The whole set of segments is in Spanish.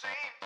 same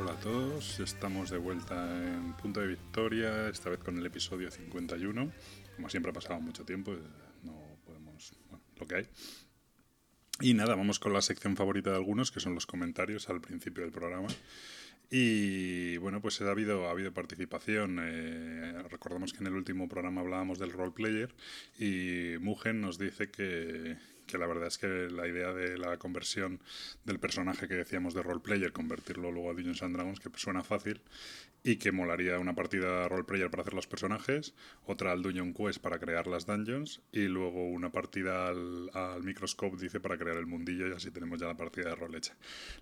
Hola a todos, estamos de vuelta en Punto de Victoria, esta vez con el episodio 51. Como siempre ha pasado mucho tiempo, eh, no podemos... Bueno, lo que hay. Y nada, vamos con la sección favorita de algunos, que son los comentarios al principio del programa. Y bueno, pues ha habido, ha habido participación. eh, recordamos que en el último programa hablábamos del roleplayer y Mugen nos dice que, que la verdad es que la idea de la conversión del personaje que decíamos de roleplayer, convertirlo luego a Dungeons and Dragons, que suena fácil y que molaría una partida roleplayer para hacer los personajes, otra al Dungeon Quest para crear las dungeons y luego una partida al, al Microscope, dice, para crear el mundillo y así tenemos ya la partida de rol hecha.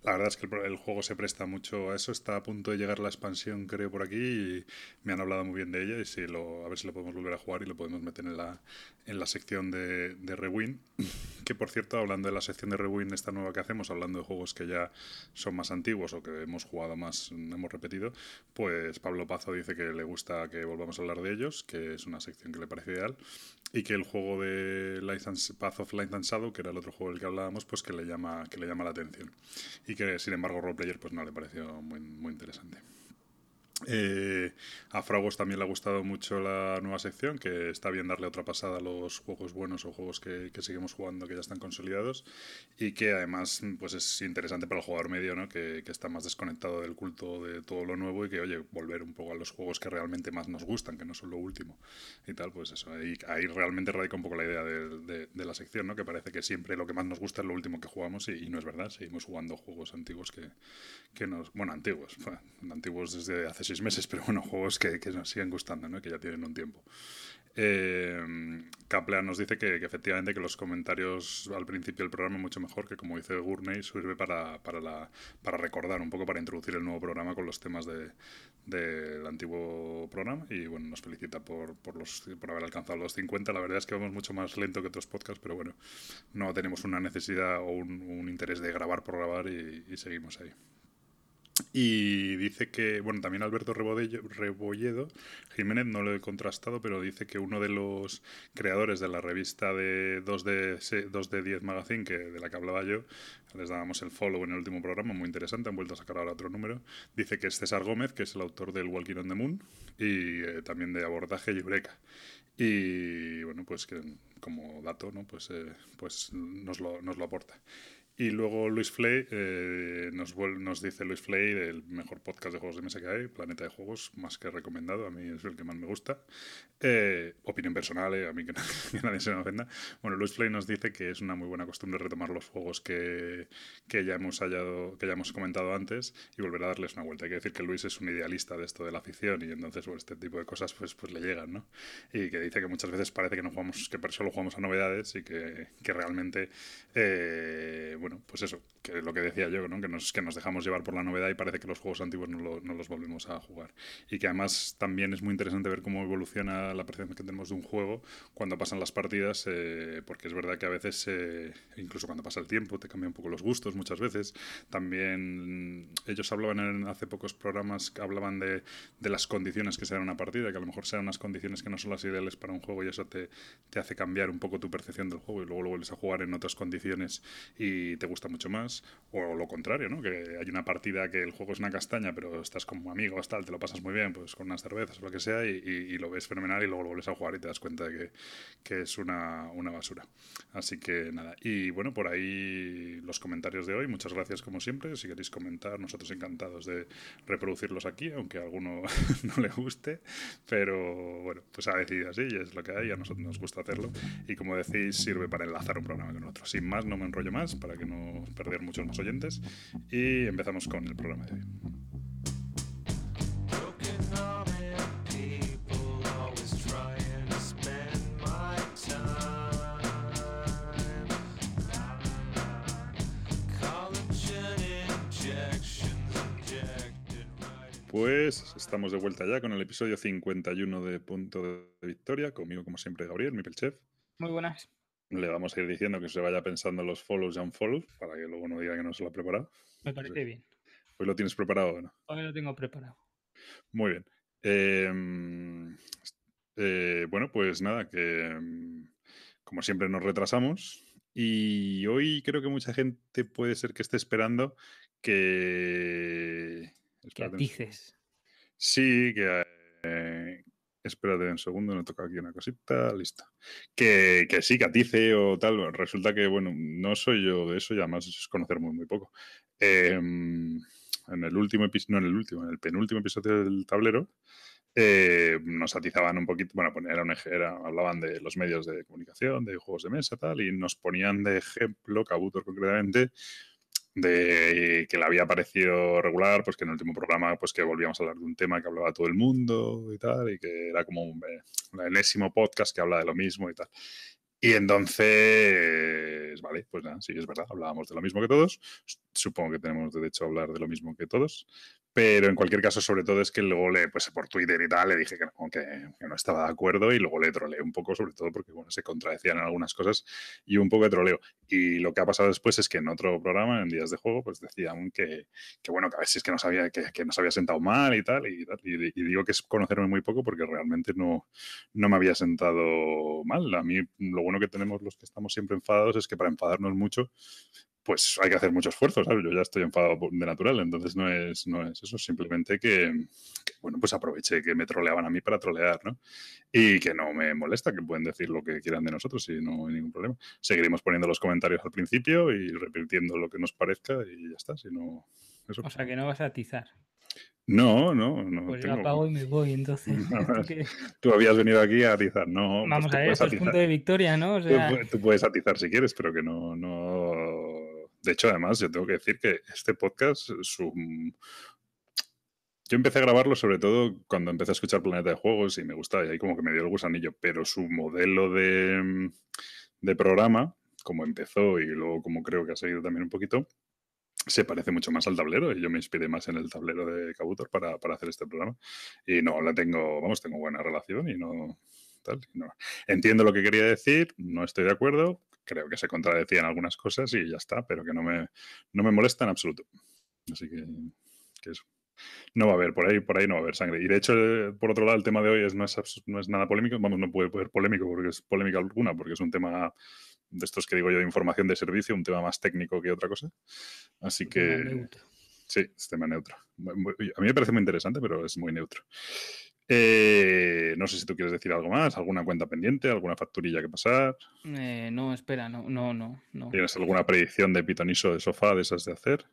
La verdad es que el, el juego se presta mucho a eso, está a punto de llegar la expansión creo por aquí y me han hablado muy bien de ella y si lo, a ver si lo podemos volver a jugar y lo podemos meter en la, en la sección de, de Rewind. Que por cierto, hablando de la sección de Rewind, esta nueva que hacemos, hablando de juegos que ya son más antiguos o que hemos jugado más, hemos repetido, pues Pablo Pazo dice que le gusta que volvamos a hablar de ellos, que es una sección que le parece ideal, y que el juego de Light Path of Light and Shadow, que era el otro juego del que hablábamos, pues que le llama, que le llama la atención. Y que sin embargo Roleplayer pues no le pareció muy, muy interesante. Eh, a Fragos también le ha gustado mucho la nueva sección, que está bien darle otra pasada a los juegos buenos o juegos que, seguimos jugando que ya están consolidados y que además pues es interesante para el jugador medio, ¿no? que, está más desconectado del culto de todo lo nuevo y que, oye, volver un poco a los juegos que realmente más nos gustan, que no son lo último y tal, pues eso, ahí, ahí realmente radica un poco la idea de, la sección, ¿no? que parece que siempre lo que más nos gusta es lo último que jugamos y, no es verdad, seguimos jugando juegos antiguos que, que nos, bueno, antiguos, antiguos desde hace seis meses, pero bueno, juegos que, que nos siguen gustando, ¿no? que ya tienen un tiempo. Eh, nos dice que, que efectivamente que los comentarios al principio del programa mucho mejor, que como dice Gurney, sirve para, para, la, para recordar un poco, para introducir el nuevo programa con los temas de- del antiguo programa y bueno, nos felicita por, por, los, por haber alcanzado los 50. La verdad es que vamos mucho más lento que otros podcasts, pero bueno, no tenemos una necesidad o un, un interés de grabar por grabar y- y seguimos ahí. Y dice que, bueno, también Alberto Rebodello- Rebolledo Jiménez, no lo he contrastado, pero dice que uno de los creadores de la revista de 2 de, se- 2 de 10 Magazine, que, de la que hablaba yo, les dábamos el follow en el último programa, muy interesante, han vuelto a sacar ahora otro número, dice que es César Gómez, que es el autor del Walking on the Moon, y eh, también de Abordaje y Eureka. Y bueno, pues que como dato, ¿no? Pues, eh, pues nos, lo, nos lo aporta. Y luego Luis Flay, eh, nos, nos dice Luis Flay, el mejor podcast de juegos de mesa que hay, Planeta de Juegos, más que recomendado, a mí es el que más me gusta. Eh, opinión personal, eh, a mí que, na- que nadie se me ofenda. Bueno, Luis Flay nos dice que es una muy buena costumbre retomar los juegos que, que, ya hemos hallado, que ya hemos comentado antes y volver a darles una vuelta. Hay que decir que Luis es un idealista de esto de la afición y entonces bueno, este tipo de cosas pues, pues le llegan, ¿no? Y que dice que muchas veces parece que no jugamos, que solo jugamos a novedades y que, que realmente, eh, bueno, pues eso, que lo que decía yo, ¿no? Que nos, que nos dejamos llevar por la novedad y parece que los juegos antiguos no, lo- no los volvemos a jugar. Y que además también es muy interesante ver cómo evoluciona la percepción que tenemos de un juego cuando pasan las partidas, eh, porque es verdad que a veces, eh, incluso cuando pasa el tiempo, te cambia un poco los gustos muchas veces. También mm, ellos hablaban en hace pocos programas hablaban de, de las condiciones que se dan una partida, que a lo mejor sean unas condiciones que no son las ideales para un juego y eso te, te hace cambiar un poco tu percepción del juego y luego lo vuelves a jugar en otras condiciones y te gusta mucho más. O lo contrario, ¿no? Que hay una partida que el juego es una castaña, pero estás como amigos, tal, te lo pasas muy bien, pues con unas cervezas o lo que sea y, lo ves fenomenal y luego lo vuelves a jugar y te das cuenta de que, que es una, una basura. Así que nada. Y bueno, por ahí los comentarios de hoy. Muchas gracias como siempre. Si queréis comentar, nosotros encantados de reproducirlos aquí, aunque a alguno no le guste. Pero bueno, pues ha decidido así y es lo que hay. A nosotros nos gusta hacerlo. Y como decís, sirve para enlazar un programa con otro. Sin más, no me enrollo más para que no perder muchos más oyentes. Y empezamos con el programa de hoy. Pues estamos de vuelta ya con el episodio 51 de Punto de Victoria. Conmigo, como siempre, Gabriel, mi chef. Muy buenas. Le vamos a ir diciendo que se vaya pensando los follows y unfollows para que luego no diga que no se lo ha preparado. Me parece bien. Hoy lo tienes preparado, o ¿no? Hoy lo tengo preparado. Muy bien. Em, eh, bueno, pues nada, que em, como siempre nos retrasamos y hoy creo que mucha gente puede ser que esté esperando que... Que dices. Sí, que... espérate un segundo, me toca aquí una cosita, listo. Que, que sí, que atice o tal. Resulta que, bueno, no soy yo de eso y además es conocer muy, muy poco. Em, en el último episodio, no en el último, en el penúltimo episodio del tablero, eh, nos atizaban un poquito, bueno, pues era un era- hablaban de los medios de comunicación, de juegos de mesa, tal, y nos ponían de ejemplo, Cabutor concretamente, de que le había parecido regular, pues que en el último programa, pues que volvíamos a hablar de un tema que hablaba todo el mundo y tal, y que era como un, eh, el enésimo podcast que habla de lo mismo y tal. Y entonces, vale, pues nada, sí, es verdad, hablábamos de lo mismo que todos. Supongo que tenemos derecho a hablar de lo mismo que todos. Pero en cualquier caso, sobre todo es que luego le, pues por Twitter y tal, le dije que no, que, que no estaba de acuerdo y luego le troleé un poco, sobre todo porque, bueno, se contradecían en algunas cosas y un poco de troleo. Y lo que ha pasado después es que en otro programa, en Días de Juego, pues decían que, que bueno, que a veces que nos había, que, que nos había sentado mal y tal, y. Y- y digo que es conocerme muy poco porque realmente no, no me había sentado mal. A mí lo bueno que tenemos los que estamos siempre enfadados es que para enfadarnos mucho, pues hay que hacer mucho esfuerzo, ¿sabes? Yo ya estoy enfadado de natural, entonces no es, no es eso, simplemente que, que, bueno, pues aproveché que me troleaban a mí para trolear, ¿no? Y que no me molesta, que pueden decir lo que quieran de nosotros y no hay ningún problema. Seguiremos poniendo los comentarios al principio y repitiendo lo que nos parezca y ya está, si no... Eso. O sea que no vas a atizar. No, no, no. Pues yo tengo- apago y me voy, entonces. ¿Tú habías venido aquí a atizar, no. pues Vamos a ver, esto es atizar. punto de victoria, ¿no? O Tú, sea, pu- tú puedes atizar si quieres, pero que no, no. De hecho, además, yo tengo que decir que este podcast, su. Yo empecé a grabarlo sobre todo cuando empecé a escuchar Planeta de Juegos y me gustaba, y ahí como que me dio el gusanillo, pero su modelo de, de programa, como empezó y luego como creo que ha seguido también un poquito, se parece mucho más al tablero y yo me inspiré más en el tablero de Kabutor para, hacer este programa. Y no, la tengo, vamos, tengo buena relación y no. Entiendo lo que quería decir, no estoy de acuerdo, creo que se contradecían algunas cosas y ya está, pero que no me, no me molesta en absoluto. Así que, que eso. No va a haber, por ahí, por ahí no va a haber sangre. Y de hecho, eh, por otro lado, el tema de hoy es, no, es, no es nada polémico, vamos, no puede ser polémico porque es polémica alguna, porque es un tema de estos que digo yo de información de servicio, un tema más técnico que otra cosa. Así un tema que... neutro. Sí, es tema neutro. A mí me parece muy interesante, pero es muy neutro. Eh, no sé si tú quieres decir algo más, alguna cuenta pendiente, alguna facturilla que pasar. Eh, no, espera, no, no, no. no. ¿Tienes alguna predicción de pitoniso de sofá de esas de hacer?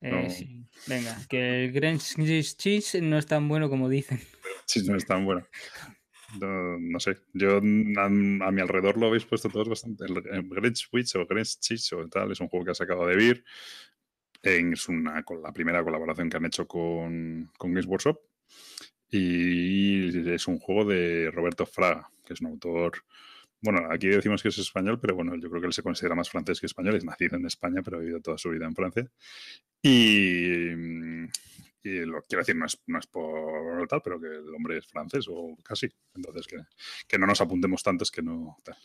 Eh, no. sí. Venga, que el Grinch Cheese no es tan bueno como dicen. Sí, no es tan bueno. No, no sé, yo a, a mi alrededor lo habéis puesto todos bastante. El, el Witch o Cheese o tal es un juego que ha sacado de Beer. Es una, con la primera colaboración que han hecho con, con Games Workshop. Y es un juego de Roberto Fraga, que es un autor. Bueno, aquí decimos que es español, pero bueno, yo creo que él se considera más francés que español. Es nacido en España, pero ha vivido toda su vida en Francia. Y, y lo quiero decir, no es, no es por tal, pero que el hombre es francés o casi. Entonces, que, que no nos apuntemos tantos que no. Tal.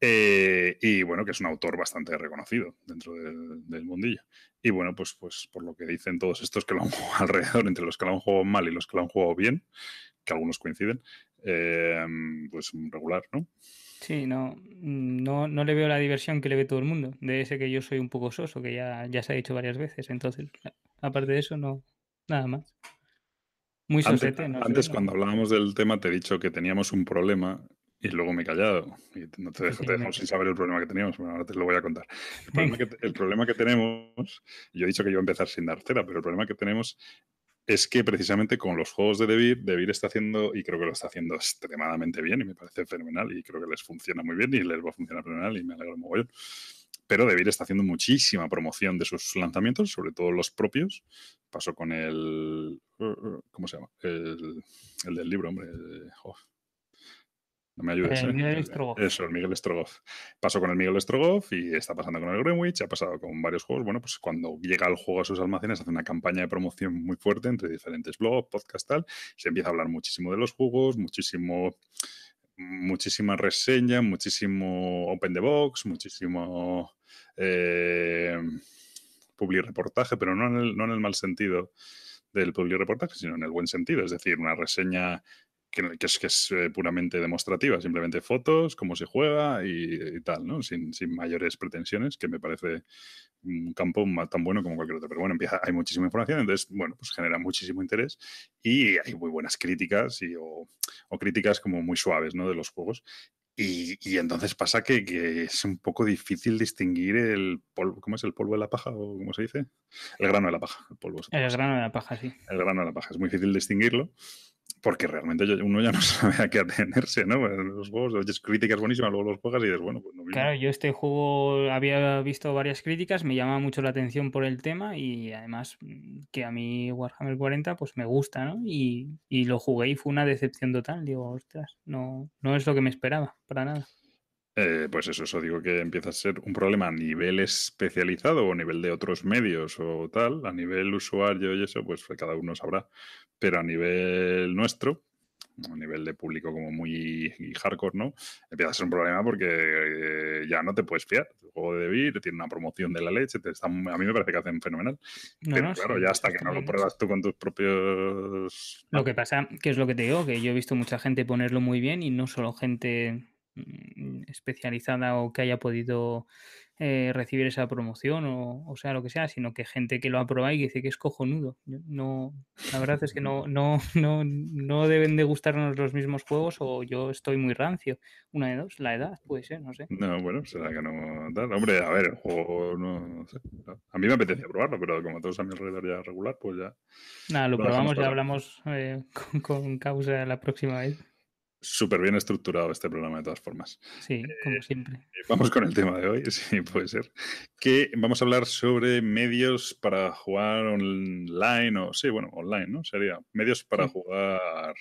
Eh, y bueno, que es un autor bastante reconocido dentro del, del mundillo. Y bueno, pues, pues por lo que dicen todos estos que lo han jugado alrededor, entre los que lo han jugado mal y los que lo han jugado bien, que algunos coinciden, eh, pues regular, ¿no? Sí, no, no, no le veo la diversión que le ve todo el mundo. De ese que yo soy un poco soso, que ya, ya se ha dicho varias veces. Entonces, aparte de eso, no, nada más. Muy Antes, sosete, no antes cuando hablábamos del tema, te he dicho que teníamos un problema y luego me he callado. Y no te dejo, te dejo sin saber el problema que teníamos. Bueno, ahora te lo voy a contar. El problema, que, el problema que tenemos, yo he dicho que iba a empezar sin dar cera, pero el problema que tenemos es que precisamente con los juegos de Devir, Devir está haciendo, y creo que lo está haciendo extremadamente bien, y me parece fenomenal, y creo que les funciona muy bien, y les va a funcionar fenomenal, y me alegro mogollón. Pero Devir está haciendo muchísima promoción de sus lanzamientos, sobre todo los propios. Pasó con el. ¿Cómo se llama? El, el del libro, hombre. el- jo. No me ayudes. El ¿eh? Miguel Strogoff. Eso, el Miguel Strogoff. Pasó con el Miguel Strogoff y está pasando con el Greenwich, ha pasado con varios juegos. Bueno, pues cuando llega el juego a sus almacenes, hace una campaña de promoción muy fuerte entre diferentes blogs, podcasts, tal. Se empieza a hablar muchísimo de los juegos, muchísimo muchísima reseña, muchísimo open the box, muchísimo eh, public reportaje, pero no en, el, no en el mal sentido del public reportaje, sino en el buen sentido, es decir, una reseña que, que es, que es eh, puramente demostrativa, simplemente fotos, cómo se juega y, y tal, ¿no? Sin, sin, mayores pretensiones, que me parece un campo tan bueno como cualquier otro. Pero bueno, empieza, hay muchísima información, entonces, bueno, pues genera muchísimo interés y hay muy buenas críticas y, o, o críticas como muy suaves, ¿no? De los juegos. Y, y, entonces pasa que, que, es un poco difícil distinguir el polvo, ¿cómo es el polvo de la paja o cómo se dice? El grano de la paja. El, polvo el grano de la paja, sí. El grano de la paja. Es muy difícil distinguirlo porque realmente uno ya no sabe a qué atenerse, ¿no? Los juegos, oyes críticas buenísimas, luego los juegas y dices, bueno, pues no mismo. Claro, yo este juego había visto varias críticas, me llama mucho la atención por el tema y además mm, que a mí Warhammer 40 pues me gusta, ¿no? Y, y lo jugué y fue una decepción total, digo, ostras, no, no es lo que me esperaba, para nada. Eh, pues eso, eso digo que empieza a ser un problema a nivel especializado o a nivel de otros medios o tal, a nivel usuario y eso, pues cada uno sabrá. Pero a nivel nuestro, a nivel de público como muy hardcore, ¿no? Empieza a ser un problema porque eh, ya no te puedes fiar. El juego de Vir tiene una promoción de la leche, te está, a mí me parece que hacen fenomenal. No, Pero no, claro, sí, ya hasta que no lo pruebas tú con tus propios... Lo que pasa, que es lo que te digo, que yo he visto mucha gente ponerlo muy bien y no solo gente especializada o que haya podido eh, recibir esa promoción o, o, sea lo que sea, sino que gente que lo ha probado y que dice que es cojonudo. No, la verdad es que no, no, no, no deben de gustarnos los mismos juegos o yo estoy muy rancio. Una de dos, la edad, puede ser, no sé. No, bueno, será que no tal. Hombre, a ver, el juego no, no sé. A mí me apetecía probarlo, pero como todos a mi alrededor ya regular, pues ya. Nada, lo, lo probamos y hablamos eh, con, con causa la próxima vez. Súper bien estructurado este programa de todas formas. Sí, como siempre. Vamos con el tema de hoy, sí, puede ser. Que vamos a hablar sobre medios para jugar online, o sí, bueno, online, ¿no? Sería medios para Sí. jugar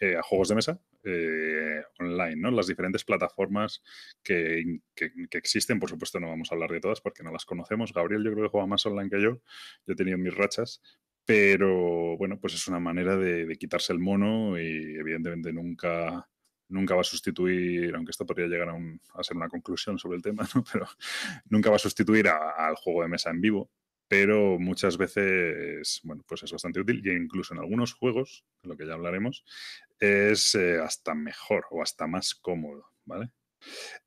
eh, a juegos de mesa eh, online, ¿no? Las diferentes plataformas que, que- que existen, por supuesto no vamos a hablar de todas porque no las conocemos. Gabriel yo creo que juega más online que yo, yo he tenido mis rachas, pero bueno, pues es una manera de, quitarse el mono y evidentemente nunca nunca va a sustituir, aunque esto podría llegar a, un- a ser una conclusión sobre el tema, ¿no? pero nunca va a sustituir al juego de mesa en vivo, pero muchas veces, bueno, pues es bastante útil y incluso en algunos juegos, de lo que ya hablaremos, es eh, hasta mejor o hasta más cómodo, ¿vale?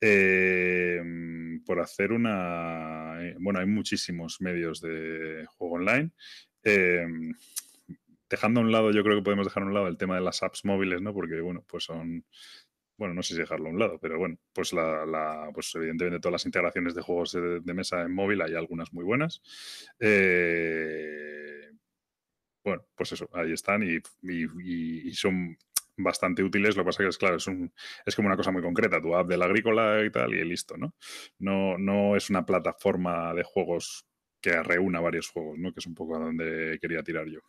Eh, por hacer una... eh, Bueno, hay muchísimos medios de juego online. Eh, dejando a un lado, yo creo que podemos dejar a un lado el tema de las apps móviles, ¿no? Porque, bueno, pues son bueno, no sé si dejarlo a un lado, pero bueno, pues la, pues evidentemente todas las integraciones de juegos de, mesa en móvil hay algunas muy buenas. Eh, bueno, pues eso, ahí están y son bastante útiles. Lo que pasa que es claro, es, un, es como una cosa muy concreta, tu app del agrícola y tal, y listo, ¿no? No, no es una plataforma de juegos que reúna varios juegos, ¿no? Que es un poco a donde quería tirar yo.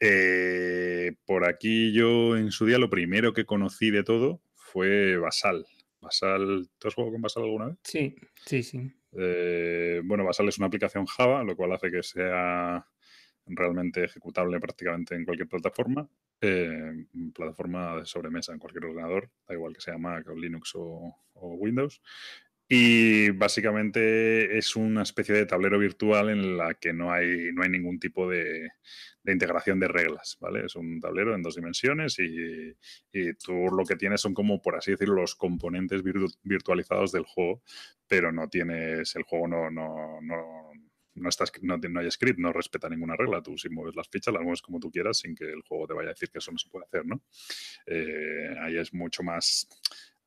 Eh, por aquí yo en su día lo primero que conocí de todo fue Basal. Basal, ¿tú has jugado con Basal alguna vez? Sí, sí, sí. Eh, bueno, Basal es una aplicación Java, lo cual hace que sea realmente ejecutable prácticamente en cualquier plataforma. eh, plataforma de sobremesa en cualquier ordenador, da igual que sea Mac o Linux o, o Windows. Y básicamente es una especie de tablero virtual en la que no hay, no hay ningún tipo de, de integración de reglas, ¿vale? Es un tablero en dos dimensiones y, tú lo que tienes son como, por así decirlo, los componentes virtu- virtualizados del juego, pero no tienes, el juego no, no, no, no, no, no hay script, no respeta ninguna regla. Tú si mueves las fichas, las mueves como tú quieras sin que el juego te vaya a decir que eso no se puede hacer, ¿no? Eh, ahí es mucho más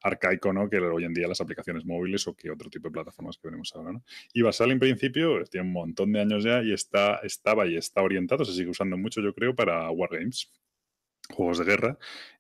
arcaico, ¿no? Que hoy en día las aplicaciones móviles o que otro tipo de plataformas que veremos ahora, ¿no? Y Basal en principio tiene un montón de años ya y está, estaba y está orientado, se sigue usando mucho, yo creo, para Wargames juegos de guerra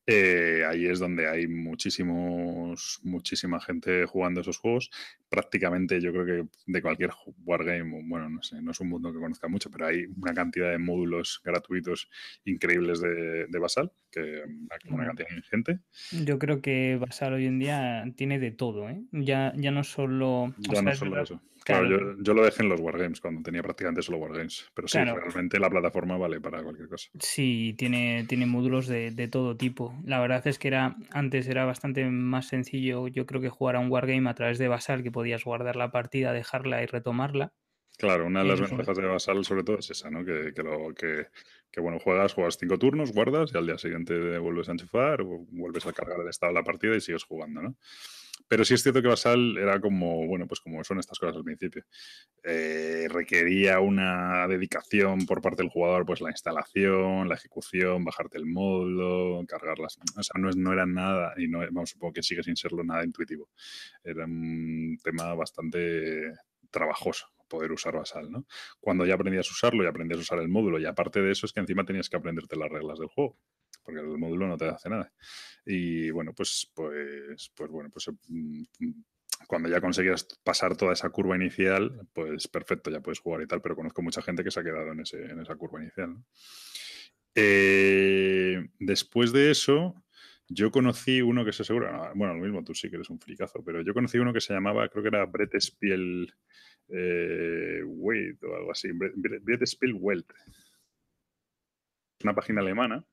eh, ahí es donde hay muchísimos, muchísima gente jugando esos juegos. Prácticamente yo creo que de cualquier wargame, bueno, no sé, no es un mundo que conozca mucho, pero hay una cantidad de módulos gratuitos increíbles de, de Basal, que una, una cantidad ingente. Yo creo que Basal hoy en día tiene de todo, ¿eh? Ya, ya no solo. o Ya sea, no solo eso. Claro, claro. yo, yo lo dejé en los wargames cuando tenía prácticamente solo wargames. Pero sí, Claro. realmente la plataforma vale para cualquier cosa. Sí, tiene, tiene módulos de, de todo tipo. La verdad es que era antes era bastante más sencillo, yo creo que jugar a un wargame a través de Basal, que podías guardar la partida, dejarla y retomarla. Claro, una de las ventajas de Basal sobre todo es esa, ¿no? Que, que, lo, que, que, bueno, juegas, juegas cinco turnos, guardas y al día siguiente vuelves a enchufar o vuelves a cargar el estado de la partida y sigues jugando, ¿no? Pero sí es cierto que Basal era como, bueno, pues como son estas cosas al principio. Eh, requería una dedicación por parte del jugador, pues la instalación, la ejecución, bajarte el módulo, cargarlas. O sea, no, es, no era nada, y no, vamos, supongo que sigue sin serlo nada intuitivo. Era un tema bastante trabajoso poder usar Basal, ¿no? Cuando ya aprendías a usarlo y aprendías a usar el módulo, y aparte de eso es que encima tenías que aprenderte las reglas del juego, porque el módulo no te hace nada. Y bueno, pues, pues, pues bueno, pues mm, cuando ya conseguías pasar toda esa curva inicial, pues perfecto, ya puedes jugar y tal, pero conozco mucha gente que se ha quedado en, ese, en esa curva inicial. Eh, después de eso, yo conocí uno que se asegura, bueno, lo mismo tú sí que eres un fricazo, pero yo conocí uno que se llamaba, creo que era Brett Spiel eh, o algo así, Brett, Brett Spiel Welt. Una página alemana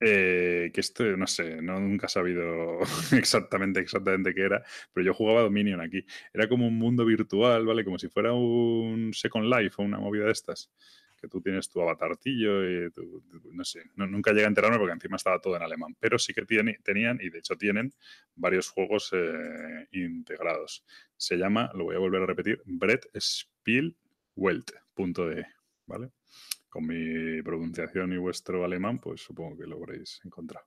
eh, que esto, no sé, no, nunca he sabido exactamente, exactamente qué era, pero yo jugaba Dominion aquí. Era como un mundo virtual, ¿vale? Como si fuera un Second Life o una movida de estas. Que tú tienes tu avatartillo y no sé, nunca llegué a enterarme porque encima estaba todo en alemán, pero sí que tiene, tenían, y de hecho tienen, varios juegos eh, integrados. Se llama, lo voy a volver a repetir, Brett Spiel ¿vale? Con mi pronunciación y vuestro alemán, pues supongo que lo habréis encontrado.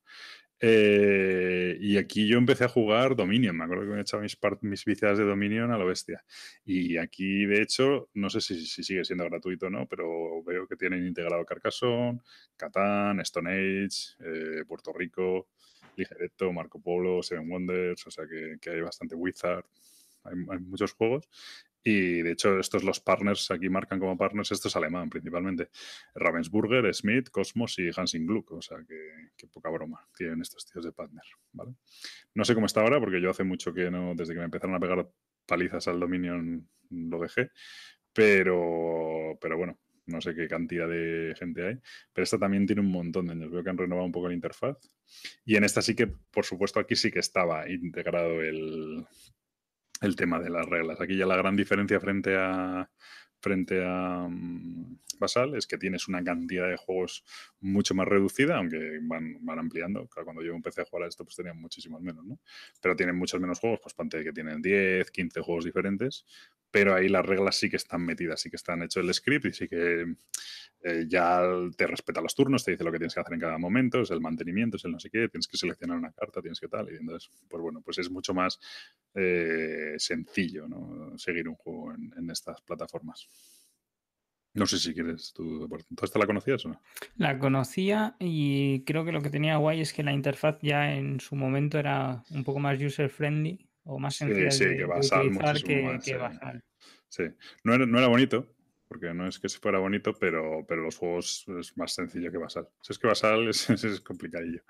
Eh, y aquí yo empecé a jugar Dominion, me acuerdo que me echaba mis, mis viciadas de Dominion a lo bestia. Y aquí, de hecho, no sé si, si, sigue siendo gratuito o no, pero veo que tienen integrado Carcassonne, Catán, Stone Age, eh, Puerto Rico, Ligeretto, Marco Polo, Seven Wonders, o sea que, que hay bastante Wizard, hay, hay muchos juegos. Y de hecho, estos los partners, aquí marcan como partners, esto es alemán principalmente. Ravensburger, Smith, Cosmos y Hansing Gluck. O sea que, poca broma tienen estos tíos de partner. No sé cómo está ahora, porque yo hace mucho que no, desde que me empezaron a pegar palizas al Dominion, lo dejé. Pero, pero bueno, no sé qué cantidad de gente hay. Pero esta también tiene un montón de años. Veo que han renovado un poco la interfaz. Y en esta sí que, por supuesto, aquí sí que estaba integrado el, el tema de las reglas. Aquí ya la gran diferencia frente a frente a um, Basal es que tienes una cantidad de juegos mucho más reducida, aunque van, van ampliando. Claro, cuando yo empecé a jugar a esto, pues tenían muchísimos menos, ¿no? Pero tienen muchos menos juegos, pues ponte que tienen 10, 15 juegos diferentes, pero ahí las reglas sí que están metidas, sí que están hecho el script y sí que eh, ya te respeta los turnos, te dice lo que tienes que hacer en cada momento, es el mantenimiento, es el no sé qué, tienes que seleccionar una carta, tienes que tal, y entonces, pues bueno, pues es mucho más eh, sencillo, ¿no? Seguir un juego en, estas plataformas. No sé si quieres tú. ¿Tú esta la conocías o no? La conocía y creo que lo que tenía guay es que la interfaz ya en su momento era un poco más user friendly o más sencilla sí, sí, de, que Basal, de utilizar que, más, que sí. Basal. Sí, no era, no era, bonito, porque no es que fuera bonito, pero, pero los juegos es más sencillo que Basal. Si es que Basal es, es complicadillo.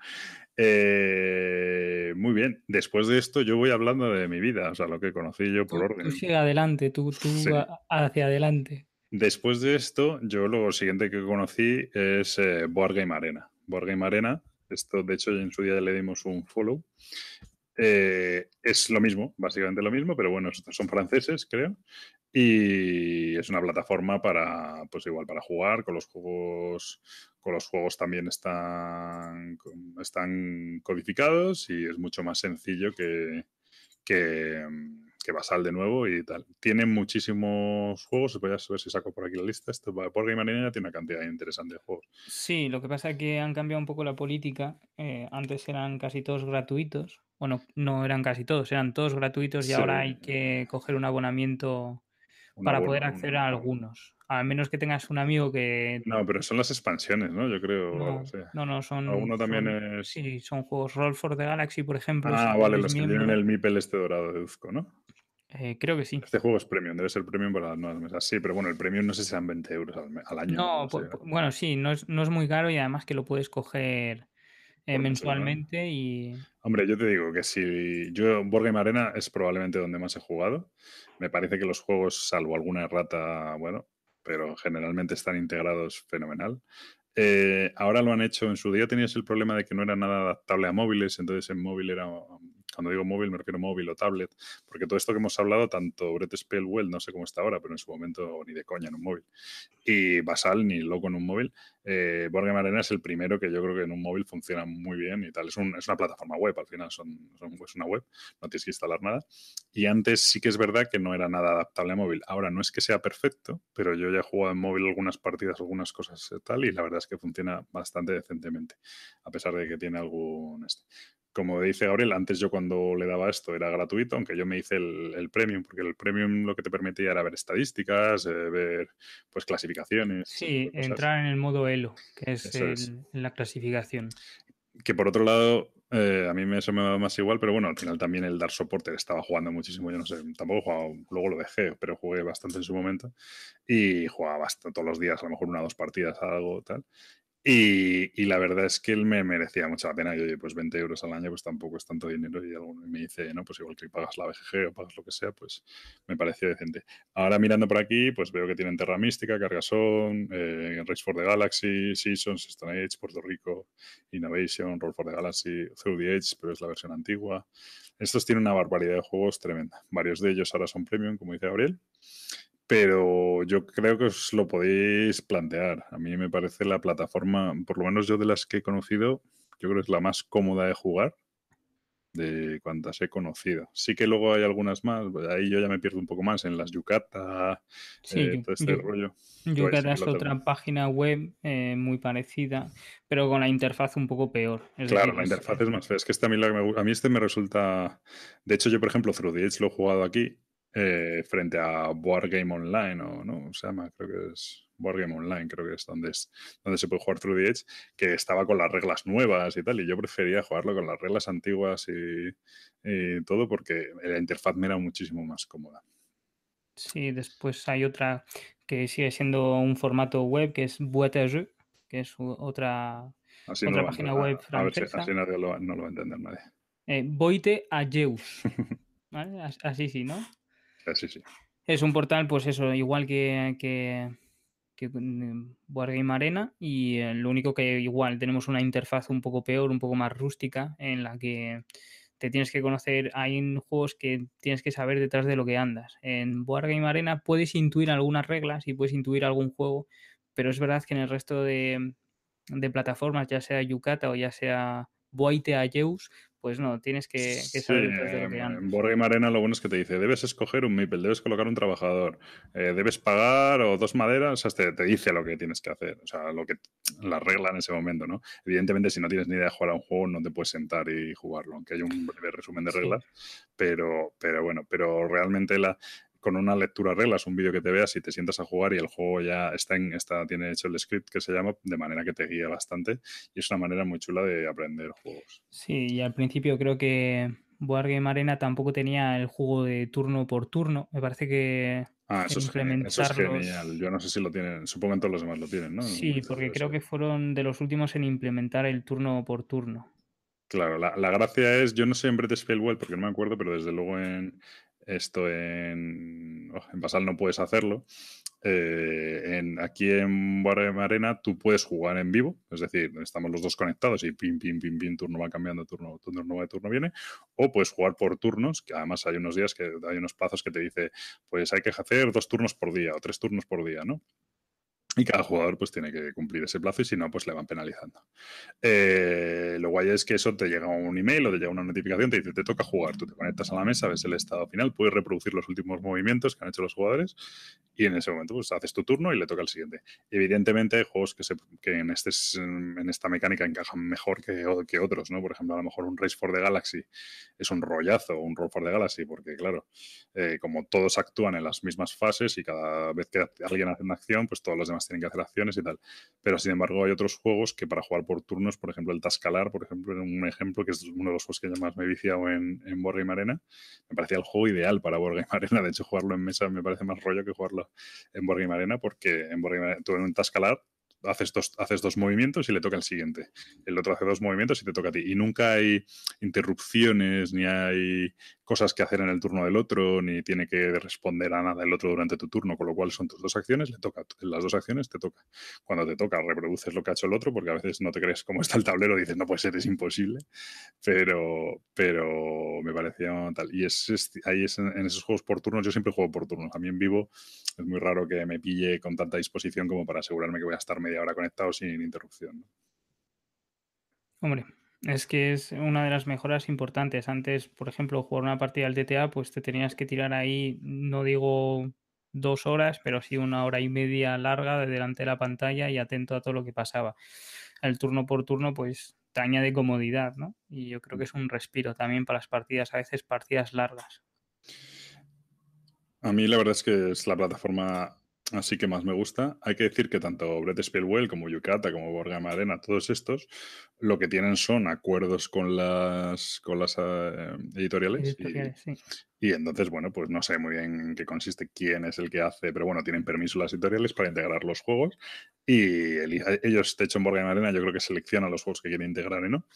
Eh, muy bien, después de esto yo voy hablando de mi vida, o sea, lo que conocí yo por tú, orden. Tú sigue adelante, tú, tú sí. hacia adelante. Después de esto, yo lo siguiente que conocí es eh, Board Game Arena. Board Game Arena, esto de hecho en su día le dimos un follow. Eh, es lo mismo, básicamente lo mismo, pero bueno, son franceses, creo. Y es una plataforma para, pues igual, para jugar con los juegos. Con los juegos también están, están codificados y es mucho más sencillo que, que, que Basal de nuevo y tal. Tiene muchísimos juegos, voy a ver si saco por aquí la lista. Esto por Game Arena tiene una cantidad interesante de juegos. Sí, lo que pasa es que han cambiado un poco la política. Eh, antes eran casi todos gratuitos. Bueno, no eran casi todos, eran todos gratuitos y sí. ahora hay que coger un abonamiento para poder acceder a algunos. al menos que tengas un amigo que... No, pero son las expansiones, ¿no? Yo creo. o No, no, son... Alguno también son- es. Sí, son juegos Roll for the Galaxy, por ejemplo. Ah, vale, los que tienen el MIPEL este dorado de Uzco, ¿no? Eh, creo que sí. Este juego es premium, debe ser premium para las nuevas mesas. Sí, pero bueno, el premium no sé si sean 20 euros al, año. No, no pu- sé, pu- bueno, sí, no es, no es muy caro y además que lo puedes coger eh, mensualmente y... Hombre, yo te digo que si yo Board Game Arena es probablemente donde más he jugado. Me parece que los juegos, salvo alguna errata, bueno, pero generalmente están integrados fenomenal. Eh, ahora lo han hecho, en su día tenías el problema de que no era nada adaptable a móviles, entonces en móvil era, cuando digo móvil me refiero a móvil o tablet, porque todo esto que hemos hablado, tanto Brett Spellwell, no sé cómo está ahora, pero en su momento ni de coña en un móvil, y Basal ni loco en un móvil, eh, Arena es el primero que yo creo que en un móvil funciona muy bien y tal. Es, un- es una plataforma web, al final es una web, no tienes que instalar nada. Y antes sí que es verdad que no era nada adaptable a móvil. Ahora no es que sea perfecto, pero yo ya he jugado en móvil algunas partidas, algunas cosas y tal, y la verdad es que funciona bastante decentemente, a pesar de que tiene algún... este. Como dice Gabriel, antes yo cuando le daba esto era gratuito, aunque yo me hice el, el premium, porque el premium lo que te permitía era ver estadísticas, eh, ver pues clasificaciones. Sí, entrar en el modo Elo, que es, el- la clasificación. Que por otro lado, eh, a mí me, eso me va más igual, pero bueno, al final también el Dark Supporter estaba jugando muchísimo. Yo no sé, tampoco he jugado, luego lo dejé, pero jugué bastante en su momento. Y jugaba bastante todos los días, a lo mejor una o dos partidas, algo tal. Y, la verdad es que él me merecía mucha la pena. Y oye, pues 20 euros al año, pues tampoco es tanto dinero. Y alguno me dice, no, pues igual que pagas la BGG o pagas lo que sea, pues me pareció decente. Ahora mirando por aquí, pues veo que tienen Terra Mística, Cargason, eh, Race for the Galaxy, Seasons, Stone Age, Puerto Rico, Innovation, Roll for the Galaxy, Through the Age, pero es la versión antigua. Estos tienen una barbaridad de juegos tremenda. Varios de ellos ahora son premium, como dice Gabriel. Pero yo creo que os lo podéis plantear. A mí me parece la plataforma, por lo menos yo de las que he conocido, yo creo que es la más cómoda de jugar de cuantas he conocido. Sí que luego hay algunas más, pues ahí yo ya me pierdo un poco más en las Yucata, Sí, eh, todo este rollo. Yucata sí que es otra tengo. página web eh, muy parecida, pero con la interfaz un poco peor. Es Claro, decir, la es- interfaz es más fea. Es que este a mí, la que me gu- a mí este me resulta... De hecho, yo, por ejemplo, Through the Edge lo he jugado aquí eh, frente a Board Game Online, o no, se llama, creo que es Board Game Online, creo que es donde, es donde se puede jugar Through the Edge, que estaba con las reglas nuevas y tal, y yo prefería jugarlo con las reglas antiguas y, y todo porque la interfaz me era muchísimo más cómoda. Sí, después hay otra que sigue siendo un formato web que es Boîte que es otra, Así no otra a página web a- a ver si- francesa. así nadie lo- no lo va a entender nadie. Eh, Boite a Jeus. Así sí, ¿no? Sí. Es un portal, pues eso, igual que, que, que mm, Board Game Arena, y eh, lo único que igual tenemos una interfaz un poco peor, un poco más rústica, en la que te tienes que conocer, hay juegos que tienes que saber detrás de lo que andas. En Board Game Arena puedes intuir algunas reglas y puedes intuir algún juego, pero es verdad que en el resto de, de plataformas, ya sea Yucata o ya sea Boite Ajeus, pues no, tienes que, que Sí, saber de lo que en Board Game Arena lo bueno es que te dice, debes escoger un Meeple, debes colocar un trabajador, eh, debes pagar o dos maderas, o sea, te, te dice lo que tienes que hacer, o sea, lo que la regla en ese momento, ¿no? Evidentemente, si no tienes ni idea de jugar a un juego, no te puedes sentar y jugarlo, aunque hay un breve resumen de Sí. reglas, pero, pero bueno, pero realmente la, con una lectura de reglas, un vídeo que te veas y te sientas a jugar y el juego ya está en, está, tiene hecho el script que se llama, de manera que te guía bastante y es una manera muy chula de aprender juegos. Sí, y al principio creo que Board Game Arena tampoco tenía el juego de turno por turno. Me parece que Ah, eso es, genial, eso es implementarlos- genial. Yo no sé si lo tienen, supongo que todos los demás lo tienen, ¿no? Sí, porque creo que fueron de los últimos en implementar el turno por turno. Claro, la, la gracia es, yo no sé en British Failwell porque no me acuerdo, pero desde luego en esto en, oh, en Basal no puedes hacerlo. Eh, en, aquí en Board Arena tú puedes jugar en vivo, es decir, estamos los dos conectados y pim, pim, pim, pim, turno va cambiando, turno, turno va, turno viene, o puedes jugar por turnos, que además hay unos días que hay unos plazos que te dice, pues hay que hacer dos turnos por día o tres turnos por día, ¿no? Y cada jugador pues tiene que cumplir ese plazo y si no, pues le van penalizando. Eh, lo guay es que eso te llega un email o te llega una notificación, te dice, te toca jugar, tú te conectas a la mesa, ves el estado final, puedes reproducir los últimos movimientos que han hecho los jugadores y en ese momento pues haces tu turno y le toca al siguiente. Evidentemente hay juegos que, se, que en, este, en esta mecánica encajan mejor que, que otros, ¿no? Por ejemplo, a lo mejor un Race for the Galaxy es un rollazo, un Roll for the Galaxy, porque claro, eh, como todos actúan en las mismas fases y cada vez que alguien hace una acción, pues todos los demás tienen que hacer acciones y tal. Pero sin embargo hay otros juegos que para jugar por turnos, por ejemplo el Tascalar, por ejemplo, un ejemplo que es uno de los juegos que yo más me he viciado en, en Game Arena, me parecía el juego ideal para Board Game Arena. De hecho, jugarlo en mesa me parece más rollo que jugarlo en Board Game Arena, porque en Board Game Arena, tú en un Tascalar haces dos, haces dos movimientos y le toca el siguiente. El otro hace dos movimientos y te toca a ti. Y nunca hay interrupciones, ni hay cosas que hacer en el turno del otro, ni tiene que responder a nada el otro durante tu turno, con lo cual son tus dos acciones, le toca. En las dos acciones te toca. Cuando te toca, reproduces lo que ha hecho el otro, porque a veces no te crees cómo está el tablero, dices, no puede ser, es imposible. Pero, pero me parecía tal. Y es, ahí es, en esos juegos por turnos, yo siempre juego por turnos. También vivo, es muy raro que me pille con tanta disposición como para asegurarme que voy a estar media hora conectado sin interrupción. Hombre, es que es una de las mejoras importantes. Antes, por ejemplo, jugar una partida al DTA, pues te tenías que tirar ahí, no digo dos horas, pero sí una hora y media larga de delante de la pantalla y atento a todo lo que pasaba. El turno por turno, pues te añade comodidad, ¿no? Y yo creo que es un respiro también para las partidas, a veces partidas largas. A mí la verdad es que es la plataforma así que más me gusta. Hay que decir que tanto Brett Spielwell como Yukata como Borga Arena, todos estos, lo que tienen son acuerdos con las, con las eh, editoriales. y, entonces, bueno, pues no sé muy bien en qué consiste, quién es el que hace, pero bueno, tienen permiso las editoriales para integrar los juegos. Y ellos, de hecho, en Borga Arena yo creo que seleccionan los juegos que quieren integrar y no.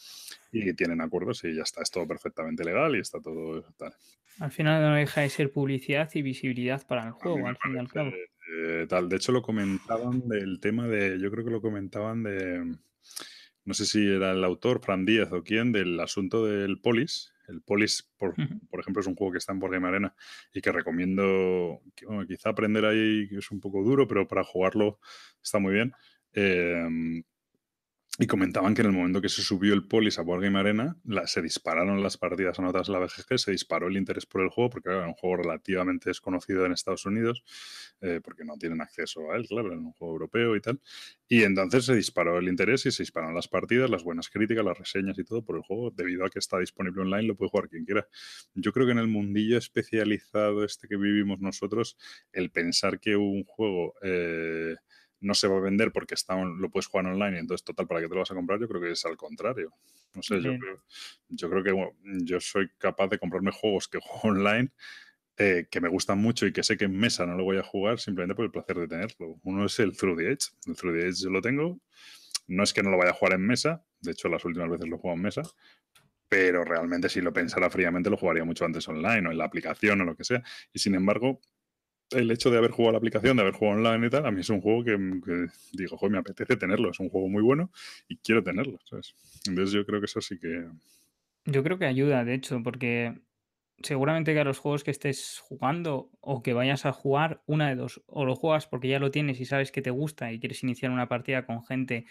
Y tienen acuerdos y ya está, es todo perfectamente legal y está todo tal. Al final no deja de ser publicidad y visibilidad para el juego, al fin y al cabo. Eh, tal. De hecho, lo comentaban del tema de. Yo creo que lo comentaban de. No sé si era el autor, Fran Díaz o quién, del asunto del Polis. El Polis, por, por ejemplo, es un juego que está en Board Game Arena y que recomiendo. quizá aprender ahí, que es un poco duro, pero para jugarlo está muy bien. Eh, y comentaban que en el momento que se subió el Polis a Wargame Arena, se dispararon las partidas anotadas en la BGG, se disparó el interés por el juego, porque era un juego relativamente desconocido en Estados Unidos, eh, porque no tienen acceso a él, claro, es un juego europeo y tal. Y entonces se disparó el interés y se dispararon las partidas, las buenas críticas, las reseñas y todo por el juego, debido a que está disponible online, lo puede jugar quien quiera. Yo creo que en el mundillo especializado este que vivimos nosotros, el pensar que un juego... Eh, no se va a vender porque está, lo puedes jugar online y entonces total, ¿para qué te lo vas a comprar? Yo creo que es al contrario. No sé, yo creo, yo creo, que yo soy capaz de comprarme juegos que juego online eh, que me gustan mucho y que sé que en mesa no lo voy a jugar simplemente por el placer de tenerlo. Uno es el Through the Edge. El Through the Edge yo lo tengo. No es que no lo vaya a jugar en mesa, de hecho las últimas veces lo jugado en mesa, pero realmente si lo pensara fríamente lo jugaría mucho antes online o en la aplicación o lo que sea. Y sin embargo, el hecho de haber jugado la aplicación, de haber jugado online y tal, a mí es un juego que, digo, joder, me apetece tenerlo. Es un juego muy bueno y quiero tenerlo, ¿sabes? Entonces yo creo que eso sí que... Yo creo que ayuda, de hecho, porque seguramente que a los juegos que estés jugando o que vayas a jugar, una de dos, o lo juegas porque ya lo tienes y sabes que te gusta y quieres iniciar una partida con gente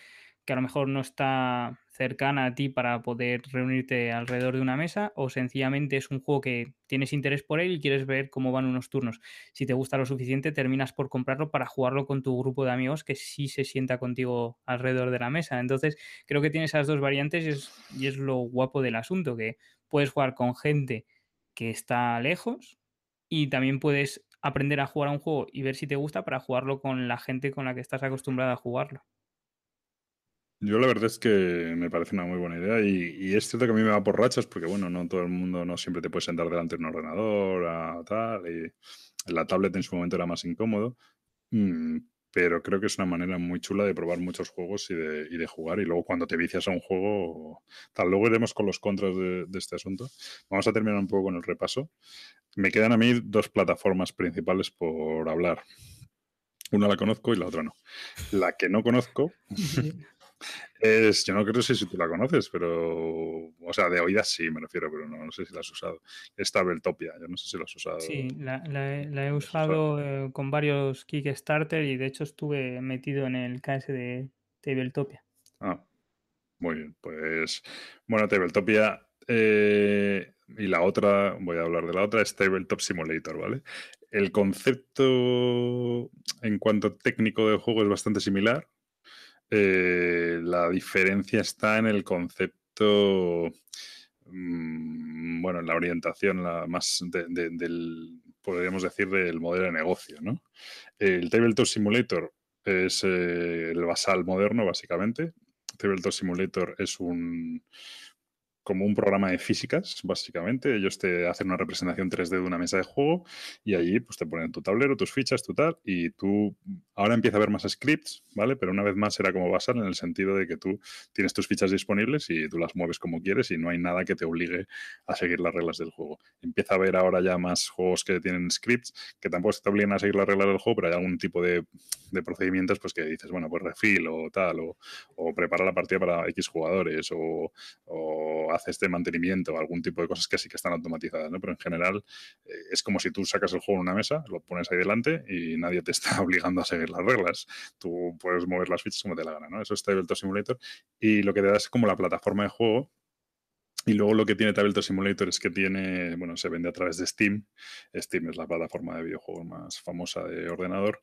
que a lo mejor no está cercana a ti para poder reunirte alrededor de una mesa o sencillamente es un juego que tienes interés por él y quieres ver cómo van unos turnos. Si te gusta lo suficiente, terminas por comprarlo para jugarlo con tu grupo de amigos que sí se sienta contigo alrededor de la mesa. Entonces, creo que tiene esas dos variantes y es, lo guapo del asunto, que puedes jugar con gente que está lejos y también puedes aprender a jugar a un juego y ver si te gusta para jugarlo con la gente con la que estás acostumbrada a jugarlo. Yo la verdad es que me parece una muy buena idea y, es cierto que a mí me va por rachas porque, bueno, no todo el mundo, no siempre te puedes sentar delante de un ordenador, a tal, y la tablet en su momento era más incómodo, mm, pero creo que es una manera muy chula de probar muchos juegos y de, y de jugar y luego cuando te vicias a un juego, tal, luego iremos con los contras de, de este asunto. Vamos a terminar un poco con el repaso. Me quedan a mí dos plataformas principales por hablar. Una la conozco y la otra no. La que no conozco Es, yo no creo si tú la conoces, pero. O sea, de oídas sí, me refiero, pero no, sé si la has usado. Es Tabletopia, yo no sé si la has usado. Sí, la, he usado eh, con varios Kickstarter y de hecho estuve metido en el KS de Tabletopia. Ah, muy bien. Pues. Bueno, Tabletopia. Eh, y la otra, voy a hablar de la otra, es Tabletop Simulator, ¿vale? El concepto en cuanto técnico del juego es bastante similar. Eh, la diferencia está en el concepto, mm, bueno, en la orientación la más de- de- del, podríamos decir, del modelo de negocio, ¿no? El Tabletop Simulator es eh, el basal moderno, básicamente. Tabletop Simulator es un como un programa de físicas, básicamente. Ellos te hacen una representación 3D de una mesa de juego y allí pues te ponen tu tablero, tus fichas, tu tal, y tú ahora empieza a haber más scripts, ¿vale? Pero una vez más será como basal en el sentido de que tú tienes tus fichas disponibles y tú las mueves como quieres y no hay nada que te obligue a seguir las reglas del juego. Empieza a haber ahora ya más juegos que tienen scripts que tampoco te obligan a seguir las reglas del juego, pero hay algún tipo de, de procedimientos pues que dices, bueno, pues refill o tal, o, o prepara la partida para X jugadores, o, o hace este mantenimiento, algún tipo de cosas que sí que están automatizadas, ¿no? Pero en general eh, es como si tú sacas el juego en una mesa, lo pones ahí delante y nadie te está obligando a seguir las reglas. Tú puedes mover las fichas como te la gana, ¿no? Eso es Tabletop Simulator. Y lo que te da es como la plataforma de juego y luego lo que tiene Tabletop Simulator es que tiene, bueno, se vende a través de Steam. Steam es la plataforma de videojuegos más famosa de ordenador.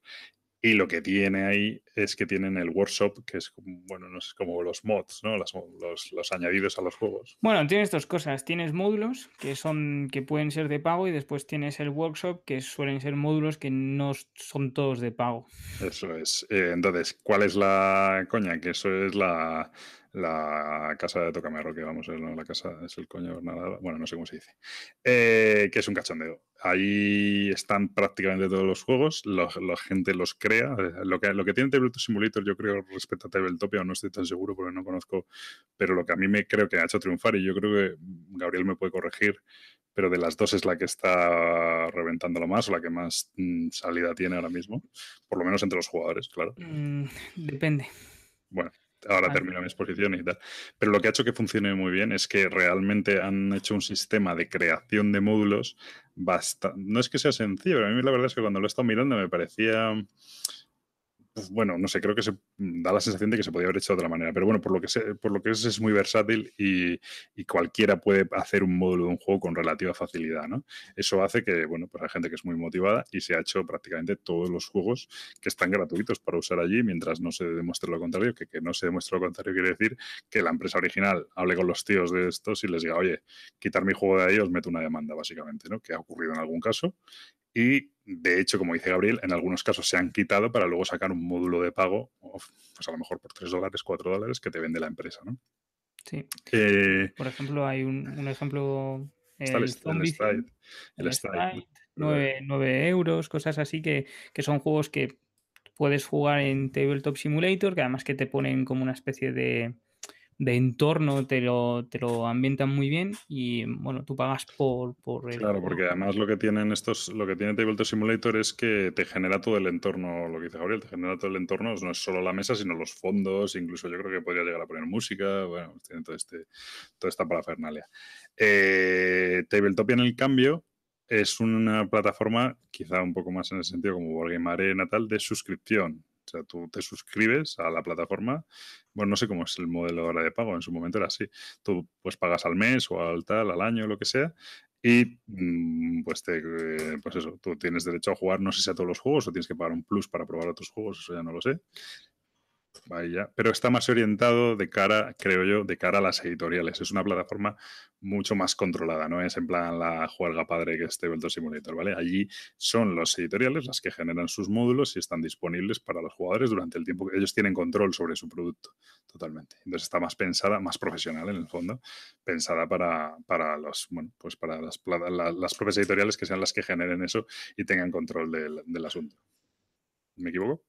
Y lo que tiene ahí es que tienen el workshop, que es como, bueno, no sé, como los mods, ¿no? Las- los, los añadidos a los juegos. Bueno, tienes dos cosas. Tienes módulos que son que pueden ser de pago y después tienes el workshop que suelen ser módulos que no son todos de pago. Eso es. Eh, entonces, ¿cuál es la coña? Que eso es la, la casa de Tocamerro, que vamos, es, ¿no? la casa es el coño, nada, bueno, no sé cómo se dice. Eh, que es un cachondeo. Ahí están prácticamente todos los juegos, lo- la gente los crea. eh, Lo que, lo que tiene Tabletop Simulator, yo creo, respecto a Tabletopia, no estoy tan seguro porque no conozco, pero lo que a mí me creo que ha hecho triunfar, y yo creo que Gabriel me puede corregir, pero de las dos es la que está reventándolo más o la que más mm, salida tiene ahora mismo, por lo menos entre los jugadores, claro. Mm, depende. Bueno, ahora Ah. termino mi exposición y tal. Pero lo que ha hecho que funcione muy bien es que realmente han hecho un sistema de creación de módulos bastante... No es que sea sencillo, pero a mí la verdad es que cuando lo he estado mirando me parecía... pues, Bueno, no sé, creo que se da la sensación de que se podía haber hecho de otra manera. Pero bueno, por lo que, sé, por lo que es, es muy versátil y, y cualquiera puede hacer un módulo de un juego con relativa facilidad, ¿no? Eso hace que, bueno, pues hay gente que es muy motivada y se ha hecho prácticamente todos los juegos que están gratuitos para usar allí mientras no se demuestre lo contrario, que que no se demuestre lo contrario quiere decir que la empresa original hable con los tíos de estos y les diga, oye, quitar mi juego de ahí os meto una demanda, básicamente, ¿no? Que ha ocurrido en algún caso. Y de hecho, como dice Gabriel, en algunos casos se han quitado para luego sacar un módulo de pago, pues a lo mejor por 3 dólares, 4 dólares, que te vende la empresa, ¿no? Sí. Eh, Por ejemplo, hay un, un ejemplo. está el, El Stride, Thing, el el Stride, Stride, 9, 9 euros, cosas así que, que son juegos que puedes jugar en Tabletop Simulator, que además que te ponen como una especie de, de entorno, te lo, te lo ambientan muy bien y bueno, tú pagas por, por el Claro, porque además lo que tienen estos, lo que tiene Tabletop Simulator es que te genera todo el entorno, lo que dice Gabriel, te genera todo el entorno, no es solo la mesa, sino los fondos, incluso yo creo que podría llegar a poner música, bueno, tiene todo este, toda esta parafernalia. Eh, Tabletopia, en el cambio, es una plataforma, quizá un poco más en el sentido como Wargame Arena, tal, de suscripción. O sea, tú te suscribes a la plataforma. Bueno, no sé cómo es el modelo ahora de pago, en su momento era así. Tú pues pagas al mes o al tal, al año, lo que sea, y mm, pues, te, eh, pues eso, tú tienes derecho a jugar, no sé si a todos los juegos o tienes que pagar un plus para probar otros juegos, eso ya no lo sé. Pero está más orientado de cara, creo yo, de cara a las editoriales. Es una plataforma mucho más controlada, no es en plan la juerga padre que es Tabletop Simulator, ¿vale? Allí son los editoriales las que generan sus módulos y están disponibles para los jugadores durante el tiempo que ellos tienen control sobre su producto, totalmente. Entonces está más pensada, más profesional en el fondo, pensada para, para los, bueno, pues para las, la- las propias editoriales que sean las que generen eso y tengan control del asunto. ¿Me equivoco?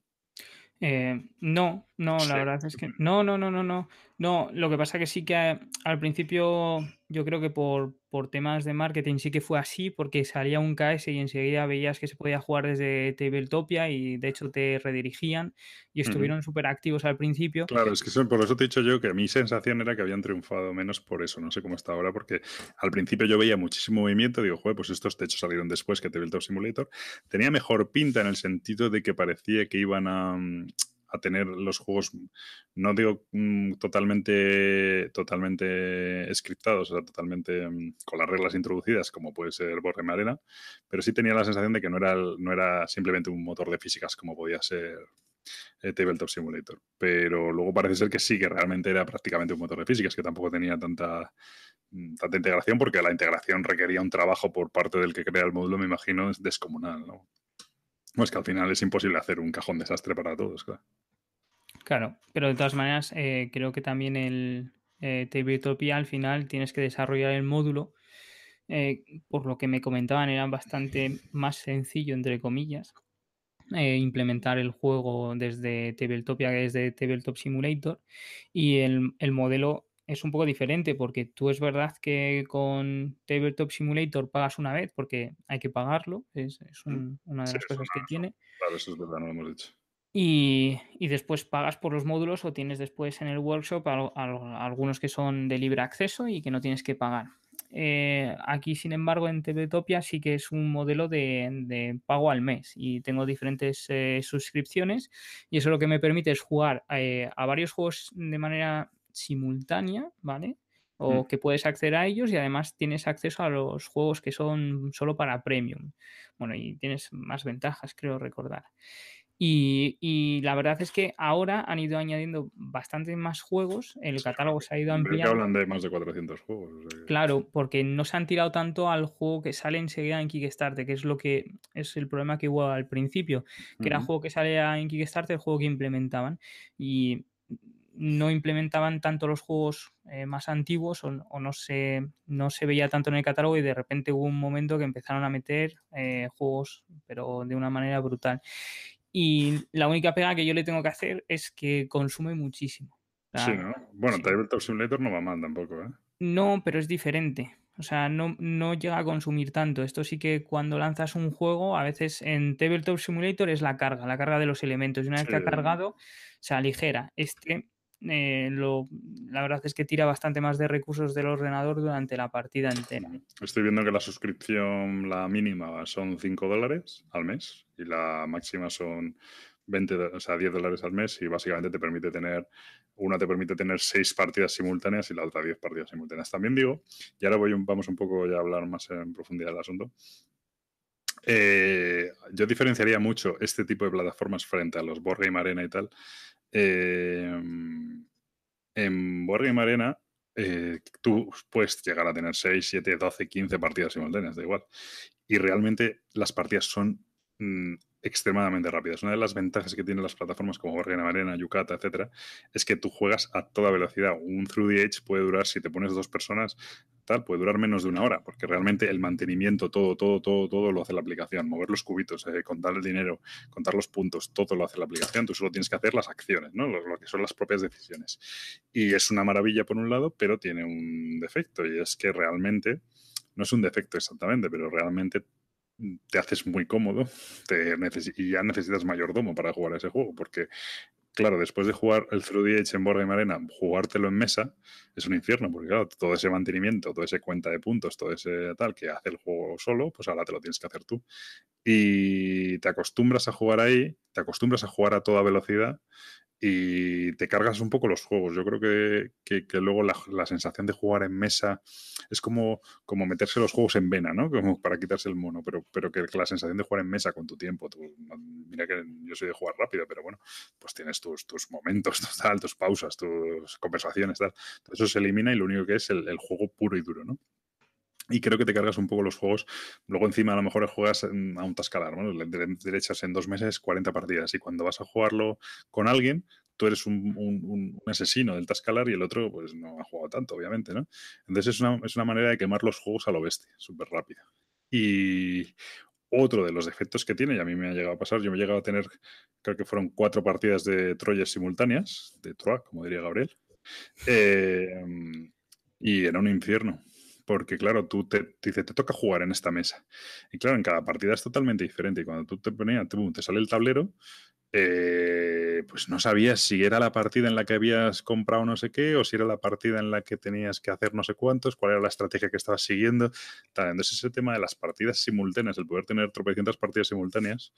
Eh, no, no, Sí. la verdad es que no, no, no, no, no. No, lo que pasa que sí que al principio yo creo que por, por temas de marketing sí que fue así, porque salía un KS y enseguida veías que se podía jugar desde Tabletopia y de hecho te redirigían y estuvieron súper activos al principio. Claro, es que eso- por eso te he dicho yo que mi sensación era que habían triunfado menos por eso, no sé cómo está ahora, porque al principio yo veía muchísimo movimiento, digo, joder, pues estos techos salieron después que Tabletop Simulator. Tenía mejor pinta en el sentido de que parecía que iban a, mm, tener los juegos, no digo mm, totalmente, totalmente scriptados, o sea, totalmente mm, con las reglas introducidas, como puede ser Borrem Arena, pero sí tenía la sensación de que no era, no era simplemente un motor de físicas como podía ser eh, Tabletop Simulator. Pero luego parece ser que sí, que realmente era prácticamente un motor de físicas, que tampoco tenía tanta, mm, tanta integración, porque la integración requería un trabajo por parte del que crea el módulo, me imagino, es descomunal, ¿no? Es que al final es imposible hacer un cajón desastre para todos, claro. Pero de todas maneras, eh, creo que también el eh, Tabletopia al final tienes que desarrollar el módulo. eh, por lo que me comentaban, era bastante más sencillo, entre comillas, implementar el juego desde Tabletopia desde Tabletop Simulator. Y el, el modelo es un poco diferente porque tú es verdad que con Tabletop Simulator pagas una vez porque hay que pagarlo, es, es un- una de Sí, las cosas que tiene. Claro, eso es verdad, no lo hemos dicho. Y, y después pagas por los módulos o tienes después en el workshop al- al- algunos que son de libre acceso y que no tienes que pagar. Eh, aquí, sin embargo, en Tabletopia sí que es un modelo de, de pago al mes y tengo diferentes eh, suscripciones y eso lo que me permite es jugar eh, a varios juegos de manera simultánea, ¿vale? O Mm. que puedes acceder a ellos y además tienes acceso a los juegos que son solo para premium. Bueno, y tienes más ventajas, creo recordar. Y, y la verdad es que ahora han ido añadiendo bastante más juegos, el catálogo se ha ido que ampliando. hablan de más de 400 juegos. o sea que- Claro, porque no se han tirado tanto al juego que sale enseguida en Kickstarter, que es lo que es el problema que hubo al principio, que era Ujú. juego que salía en Kickstarter, el juego que implementaban. Y no implementaban tanto los juegos eh, más antiguos o, o no, se, no se veía tanto en el catálogo y de repente hubo un momento que empezaron a meter eh, juegos, pero de una manera brutal. Y la única pega que yo le tengo que hacer es que consume muchísimo. O sea, Sí, ¿no? Bueno, sí. Tabletop Simulator no va mal tampoco, ¿eh? No, pero es diferente. O sea, no, no llega a consumir tanto. Esto sí que cuando lanzas un juego, a veces en Tabletop Simulator es la carga, la carga de los elementos. Y una vez que ha cargado, se aligera. Este, eh, lo, la verdad es que tira bastante más de recursos del ordenador durante la partida entera. Estoy viendo que la suscripción, la mínima, son 5 dólares al mes y la máxima son 20, do- o sea, 10 dólares al mes y básicamente te permite tener, una te permite tener 6 partidas simultáneas y la otra 10 partidas simultáneas. También digo, y ahora voy vamos un poco ya a hablar más en profundidad del asunto, eh, yo diferenciaría mucho este tipo de plataformas frente a los Board Game Arena y tal. Eh, en Board Game Arena eh, tú puedes llegar a tener 6, 7, 12, 15 partidas simultáneas, da igual. Y realmente las partidas son mm, extremadamente rápidas. Una de las ventajas que tienen las plataformas como Board Game Arena, Yucata, etcétera, es que tú juegas a toda velocidad. Un Through the Edge puede durar, si te pones dos personas, puede durar menos de una hora, porque realmente el mantenimiento, todo, todo, todo, todo lo hace la aplicación. Mover los cubitos, eh, contar el dinero, contar los puntos, todo lo hace la aplicación. Tú solo tienes que hacer las acciones, ¿no? Lo, que son las propias decisiones. Y es una maravilla por un lado, pero tiene un defecto, y es que realmente, no es un defecto exactamente, pero realmente te haces muy cómodo te y ya necesitas mayordomo para jugar a ese juego, porque claro, después de jugar el Through the Edge en Game Arena, jugártelo en mesa es un infierno, porque claro, todo ese mantenimiento, todo ese cuenta de puntos, todo ese tal que hace el juego solo, pues ahora te lo tienes que hacer tú. Y te acostumbras a jugar ahí, te acostumbras a jugar a toda velocidad y te cargas un poco los juegos. Yo creo que, que- luego la, la sensación de jugar en mesa es como, como meterse los juegos en vena, ¿no? Como para quitarse el mono, pero, pero que la sensación de jugar en mesa con tu tiempo, tu- mira que yo soy de jugar rápido, pero bueno, pues tienes tus, tus momentos, tus, tal, pausas, tus conversaciones, tal. Todo eso se elimina y lo único que es el, el juego puro y duro, ¿no? Y creo que te cargas un poco los juegos. Luego encima a lo mejor juegas a un tascalar, ¿no? Le- Derechas en dos meses 40 partidas y cuando vas a jugarlo con alguien, tú eres un, asesino del tascalar y el otro pues no ha jugado tanto, obviamente, ¿no? Entonces es una, es una manera de quemar los juegos a lo bestia, súper rápida. Y otro de los defectos que tiene, y a mí me ha llegado a pasar, yo me he llegado a tener, creo que fueron cuatro partidas de Troyes simultáneas, de Troa, como diría Gabriel, eh, y era un infierno. Porque, claro, tú te, te dice, te toca jugar en esta mesa. Y claro, en cada partida es totalmente diferente. Y cuando tú te ponías, tú, te sale el tablero, eh, pues no sabías si era la partida en la que habías comprado no sé qué, o si era la partida en la que tenías que hacer no sé cuántos, cuál era la estrategia que estabas siguiendo. Tal. Entonces, ese tema de las partidas simultáneas, el poder tener tropecientas partidas simultáneas,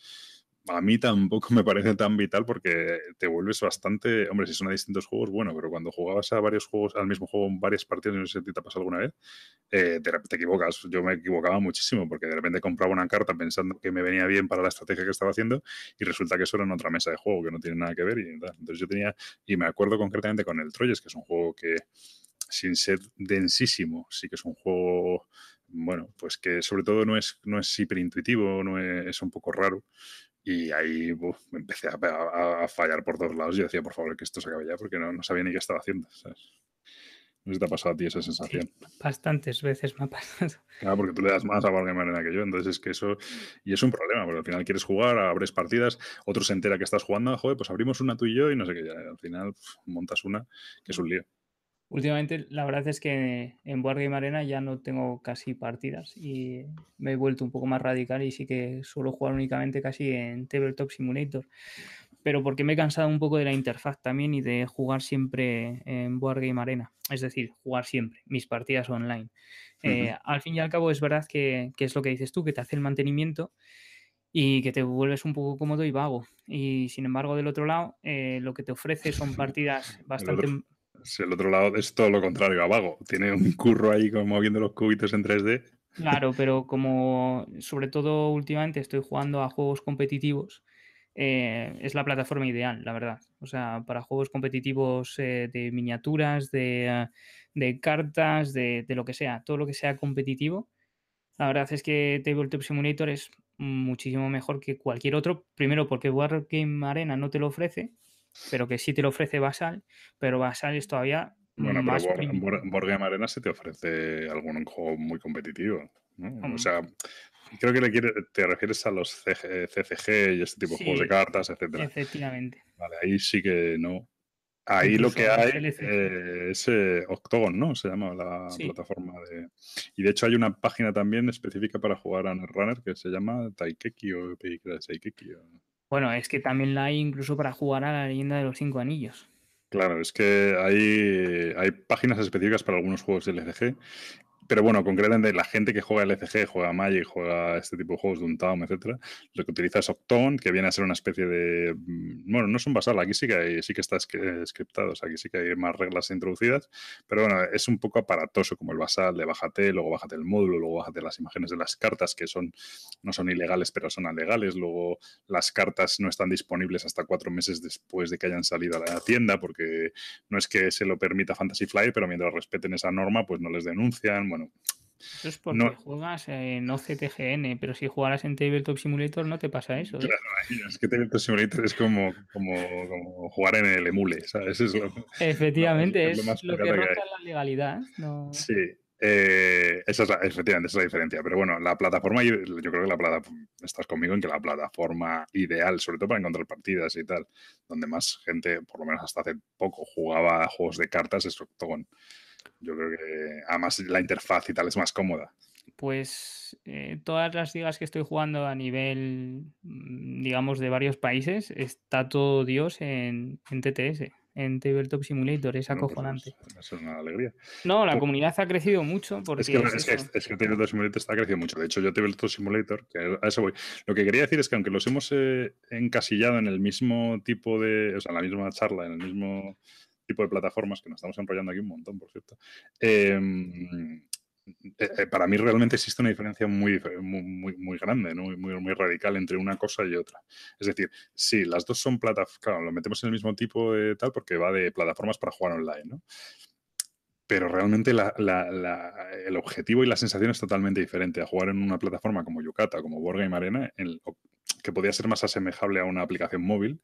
a mí tampoco me parece tan vital porque te vuelves bastante. Hombre, si son a distintos juegos, bueno, pero cuando jugabas a varios juegos, al mismo juego en varias partidas, no sé si te ha pasado alguna vez, eh, te, te equivocas. Yo me equivocaba muchísimo porque de repente compraba una carta pensando que me venía bien para la estrategia que estaba haciendo y resulta que eso era en otra mesa de juego que no tiene nada que ver. Y. Entonces yo tenía, y me acuerdo concretamente con el Troyes, que es un juego que sin ser densísimo, sí que es un juego bueno, pues que sobre todo no es, no es hiperintuitivo, no es, es un poco raro. Y ahí uf, me empecé a, a- a fallar por todos lados. Yo decía, por favor, que esto se acabe ya, porque no, no sabía ni qué estaba haciendo. ¿sabes? No sé si te ha pasado a ti esa sensación. Bastantes veces me ha pasado. Claro, porque tú le das más a Wargame Arena que yo. Entonces es que eso. Y es un problema, porque al final quieres jugar, abres partidas, otro se entera que estás jugando, joder, pues abrimos una tú y yo y no sé qué. Ya, al final pf, montas una que es un lío. Últimamente, la verdad es que en Wargame Arena ya no tengo casi partidas y me he vuelto un poco más radical y sí que suelo jugar únicamente casi en Tabletop Simulator. Pero porque me he cansado un poco de la interfaz también y de jugar siempre en Wargame Arena. Es decir, jugar siempre mis partidas online. Eh, Al fin y al cabo es verdad que, que es lo que dices tú, que te hace el mantenimiento y que te vuelves un poco cómodo y vago. Y sin embargo, del otro lado, eh, lo que te ofrece son partidas bastante... Si el otro lado es todo lo contrario, a vago. Tiene un curro ahí como moviendo los cubitos en 3D. Claro, pero como sobre todo últimamente estoy jugando a juegos competitivos, eh, es la plataforma ideal, la verdad. O sea, para juegos competitivos eh, de miniaturas, de, de cartas, de, de lo que sea, todo lo que sea competitivo, la verdad es que Tabletop Simulator es muchísimo mejor que cualquier otro. Primero porque Wargame Arena no te lo ofrece, pero que sí te lo ofrece Basal, pero Basal es todavía Bueno, más pero Game Arena se te ofrece algún juego muy competitivo. ¿no? Mm. O sea, creo que le quiere- te refieres a los CG CCG y este tipo de juegos de cartas, etcétera. efectivamente. Vale, ahí sí que no. Ahí lo que hay eh, es eh, Octogon, ¿no? Se llama la Sí. plataforma de. Y de hecho hay una página también específica para jugar a Netrunner que se llama Taikeki o Taikeki. o- Bueno, es que también la hay incluso para jugar a la leyenda de los cinco anillos. Claro, es que hay, hay páginas específicas para algunos juegos de LCG. Pero bueno, concretamente la gente que juega LCG, juega Magic, juega este tipo de juegos de Untown, etcétera, lo que utiliza es Octon, que viene a ser una especie de. mm, Bueno, no es un basal, aquí sí que hay, sí que está scriptado, o sea, aquí sí que hay más reglas introducidas, pero bueno, es un poco aparatoso como el basal de bájate, luego bájate el módulo, luego bájate las imágenes de las cartas, que son no son ilegales, pero son alegales, luego las cartas no están disponibles hasta cuatro meses después de que hayan salido a la tienda, porque no es que se lo permita Fantasy Flight, pero mientras respeten esa norma, pues no les denuncian. Bueno, Eso es porque No. juegas en OCTGN, pero si jugaras en Tabletop Simulator no te pasa eso. ¿eh? Claro, es que Tabletop Simulator es como, como, como jugar en el emule, ¿sabes? Es lo- Efectivamente, es lo es lo que que la legalidad. No... Sí, eh, esa es la, efectivamente, esa es la diferencia. Pero bueno, la plataforma, yo yo creo que la plataforma, estás conmigo en que la plataforma ideal, sobre todo para encontrar partidas y tal, donde más gente, por lo menos hasta hace poco, jugaba juegos de cartas, es Octogon. Yo creo que además la interfaz y tal es más cómoda. Pues eh, todas las ligas que estoy jugando a nivel, mm, digamos, de varios países, está todo Dios en, en TTS, en Tabletop Simulator, es pues acojonante. es- es una alegría. No, la Pues- comunidad ha crecido mucho porque Es que, es que, eso. es que Tabletop Simulator está creciendo mucho. De hecho, yo Tabletop Simulator, que a eso voy. Lo que quería decir es que aunque los hemos eh, encasillado en el mismo tipo de, o sea, en la misma charla, en el mismo tipo de plataformas, que nos estamos enrollando aquí un montón, por cierto, eh, eh, para mí realmente existe una diferencia muy, muy, muy, grande, muy, muy, radical entre una cosa y otra. Es decir, sí, las dos son plataformas, claro, lo metemos en el mismo tipo de tal porque va de plataformas para jugar online, ¿no? pero realmente el objetivo y la sensación es totalmente diferente a jugar en una plataforma como Yucata, como Board Game Arena, en que podría ser más asemejable a una aplicación móvil,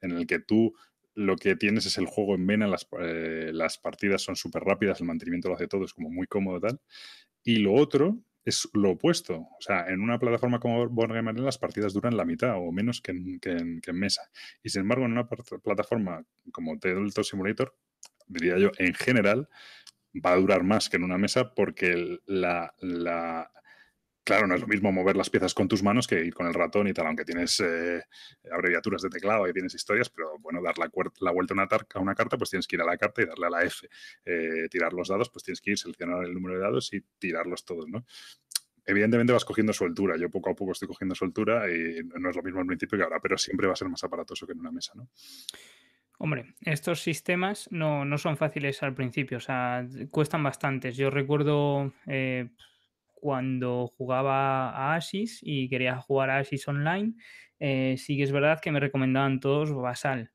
en el que tú lo que tienes es el juego en vena, las, eh, las partidas son súper rápidas, el mantenimiento lo hace todo, es como muy cómodo tal. Y lo otro es lo opuesto. O sea, en una plataforma como Board Game las partidas duran la mitad o menos que en, que en- mesa. Y sin embargo, en una plataforma como Tabletop Simulator, diría yo, en general, va a durar más que en una mesa porque la, la- Claro, no es lo mismo mover las piezas con tus manos que ir con el ratón y tal, aunque tienes eh, abreviaturas de teclado y tienes historias, pero bueno, dar la, la vuelta a una, una carta, pues tienes que ir a la carta y darle a la F. Eh, tirar los dados, pues tienes que ir, seleccionar el número de dados y tirarlos todos, ¿no? evidentemente vas cogiendo soltura. Yo poco a poco estoy cogiendo soltura y no es lo mismo al principio que ahora, pero siempre va a ser más aparatoso que en una mesa, ¿no? Hombre, estos sistemas no, no son fáciles al principio, o sea, cuestan bastantes. Yo recuerdo eh, cuando jugaba a Asis y quería jugar a Asis online, eh, sí que es verdad que me recomendaban todos Basal.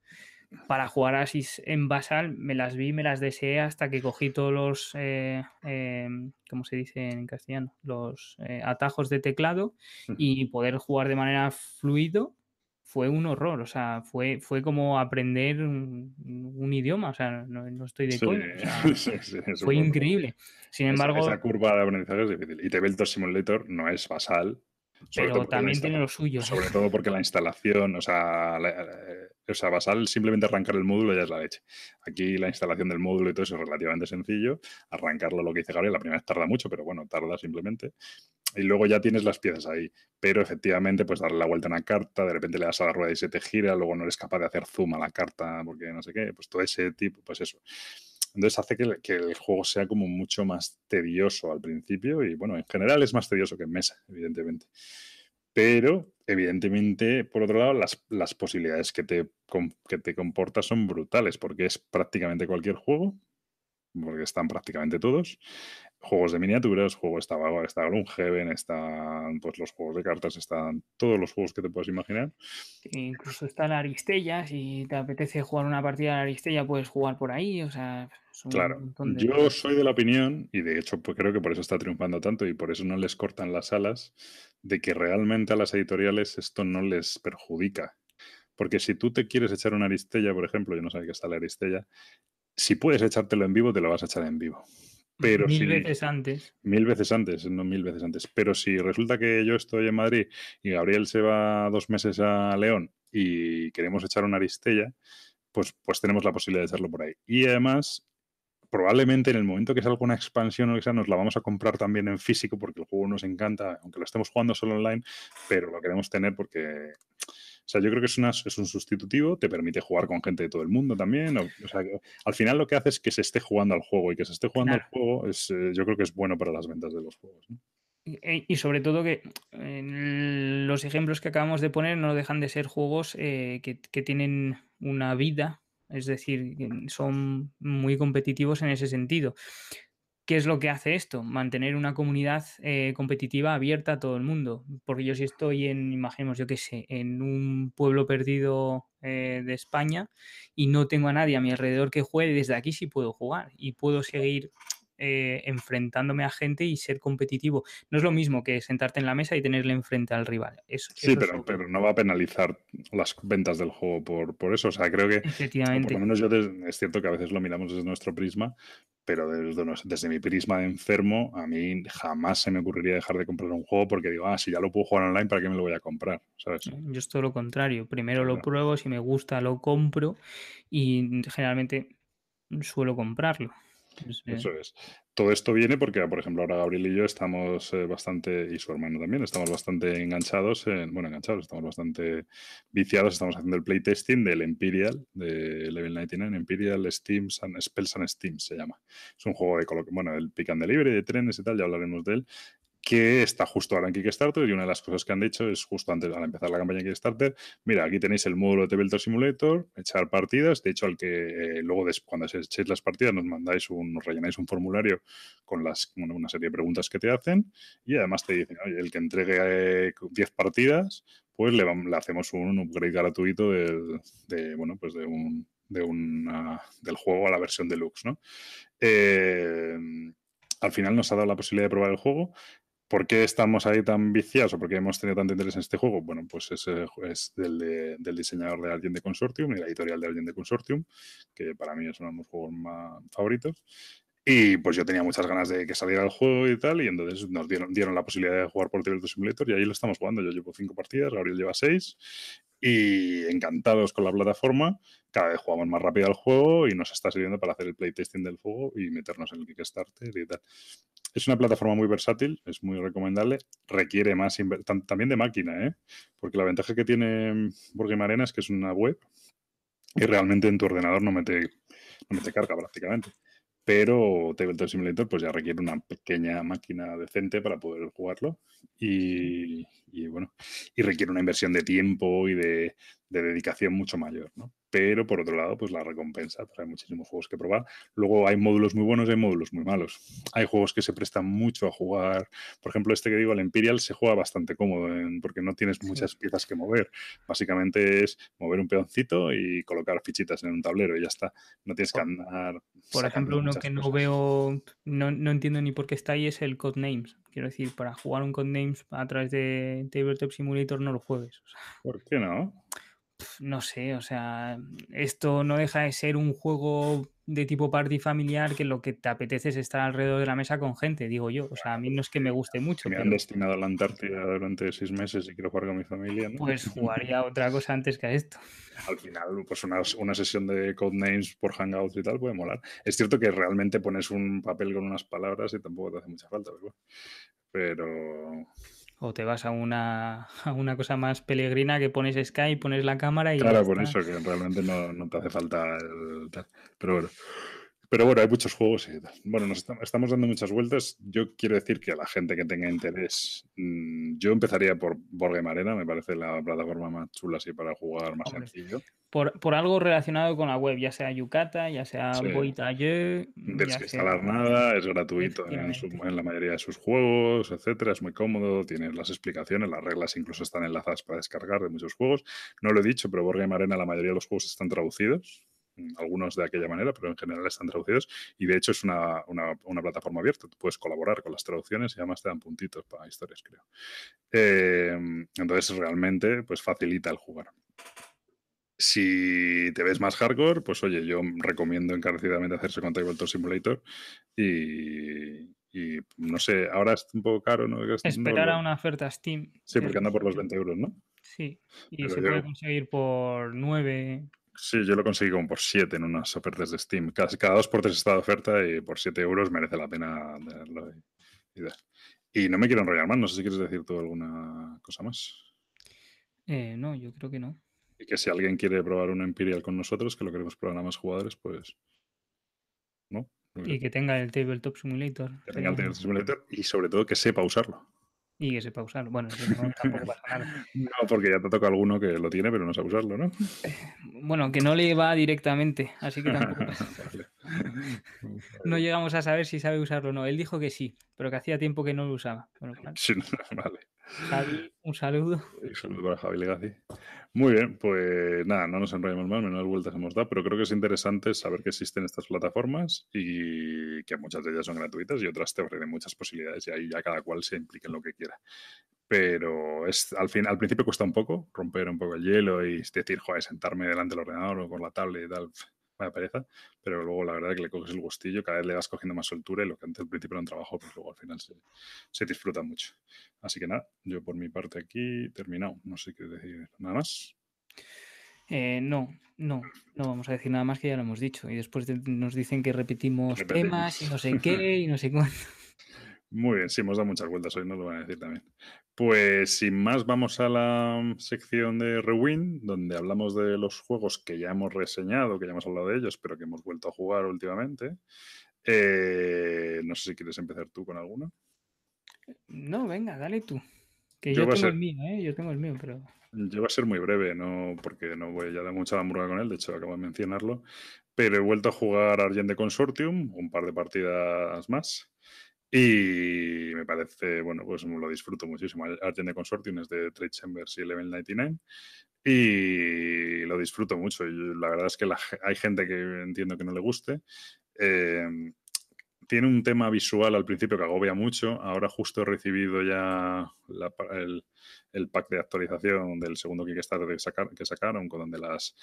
Para jugar a Asis en Basal me las vi, me las deseé hasta que cogí todos los, eh, em, ¿cómo se dice en castellano? Los eh, atajos de teclado y poder jugar de manera fluido fue un horror, o sea, fue, fue como aprender un, un idioma, o sea, no, no estoy de Sí, coña, o sea, sí, sí, fue increíble. Sin embargo, esa curva de aprendizaje es difícil. Y Tabletop Simulator no es basal, pero también tiene lo suyo. sobre todo porque la instalación, o sea, la- eh, o sea, basal simplemente arrancar el módulo ya es la leche. Aquí la instalación del módulo y todo eso es relativamente sencillo. Arrancarlo, lo que dice Gabriel, la primera vez tarda mucho, pero bueno, tarda simplemente. Y luego ya tienes las piezas ahí. Pero efectivamente, pues darle la vuelta a una carta, de repente le das a la rueda y se te gira, luego no eres capaz de hacer zoom a la carta porque no sé qué, pues todo ese tipo, pues eso. Entonces hace que, el- juego sea como mucho más tedioso al principio y bueno, en general es más tedioso que en mesa, evidentemente. Pero, evidentemente, por otro lado, las, las posibilidades que te, que te comporta son brutales, porque es prácticamente cualquier juego, porque están prácticamente todos. Juegos de miniaturas, juego está, está Gloomhaven, están pues, los juegos de cartas, están todos los juegos que te puedas imaginar. Incluso está la Aristella, si te apetece jugar una partida de la Aristella, puedes jugar por ahí, o sea, son un Claro, montón de... yo soy de la opinión, y de hecho pues creo que por eso está triunfando tanto y por eso no les cortan las alas, de que realmente a las editoriales esto no les perjudica. Porque si tú te quieres echar una Aristella, por ejemplo, yo no sé qué está la Aristella, si puedes echártelo en vivo, te lo vas a echar en vivo. Pero mil si, veces antes. Mil veces antes, no mil veces antes. Pero si resulta que yo estoy en Madrid y Gabriel se va dos meses a León y queremos echar una Aristella, pues, pues tenemos la posibilidad de echarlo por ahí. Y además, probablemente en el momento que salga una expansión o que sea, nos la vamos a comprar también en físico porque el juego nos encanta, aunque lo estemos jugando solo online, pero lo queremos tener porque... O sea, yo creo que es, una, es un sustitutivo, te permite jugar con gente de todo el mundo también. O, o sea, que al final lo que hace es que se esté jugando al juego y que se esté jugando Claro. al juego es, eh, yo creo que es bueno para las ventas de los juegos. ¿no? Y, y sobre todo que eh, los ejemplos que acabamos de poner no dejan de ser juegos eh, que, que tienen una vida, es decir, son muy competitivos en ese sentido. ¿Qué es lo que hace esto? Mantener una comunidad eh, competitiva abierta a todo el mundo. Porque yo si estoy en, imaginemos, yo qué sé, en un pueblo perdido eh, de España y no tengo a nadie a mi alrededor que juegue, desde aquí sí puedo jugar y puedo seguir eh, enfrentándome a gente y ser competitivo. No es lo mismo que sentarte en la mesa y tenerle enfrente al rival. Eso, Sí, eso pero, pero no va a penalizar las ventas del juego por, por eso. O sea, creo que, o por Efectivamente. lo menos yo, es cierto que a veces lo miramos desde nuestro prisma, pero desde, desde mi prisma de enfermo, a mí jamás se me ocurriría dejar de comprar un juego porque digo, ah, si ya lo puedo jugar online, ¿para qué me lo voy a comprar? ¿Sabes? Yo es todo lo contrario. Primero lo Claro. pruebo, si me gusta lo compro y generalmente suelo comprarlo. Eso es. Todo esto viene porque, por ejemplo, ahora Gabriel y yo estamos eh, bastante, y su hermano también, estamos bastante enganchados, en, bueno, enganchados, estamos bastante viciados, estamos haciendo el playtesting del Imperial, de Level 99, Imperial Steams Spells and Steams se llama. Es un juego de, bueno, el pick and delivery, de trenes y tal, ya hablaremos de él, que está justo ahora en Kickstarter y una de las cosas que han dicho es justo antes, al empezar la campaña en Kickstarter, mira, aquí tenéis el módulo de Tabletop Simulator, echar partidas, de hecho, al que eh, luego cuando echéis las partidas nos mandáis un, rellenáis un formulario con una serie de preguntas que te hacen y además te dicen, el que entregue eh, 10 partidas, pues le, le hacemos un upgrade gratuito del- de, bueno, pues de un, de del juego a la versión deluxe, ¿no? Eh, al final nos ha dado la posibilidad de probar el juego. ¿Por qué estamos ahí tan viciados o por qué hemos tenido tanto interés en este juego? Bueno, pues ju- es del, de- del diseñador de Alguien de Consortium y la editorial de Alguien de Consortium, que para mí es uno de mis juegos más favoritos. Y pues yo tenía muchas ganas de que saliera el juego y tal, y entonces nos dieron, la posibilidad de jugar por Tabletop Simulator y ahí lo estamos jugando. Yo llevo cinco partidas, Gabriel lleva seis, y encantados con la plataforma. Cada vez jugamos más rápido al juego y nos está sirviendo para hacer el playtesting del juego y meternos en el Kickstarter y tal. Es una plataforma muy versátil, es muy recomendable, requiere más también de máquina, ¿eh? porque la ventaja que tiene Board Arena es que es una web y realmente en tu ordenador no mete, no mete carga prácticamente. Pero Tabletop Simulator pues ya requiere una pequeña máquina decente para poder jugarlo y, y, bueno, y requiere una inversión de tiempo y de, de dedicación mucho mayor, ¿no? Pero por otro lado, pues la recompensa, pues hay muchísimos juegos que probar. Luego hay módulos muy buenos y hay módulos muy malos. Hay juegos que se prestan mucho a jugar. Por ejemplo, este que digo, el Imperial, se juega bastante cómodo en- porque no tienes muchas piezas que mover. Básicamente es mover un peoncito y colocar fichitas en un tablero y ya está. No tienes que andar. Por ejemplo, uno que no cosas. veo, no, no entiendo ni por qué está ahí es el Codenames. Quiero decir, para jugar un Codenames a través de Tabletop Simulator no lo juegues. O sea, ¿Por qué no? No sé, o sea, esto no deja de ser un juego de tipo party familiar que lo que te apetece es estar alrededor de la mesa con gente, digo yo. O sea, a mí no es que me guste mucho, me han destinado a la Antártida durante seis meses y quiero jugar con mi familia, ¿no? pues jugaría otra cosa antes que a esto. al final, pues una, una sesión de codenames por Hangouts y tal puede molar. Es cierto que realmente pones un papel con unas palabras y tampoco te hace mucha falta, pero, bueno. pero O te vas a una, a una cosa más peregrina que pones Skype, pones la cámara y claro, por está. eso que realmente no, no te hace falta el tal. Pero bueno. Pero bueno, hay muchos juegos y. Bueno, nos estamos, dando muchas vueltas. Yo quiero decir que a la gente que tenga interés, mmm, yo empezaría por Board Game Arena, me parece la plataforma más chula así para jugar más Hombre, sencillo. Por, por algo relacionado con la web, ya sea Yucata, ya sea Sí. Ya tienes que instalar nada, es gratuito en, su- Efectivamente. en la mayoría de sus juegos, etcétera. Es muy cómodo, tienes las explicaciones, las reglas incluso están enlazadas para descargar de muchos juegos. No lo he dicho, pero Board Game Arena, la mayoría de los juegos están traducidos, mm, algunos de aquella manera, pero en general están traducidos. Y de hecho es una, una- una plataforma abierta, tú puedes colaborar con las traducciones y además te dan puntitos para historias, creo. Eh, entonces realmente pues facilita el jugar. Si te ves más hardcore, pues oye, yo recomiendo encarecidamente hacerse con Tabletop Simulator y, y no sé, ahora es un poco caro, ¿no? Es- no Esperar a una oferta Steam. Sí, porque anda por los suyo. 20 euros, ¿no? Sí, y Pero se yo- puede conseguir por 9. Sí, yo lo conseguí como por 7 en unas ofertas de Steam. Cada, cada dos por tres está de oferta y por 7 euros merece la pena tenerlo. Y, y no me quiero enrollar más, no sé si quieres decir tú alguna cosa más. Eh, no, yo creo que no. Y que si alguien quiere probar un Imperial con nosotros, que lo queremos probar a más jugadores, pues. ¿No? Y que tenga el Tabletop Simulator. que tenga el Tabletop Simulator y sobre todo que sepa usarlo. Y que sepa usarlo. Bueno, si no, tampoco pasa nada. No, porque ya te toca alguno que lo tiene, pero no sabe usarlo, ¿no? Bueno, que no le va directamente, así que tampoco pasa. Vale. No llegamos a saber si sabe usarlo o no. Él dijo que sí, pero que hacía tiempo que no lo usaba. Bueno, claro. Sí, no, vale. Javi, un saludo. Y saludo para Javi Legacy. Muy bien, pues nada, no nos enrollemos más, menos vueltas hemos dado, pero creo que es interesante saber que existen estas plataformas y que muchas de ellas son gratuitas y otras te ofrecen muchas posibilidades y ahí ya cada cual se implique en lo que quiera. Pero es, al, fin, al principio cuesta un poco romper un poco el hielo y decir, joder, sentarme delante del ordenador o con la tablet y tal, vaya pereza, pero luego la verdad es que le coges el gustillo, cada vez le vas cogiendo más soltura y lo que antes al principio era un trabajo, pues luego al final se, se disfruta mucho. Así que nada, yo por mi parte aquí terminado. No sé qué decir nada más. Eh, no, no, no vamos a decir nada más que ya lo hemos dicho. Y después de- nos dicen que repetimos, Repetimos. temas y no sé qué y no sé cuánto. Muy bien, sí, hemos dado muchas vueltas hoy, nos lo van a decir también. Pues sin más, vamos a la sección de Rewind, donde hablamos de los juegos que ya hemos reseñado, que ya hemos hablado de ellos, pero que hemos vuelto a jugar últimamente. Eh, no sé si quieres empezar tú con alguno. No, venga, dale tú. Que Yo a tengo ser- el mío, ¿eh? Yo tengo el mío, pero... Yo voy a ser muy breve, no porque no voy ya de mucha la hamburguesa con él, de hecho acabo de mencionarlo, pero he vuelto a jugar Argent de Consortium, un par de partidas más, y me parece, bueno, pues lo disfruto muchísimo. Argent Consortium es de Trade Chambers y Level 99, y lo disfruto mucho. Y la verdad es que hay gente que entiendo que no le guste. Eh, tiene un tema visual al principio que agobia mucho. Ahora justo he recibido ya el, pack de actualización del segundo Kickstarter que, sacar- que sacaron, con donde las,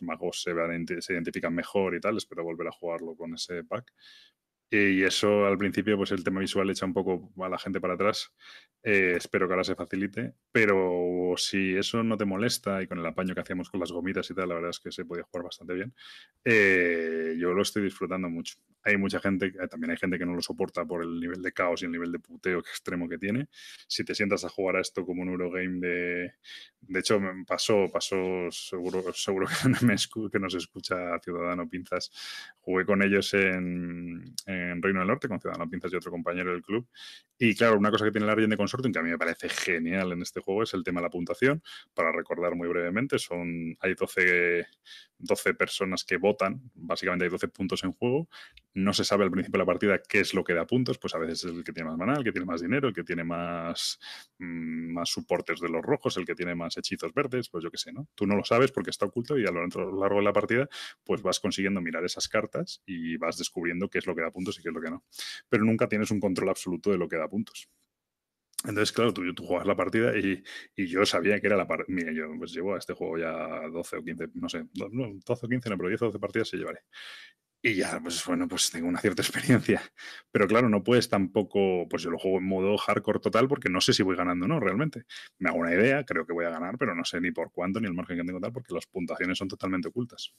magos se, se identifican mejor y tal. Espero volver a jugarlo con ese pack. Y eso al principio, pues el tema visual echa un poco a la gente para atrás. Eh, espero que ahora se facilite. Pero si eso no te molesta y con el apaño que hacíamos con las gomitas y tal, la verdad es que se podía jugar bastante bien. Eh, yo lo estoy disfrutando mucho. Hay mucha gente, eh, también hay gente que no lo soporta por el nivel de caos y el nivel de puteo extremo que tiene. Si te sientas a jugar a esto como un Eurogame de, De hecho, pasó, pasó, seguro, seguro que, me escu- que nos escucha Ciudadano Pinzas. Jugué con ellos en, en Reino del Norte, con Ciudadano Pinzas y otro compañero del club. Y claro, una cosa que tiene el Argent de Consortium, que a mí me parece genial en este juego, es el tema de la puntuación. Para recordar muy brevemente, son, hay 12, 12 personas que votan, básicamente hay 12 puntos en juego. No se sabe al principio de la partida qué es lo que da puntos, pues a veces es el que tiene más maná, el que tiene más dinero, el que tiene más, mm, más soportes de los rojos, el que tiene más hechizos verdes, pues yo qué sé, ¿no? Tú no lo sabes porque está oculto y a lo largo de la partida pues vas consiguiendo mirar esas cartas y vas descubriendo qué es lo que da puntos y qué es lo que no. Pero nunca tienes un control absoluto de lo que da puntos. Entonces, claro, tú, tú juegas la partida y, y yo sabía que era la partida. Mira, yo pues llevo a este juego ya 12 o 15, no sé, do- no, 12 o 15, no, pero 10 o 12 partidas se llevaré. Y ya, pues bueno, pues tengo una cierta experiencia. Pero claro, no puedes tampoco, pues yo lo juego en modo hardcore total porque no sé si voy ganando o no realmente. Me hago una idea, creo que voy a ganar, pero no sé ni por cuánto ni el margen que tengo tal porque las puntuaciones son totalmente ocultas.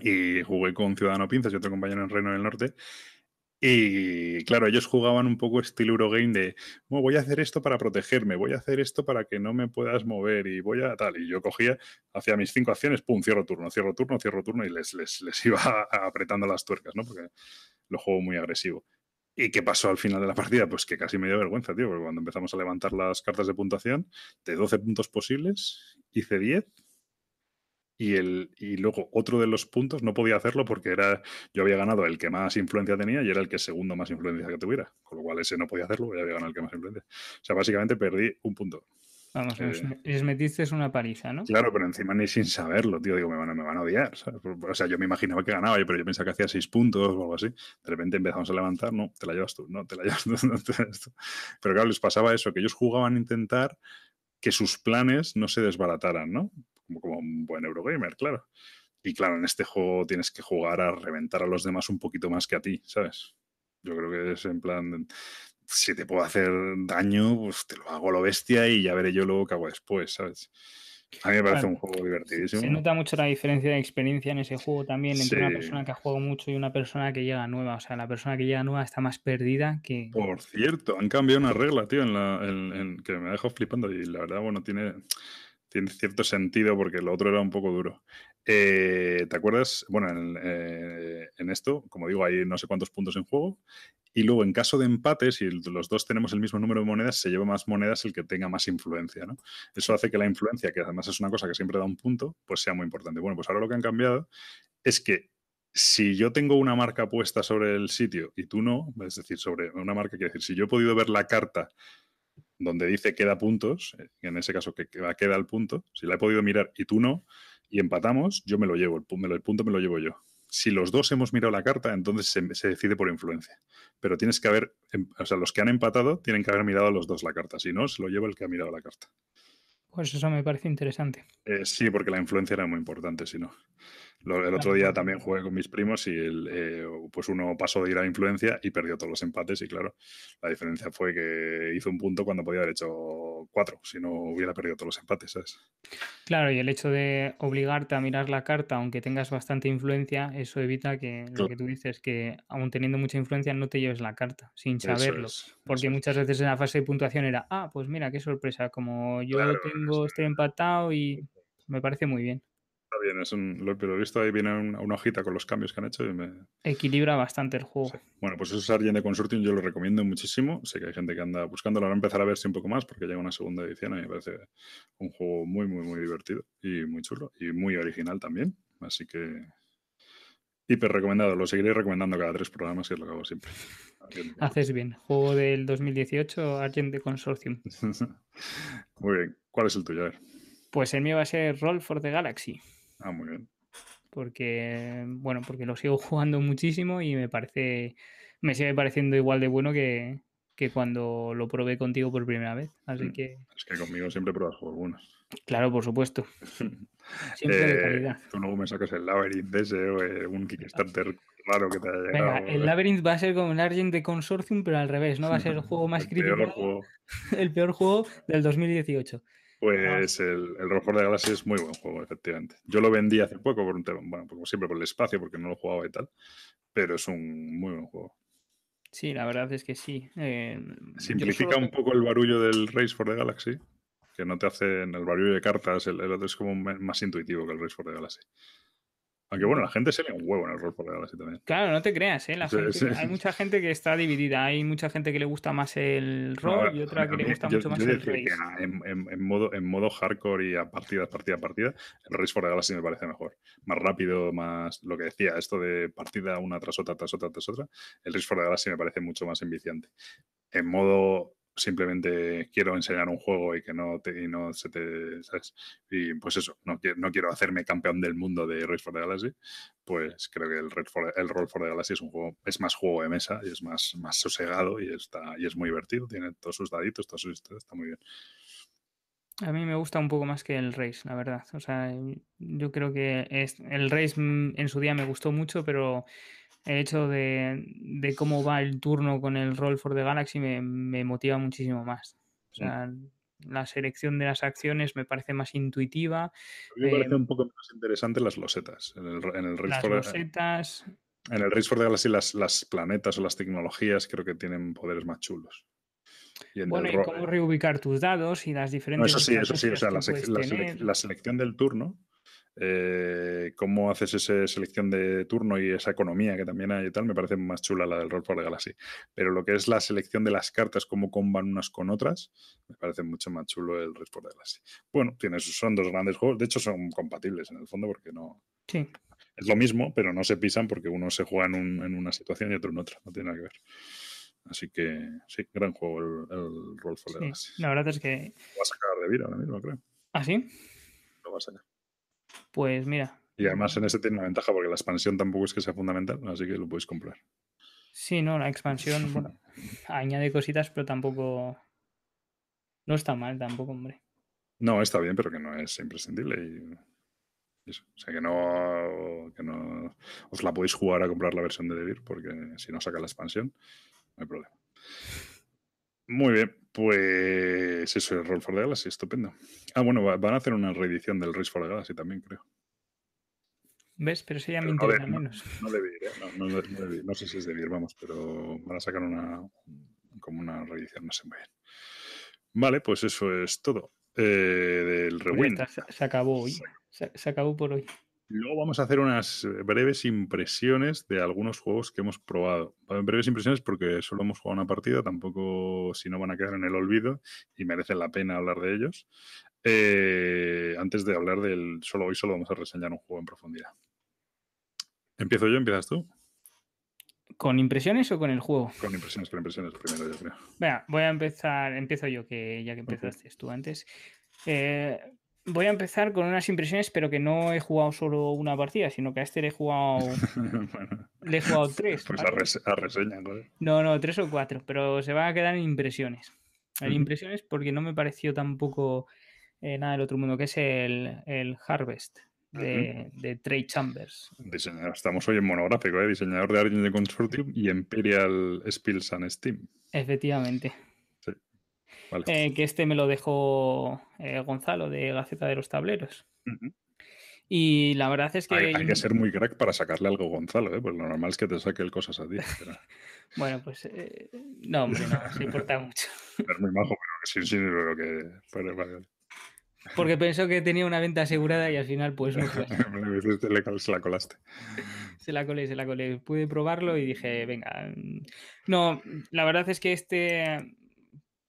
Y jugué con Ciudadano Pinzas y otro compañero en Reino del Norte. Y claro, ellos jugaban un poco estilo Eurogame de "Bueno, voy a hacer esto para protegerme, voy a hacer esto para que no me puedas mover y voy a tal. Y yo cogía, hacía mis cinco acciones, pum, cierro turno, cierro turno, cierro turno y les, les, les iba apretando las tuercas, ¿no? Porque lo juego muy agresivo. ¿Y qué pasó al final de la partida? Pues que casi me dio vergüenza, tío, porque cuando empezamos a levantar las cartas de puntuación, de 12 puntos posibles, hice 10 y, el, y luego otro de los puntos no podía hacerlo porque era yo había ganado el que más influencia tenía y era el que segundo más influencia que tuviera. Con lo cual ese no podía hacerlo, ya había ganado el que más influencia. O sea, básicamente perdí un punto. Vamos, Eh, les, metiste una paliza, ¿no? Claro, pero encima ni sin saberlo, tío. Digo, me van, a- me van a odiar. ¿sabes? O sea, yo me imaginaba que ganaba, pero yo pensaba que hacía seis puntos o algo así. De repente empezamos a levantar, no, te la llevas tú, no, te la llevas tú, no, te la llevas tú. Pero claro, les pasaba eso, que ellos jugaban a intentar que sus planes no se desbarataran, ¿no? Como, como un buen Eurogamer, claro. Y claro, en este juego tienes que jugar a reventar a los demás un poquito más que a ti, ¿sabes? Yo creo que es en plan, si te puedo hacer daño, pues te lo hago a lo bestia y ya veré yo luego qué hago después, ¿sabes? A mí me parece un juego divertidísimo. Se nota mucho la diferencia de experiencia en ese juego también entre una Sí. persona que ha jugado mucho y una persona que llega nueva. O sea, la persona que llega nueva está más perdida que... Por cierto, han cambiado una regla, tío, en la, en- en- que me ha dejado flipando y la verdad, bueno, tiene, tiene cierto sentido porque lo otro era un poco duro. Eh, ¿Te acuerdas? Bueno, en, eh, en esto, como digo, hay no sé cuántos puntos en juego y luego en caso de empate, si los dos tenemos el mismo número de monedas, se lleva más monedas el que tenga más influencia, ¿no? Eso hace que la influencia, que además es una cosa que siempre da un punto, pues sea muy importante. Bueno, pues ahora lo que han cambiado es que si yo tengo una marca puesta sobre el sitio y tú no, es decir, sobre una marca, quiere decir, si yo he podido ver la carta donde dice queda puntos, eh, en ese caso que queda, queda el punto, si la he podido mirar y tú no, y empatamos, yo me lo llevo, el, pu- me lo- el punto me lo llevo yo. Si los dos hemos mirado la carta, entonces se, se decide por influencia. Pero tienes que haber, em- o sea, los que han empatado tienen que haber mirado los dos la carta, si no, se lo lleva el que ha mirado la carta. Pues eso me parece interesante. Eh, sí, porque la influencia era muy importante, si no. El otro día también jugué con mis primos y el, eh, pues uno pasó de ir a influencia y perdió todos los empates y claro, la diferencia fue que hizo un punto cuando podía haber hecho cuatro, si no hubiera perdido todos los empates, ¿sabes? Claro, y el hecho de obligarte a mirar la carta, aunque tengas bastante influencia, eso evita que lo que tú dices, que aún teniendo mucha influencia no te lleves la carta sin saberlo. es, Porque muchas veces en la fase de puntuación era, ah, pues mira, qué sorpresa, como yo Claro, tengo, estoy empatado y me parece muy bien. Está bien, es un, lo, pero he visto ahí viene una, una hojita con los cambios que han hecho y me, Equilibra bastante el juego. Sí. Bueno, pues eso es Argent de Consortium, yo lo recomiendo muchísimo. Sé que hay gente que anda buscándolo, ahora empezar a verse un poco más porque llega una segunda edición y me parece un juego muy, muy, muy divertido y muy chulo y muy original también. Así que hiper recomendado, lo seguiré recomendando cada tres programas, que es lo que hago siempre. Haces bien. Juego del 2018, Argent de Consortium. Consortium. muy bien, ¿cuál es el tuyo? A ver. Pues el mío va a ser Roll for the Galaxy. Ah, muy bien. porque bueno, porque lo sigo jugando muchísimo y me parece, me sigue pareciendo igual de bueno que, que cuando lo probé contigo por primera vez. Así Mm. que, Es que conmigo siempre pruebas juegos buenos. claro, por supuesto, siempre de Eh, calidad. tú luego me sacas el Labyrinth ese o eh, un Kickstarter raro que te haya llegado. Venga, el Labyrinth va a ser como el Argent de Consortium, pero al revés, ¿no? Va a ser el juego más El peor juego. el peor juego del 2018. Pues el, el Rojo de Galaxy es muy buen juego, efectivamente. Yo lo vendí hace poco por un tema, bueno, como siempre por el espacio, porque no lo jugaba y tal, pero es un muy buen juego. Sí, la verdad es que sí. eh, Simplifica solo- un poco el barullo del Race for the Galaxy, que no te hacen el barrio de cartas, el, el otro es como más intuitivo que el Race for the Galaxy. Aunque bueno, la gente se le un huevo en el for the Galaxy también. Claro, no te creas, ¿eh? La Sí, gente- sí. hay mucha gente que está dividida. Hay mucha gente que le gusta más el No, rol y otra que le gusta yo- mucho más el race. en, en- en modo, en modo hardcore y a partida, partida, partida, el Race for the Galaxy me parece mejor. Más rápido, más lo que decía, esto de partida una tras otra, tras otra, tras otra. El Race for the Galaxy me parece mucho más enviciante. En modo simplemente quiero enseñar un juego y que no, te, y no se te. Y pues eso, no, quiero- no quiero hacerme campeón del mundo de Race for the Galaxy. Pues creo que el, Red for- el Roll for the Galaxy es un juego, es más juego de mesa y es más, más sosegado y está y es muy divertido. Tiene todos sus daditos, todas sus historias, está muy bien. A mí me gusta un poco más que el race, la verdad. O sea, yo creo que es, el race mm, en su día me gustó mucho, pero el hecho de, de cómo va el turno con el Roll for the Galaxy me, me motiva muchísimo más. O sea, la selección de las acciones me parece más intuitiva. A mí me Eh, parece un poco más interesante las losetas. En el, en el Race Las for, losetas, en el Race for the Galaxy las, las planetas o las tecnologías creo que tienen poderes más chulos. Y en bueno, y cómo reubicar tus dados y las No, diferentes eso sí, eso sí. O sea, la selección del turno, eh, cómo haces esa selección de turno y esa economía que también hay y tal, me parece más chula la del Roll for the Galaxy. Pero lo que es la selección de las cartas, cómo comban unas con otras, me parece mucho más chulo el Roll for the Galaxy. Bueno, tienes, son dos grandes juegos. De hecho, son compatibles en el fondo porque no. Sí. Es lo mismo, pero no se pisan porque uno se juega en, un- en una situación y otro en otra. No tiene nada que ver. Así que sí, gran juego el, el Roll for the Sí, Galaxy. la verdad es que. Lo va a sacar de vida ahora mismo, creo. ¿Ah, sí? Lo va a sacar. Pues mira. Y además en este tiene una ventaja porque la expansión tampoco es que sea fundamental, así que lo podéis comprar. Sí, no, la expansión, bueno, añade cositas, pero tampoco. No está mal tampoco, hombre. No, está bien, pero que no es imprescindible. Y eso. O sea, que no, que no os la podéis jugar a comprar la versión de Devir, porque si no saca la expansión, no hay problema. Muy bien, pues eso es Roll for the Galaxy, estupendo. Ah, bueno, va- van a hacer una reedición del Race for the Galaxy también, creo. ¿Ves? Pero eso ya me interesa no- menos. No ¿eh? no, no, sé si es de vamos, pero van a sacar una como una reedición, no sé muy bien. Vale, pues eso es todo. eh, del Pues Rewind. se, se acabó hoy. Se, se acabó por hoy. Luego vamos a hacer unas eh, breves impresiones de algunos juegos que hemos probado. Breves impresiones porque solo hemos jugado una partida, tampoco si no van a quedar en el olvido y merecen la pena hablar de ellos. Eh, antes de hablar del... Solo hoy solo vamos a reseñar un juego en profundidad. ¿Empiezo yo? ¿Empiezas tú? ¿Con impresiones o con el juego? Con impresiones, con impresiones primero, yo creo. Venga, voy a empezar, empiezo yo, que ya que empezaste tú antes. Eh, voy a empezar con unas impresiones, pero que no he jugado solo una partida, sino que a este le he jugado, bueno, le he jugado tres. pues a, ¿vale? res- a reseña, joder. No, no, tres o cuatro, pero se van a quedar en impresiones. En impresiones porque no me pareció tampoco eh, nada del otro mundo, que es el, el Harvest de, de Trey Chambers. Diseñador, estamos hoy en monográfico, ¿eh? diseñador de Argent Consortium y Imperial Spills and Steam. Efectivamente. Vale. Eh, que este me lo dejó eh, Gonzalo de Gaceta de los Tableros. Y la verdad es que. Hay, que ser muy crack para sacarle algo a Gonzalo, ¿eh? Pues lo normal es que te saque el cosas a ti. Pero, Bueno, pues. eh, no, hombre, no, se importa mucho. es muy majo, pero sí, sí, pero que. pero vale. Porque pensó que tenía una venta asegurada y al final, pues no fue. Se la colaste. Se la colé, se la colé. Pude probarlo y dije, venga. No, la verdad es que este.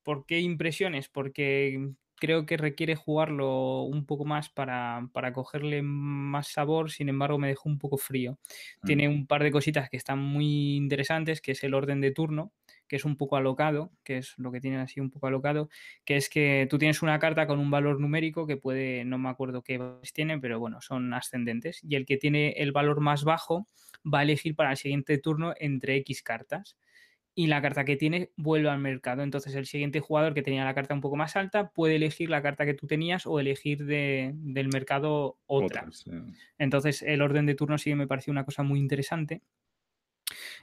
¿Por qué impresiones? Porque creo que requiere jugarlo un poco más para, para cogerle más sabor, sin embargo me dejó un poco frío. Tiene un par de cositas que están muy interesantes, que es el orden de turno, que es un poco alocado, que es lo que tiene así un poco alocado, que es que tú tienes una carta con un valor numérico que puede, no me acuerdo qué tiene, pero bueno, son ascendentes, y el que tiene el valor más bajo va a elegir para el siguiente turno entre X cartas. Y la carta que tiene vuelve al mercado. Entonces el siguiente jugador que tenía la carta un poco más alta puede elegir la carta que tú tenías o elegir de- del mercado otra. Sí. Entonces, el orden de turno sí que me pareció una cosa muy interesante.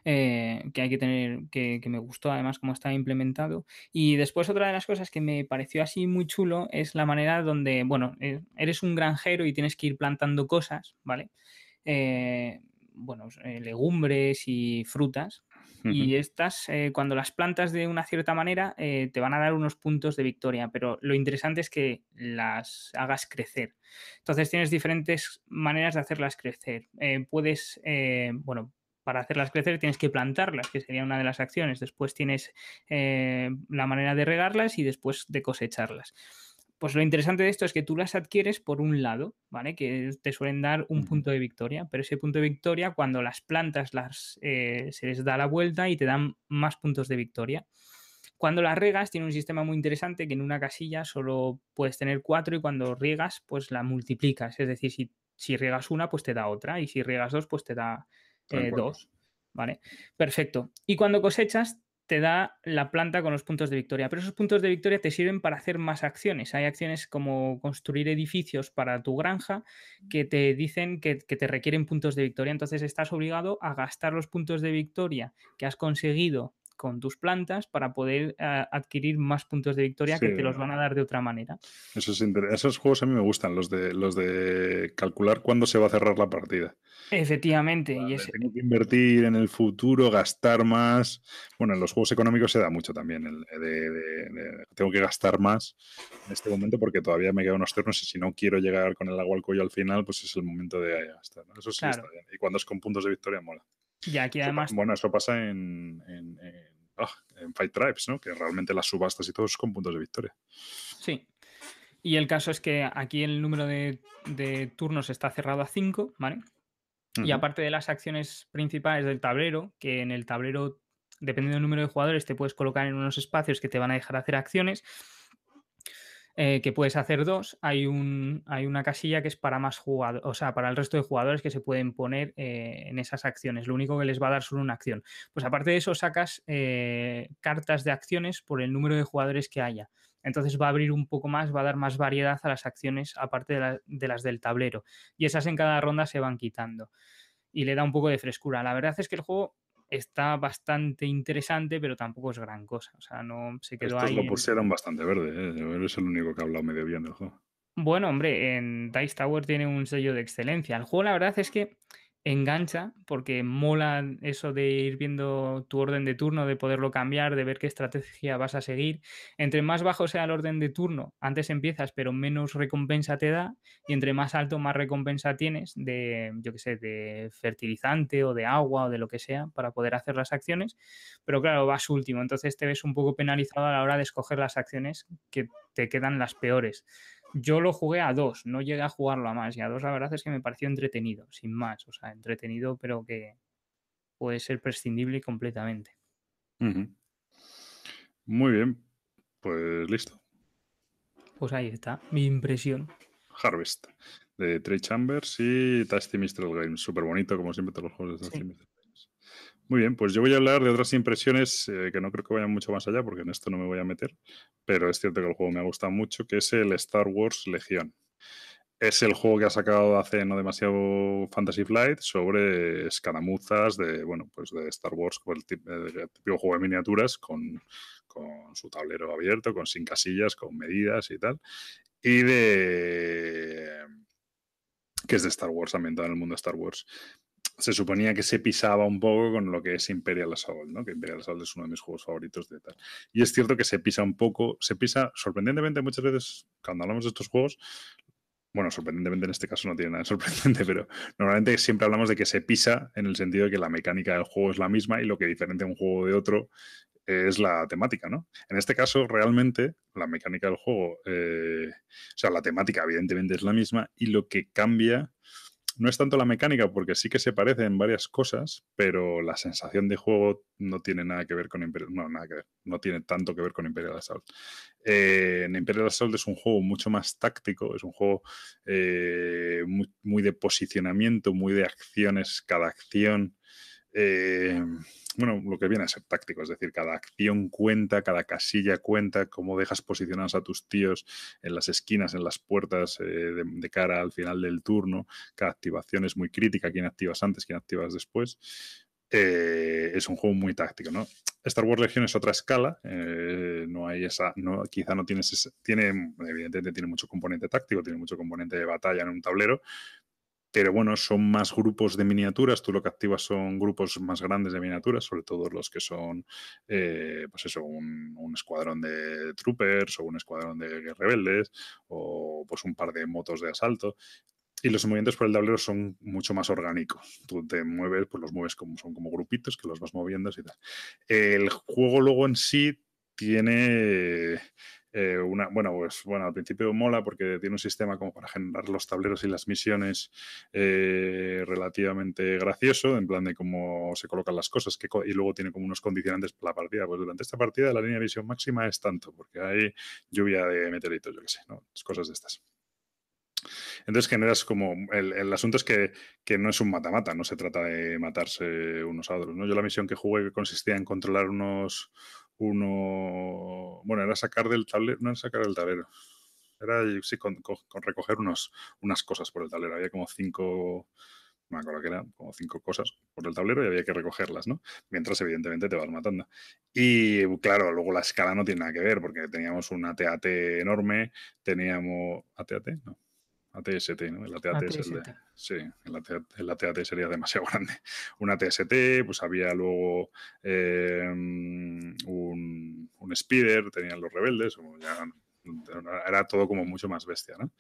eh, que hay que tener, que, que me gustó además cómo está implementado. Y después otra de las cosas que me pareció así muy chulo es la manera donde, bueno, eh, eres un granjero y tienes que ir plantando cosas, ¿vale? Eh, bueno, legumbres y frutas. Y estas, eh, cuando las plantas de una cierta manera, eh, te van a dar unos puntos de victoria, pero lo interesante es que las hagas crecer. Entonces tienes diferentes maneras de hacerlas crecer. Eh, puedes, bueno, para hacerlas crecer tienes que plantarlas, que sería una de las acciones. Después tienes la manera de regarlas y después de cosecharlas. Pues lo interesante de esto es que tú las adquieres por un lado, ¿vale? Que te suelen dar un punto de victoria, pero ese punto de victoria cuando las plantas las, eh, se les da la vuelta y te dan más puntos de victoria. Cuando las regas tiene un sistema muy interesante que en una casilla solo puedes tener cuatro y cuando riegas pues la multiplicas. Es decir, si, si riegas una pues te da otra y si riegas dos pues te da eh, dos. ¿Vale? Perfecto. Y cuando cosechas te da la planta con los puntos de victoria. Pero esos puntos de victoria te sirven para hacer más acciones. Hay acciones como construir edificios para tu granja que te dicen que, te requieren puntos de victoria. Entonces estás obligado a gastar los puntos de victoria que has conseguido con tus plantas para poder eh, adquirir más puntos de victoria que te los van a dar de otra manera. Eso es Esos juegos a mí me gustan, los de, los de calcular cuándo se va a cerrar la partida. Efectivamente. y Tengo que invertir en el futuro, gastar más. Bueno, en los juegos económicos se da mucho también. El de, tengo que gastar más en este momento porque todavía me quedan unos turnos y si no quiero llegar con el agua al cuello al final, pues es el momento de gastar. Eso sí está bien. Y cuando es con puntos de victoria, mola. Y aquí además. bueno, eso pasa en, ah, en, Fight Tribes, ¿no? Que realmente las subastas y todo es con puntos de victoria. Sí. Y el caso es que aquí el número de, de turnos está cerrado a 5, ¿vale? Y aparte de las acciones principales del tablero, que en el tablero, dependiendo del número de jugadores, te puedes colocar en unos espacios que te van a dejar hacer acciones, eh, que puedes hacer dos. Hay, un, hay una casilla que es para más jugadores, o sea, para el resto de jugadores que se pueden poner eh, en esas acciones. Lo único que les va a dar solo una acción. Pues aparte de eso, sacas eh, cartas de acciones por el número de jugadores que haya. Entonces va a abrir un poco más, va a dar más variedad a las acciones aparte de, las del tablero. Y esas en cada ronda se van quitando. Y le da un poco de frescura. La verdad es que el juego está bastante interesante, pero tampoco es gran cosa. O sea, no se quedó Estos ahí. lo pusieron bastante verde, ¿eh? Eres el único que ha hablado medio bien del juego. Bueno, hombre, en Dice Tower tiene un sello de excelencia. El juego, la verdad es que engancha porque mola eso de ir viendo tu orden de turno, de poderlo cambiar, de ver qué estrategia vas a seguir. Entre más bajo sea el orden de turno, antes empiezas, pero menos recompensa te da, y entre más alto, más recompensa tienes de, yo qué sé, de fertilizante o de agua o de lo que sea para poder hacer las acciones. Pero claro, vas último, entonces te ves un poco penalizado a la hora de escoger las acciones que te quedan las peores. Yo lo jugué a dos, no llegué a jugarlo a más. Y a dos la verdad es que me pareció entretenido, sin más. O sea, entretenido, pero que puede ser prescindible completamente. Muy bien, pues listo. Pues ahí está, mi impresión. Harvest, de Trey Chambers y Tasty Mistral Games. Súper bonito, como siempre, todos los juegos de Tasty Games. Muy bien, pues yo voy a hablar de otras impresiones eh, que no creo que vayan mucho más allá, porque en esto no me voy a meter, pero es cierto que el juego me ha gustado mucho, que es el Star Wars Legión. Es el juego que ha sacado hace no demasiado Fantasy Flight sobre escaramuzas de, bueno, pues de Star Wars, el, típico juego de miniaturas con, con su tablero abierto, con sin casillas, con medidas y tal. Y de que es de Star Wars, ambientado en el mundo de Star Wars se suponía que se pisaba un poco con lo que es Imperial Assault, ¿no? Que Imperial Assault es uno de mis juegos favoritos de tal. Y es cierto que se pisa un poco, se pisa sorprendentemente muchas veces cuando hablamos de estos juegos. Bueno, sorprendentemente en este caso no tiene nada de sorprendente, pero normalmente siempre hablamos de que se pisa en el sentido de que la mecánica del juego es la misma y lo que diferencia un juego de otro es la temática, ¿no? En este caso, realmente, la mecánica del juego, eh, o sea, la temática evidentemente es la misma y lo que cambia no es tanto la mecánica, porque sí que se parece en varias cosas, pero la sensación de juego no tiene nada que ver con Imperial, no, nada que ver, no tiene tanto que ver con Imperial Assault. Eh, en Imperial Assault es un juego mucho más táctico, es un juego eh, muy, de posicionamiento, muy de acciones, cada acción. Eh, bueno, lo que viene a ser táctico, es decir, cada acción cuenta, cada casilla cuenta, cómo dejas posicionados a tus tíos en las esquinas, en las puertas eh, de, cara al final del turno, cada activación es muy crítica, quién activas antes, quién activas después. Eh, es un juego muy táctico. Star Wars Legion es otra escala, no hay esa, no, quizá no tienes tiene, evidentemente tiene mucho componente táctico, tiene mucho componente de batalla en un tablero, pero bueno, son más grupos de miniaturas. Tú lo que activas son grupos más grandes de miniaturas, sobre todo los que son, eh, pues eso, un, un, escuadrón de troopers o un escuadrón de rebeldes o pues un par de motos de asalto. Y los movimientos por el tablero son mucho más orgánicos. Tú te mueves, pues los mueves como son como grupitos que los vas moviendo y tal. El juego luego en sí tiene eh, una, bueno, pues bueno, al principio mola porque tiene un sistema como para generar los tableros y las misiones eh, relativamente gracioso, en plan de cómo se colocan las cosas, y luego tiene como unos condicionantes para la partida. Pues durante esta partida la línea de visión máxima es tanto, porque hay lluvia de meteoritos, yo qué sé, ¿no? cosas de estas. Entonces generas como. El, el asunto es que, que, no es un mata-mata, no se trata de matarse unos a otros. ¿no? Yo la misión que jugué consistía en controlar unos. Uno. Bueno, era sacar del tablero. No era sacar del tablero. Era sí, con, recoger unos, unas cosas por el tablero. Había como cinco me acuerdo que eran como cinco cosas por el tablero y había que recogerlas, ¿no? Mientras, evidentemente, te vas matando. Y claro, luego la escala no tiene nada que ver, porque teníamos un AT-AT enorme, teníamos. ¿AT-AT? No. ATST, ¿no? El ATAT es el de, Sí, el ATAT, el ATAT, sería demasiado grande. Un ATST, pues había luego eh, un, un Speeder, tenían los rebeldes, ya, era todo como mucho más bestia, ¿no?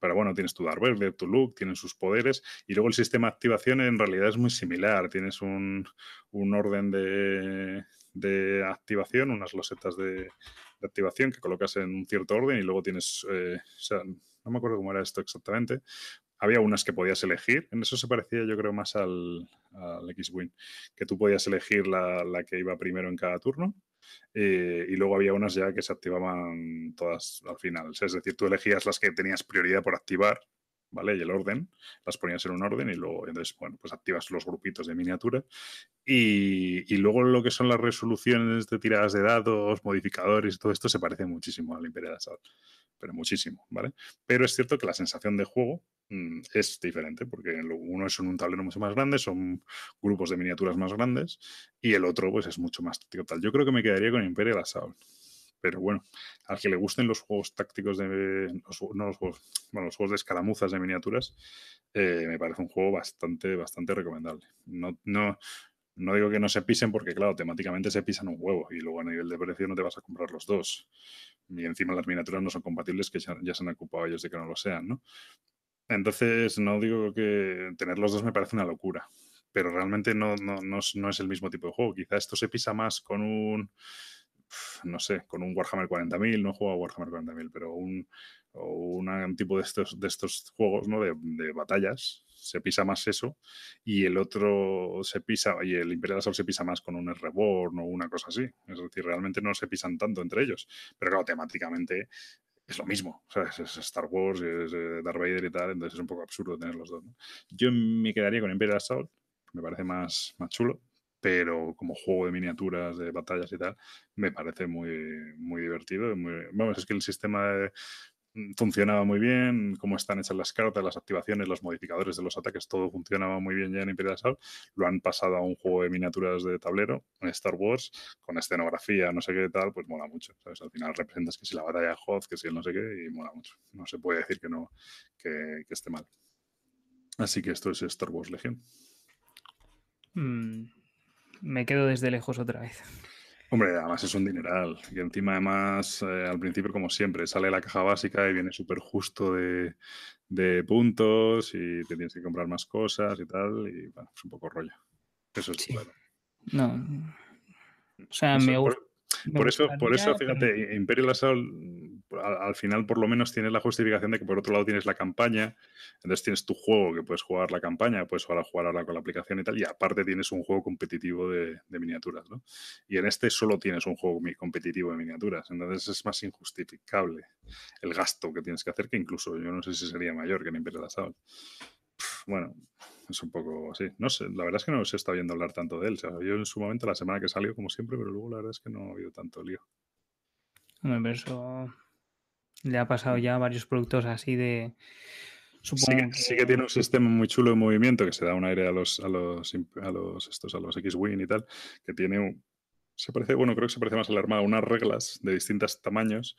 Pero bueno, tienes tu Dark Vader, tu Luke, tienen sus poderes y luego el sistema de activación en realidad es muy similar. Tienes un, un orden de, de, activación, unas losetas de, de, activación que colocas en un cierto orden y luego tienes, eh, o sea, no me acuerdo cómo era esto exactamente. Había unas que podías elegir, en eso se parecía yo creo más al, X-Wing, que tú podías elegir la, la, que iba primero en cada turno eh, y luego había unas ya que se activaban todas al final. Es decir, tú elegías las que tenías prioridad por activar, ¿vale? Y el orden, las ponías en un orden y luego, entonces, bueno, pues activas los grupitos de miniatura. Y, y luego lo que son las resoluciones de tiradas de dados, modificadores y todo esto se parece muchísimo al Imperial Assault pero muchísimo, ¿vale? Pero es cierto que la sensación de juego mmm, es diferente, porque uno es un tablero mucho más grande, son grupos de miniaturas más grandes, y el otro, pues, es mucho más total. Yo creo que me quedaría con Imperial Assault. Pero bueno, al que le gusten los juegos tácticos de. Los, no los juegos, bueno, los juegos de escaramuzas de miniaturas, eh, me parece un juego bastante, bastante recomendable. No, no, no digo que no se pisen porque, claro, temáticamente se pisan un huevo y luego a nivel de precio no te vas a comprar los dos. Y encima las miniaturas no son compatibles, que ya, ya se han ocupado ellos de que no lo sean, ¿no? Entonces, no digo que tener los dos me parece una locura, pero realmente no, no, no, no es el mismo tipo de juego. Quizá esto se pisa más con un, no sé, con un Warhammer 40.000, no he jugado a Warhammer 40.000, pero un, un tipo de estos, de estos juegos, ¿no? De, de batallas, se pisa más eso, y el otro se pisa, y el Imperial Assault se pisa más con un Reborn o una cosa así. Es decir, realmente no se pisan tanto entre ellos. Pero claro, temáticamente es lo mismo. Es, Star Wars, es eh, Darth Vader y tal, entonces es un poco absurdo tener los dos. Yo me quedaría con Imperial Assault, me parece más, más chulo, pero como juego de miniaturas, de batallas y tal, me parece muy, muy divertido. Vamos, es que el sistema de, funcionaba muy bien, cómo están hechas las cartas, las activaciones, los modificadores de los ataques, todo funcionaba muy bien ya en Imperial Assault. Lo han pasado a un juego de miniaturas de tablero, en Star Wars, con escenografía, no sé qué tal, pues mola mucho. ¿sabes? Al final representas que si la batalla de Hoth, que si el no sé qué, y mola mucho. No se puede decir que no, que, que esté mal. Así que esto es Star Wars Legion. Mm, me quedo desde lejos otra vez. Hombre, además es un dineral. Y encima, además, eh, al principio, como siempre, sale la caja básica y viene súper justo de, de, puntos y te tienes que comprar más cosas y tal. Y bueno, es un poco rollo. Eso es sí. claro. No. O sea, Eso, me gusta. Por, por eso, por eso, fíjate, Imperial Assault al, al, final por lo menos tienes la justificación de que por otro lado tienes la campaña, entonces tienes tu juego que puedes jugar la campaña, puedes jugar, jugar ahora con la aplicación y tal, y aparte tienes un juego competitivo de, de, miniaturas, ¿no? Y en este solo tienes un juego competitivo de miniaturas, entonces es más injustificable el gasto que tienes que hacer, que incluso yo no sé si sería mayor que en Imperial Assault. Bueno, es un poco así. No sé, la verdad es que no se está viendo hablar tanto de él. O sea, yo en su momento, la semana que salió, como siempre, pero luego la verdad es que no ha habido tanto lío. Hombre, pero eso le ha pasado ya a varios productos así de. Supongo sí, que, que... sí que tiene un sistema muy chulo de movimiento que se da un aire a los, a los, a los, estos, a los X-Wing y tal, que tiene un, se parece, bueno, creo que se parece más a la Armada, unas reglas de distintos tamaños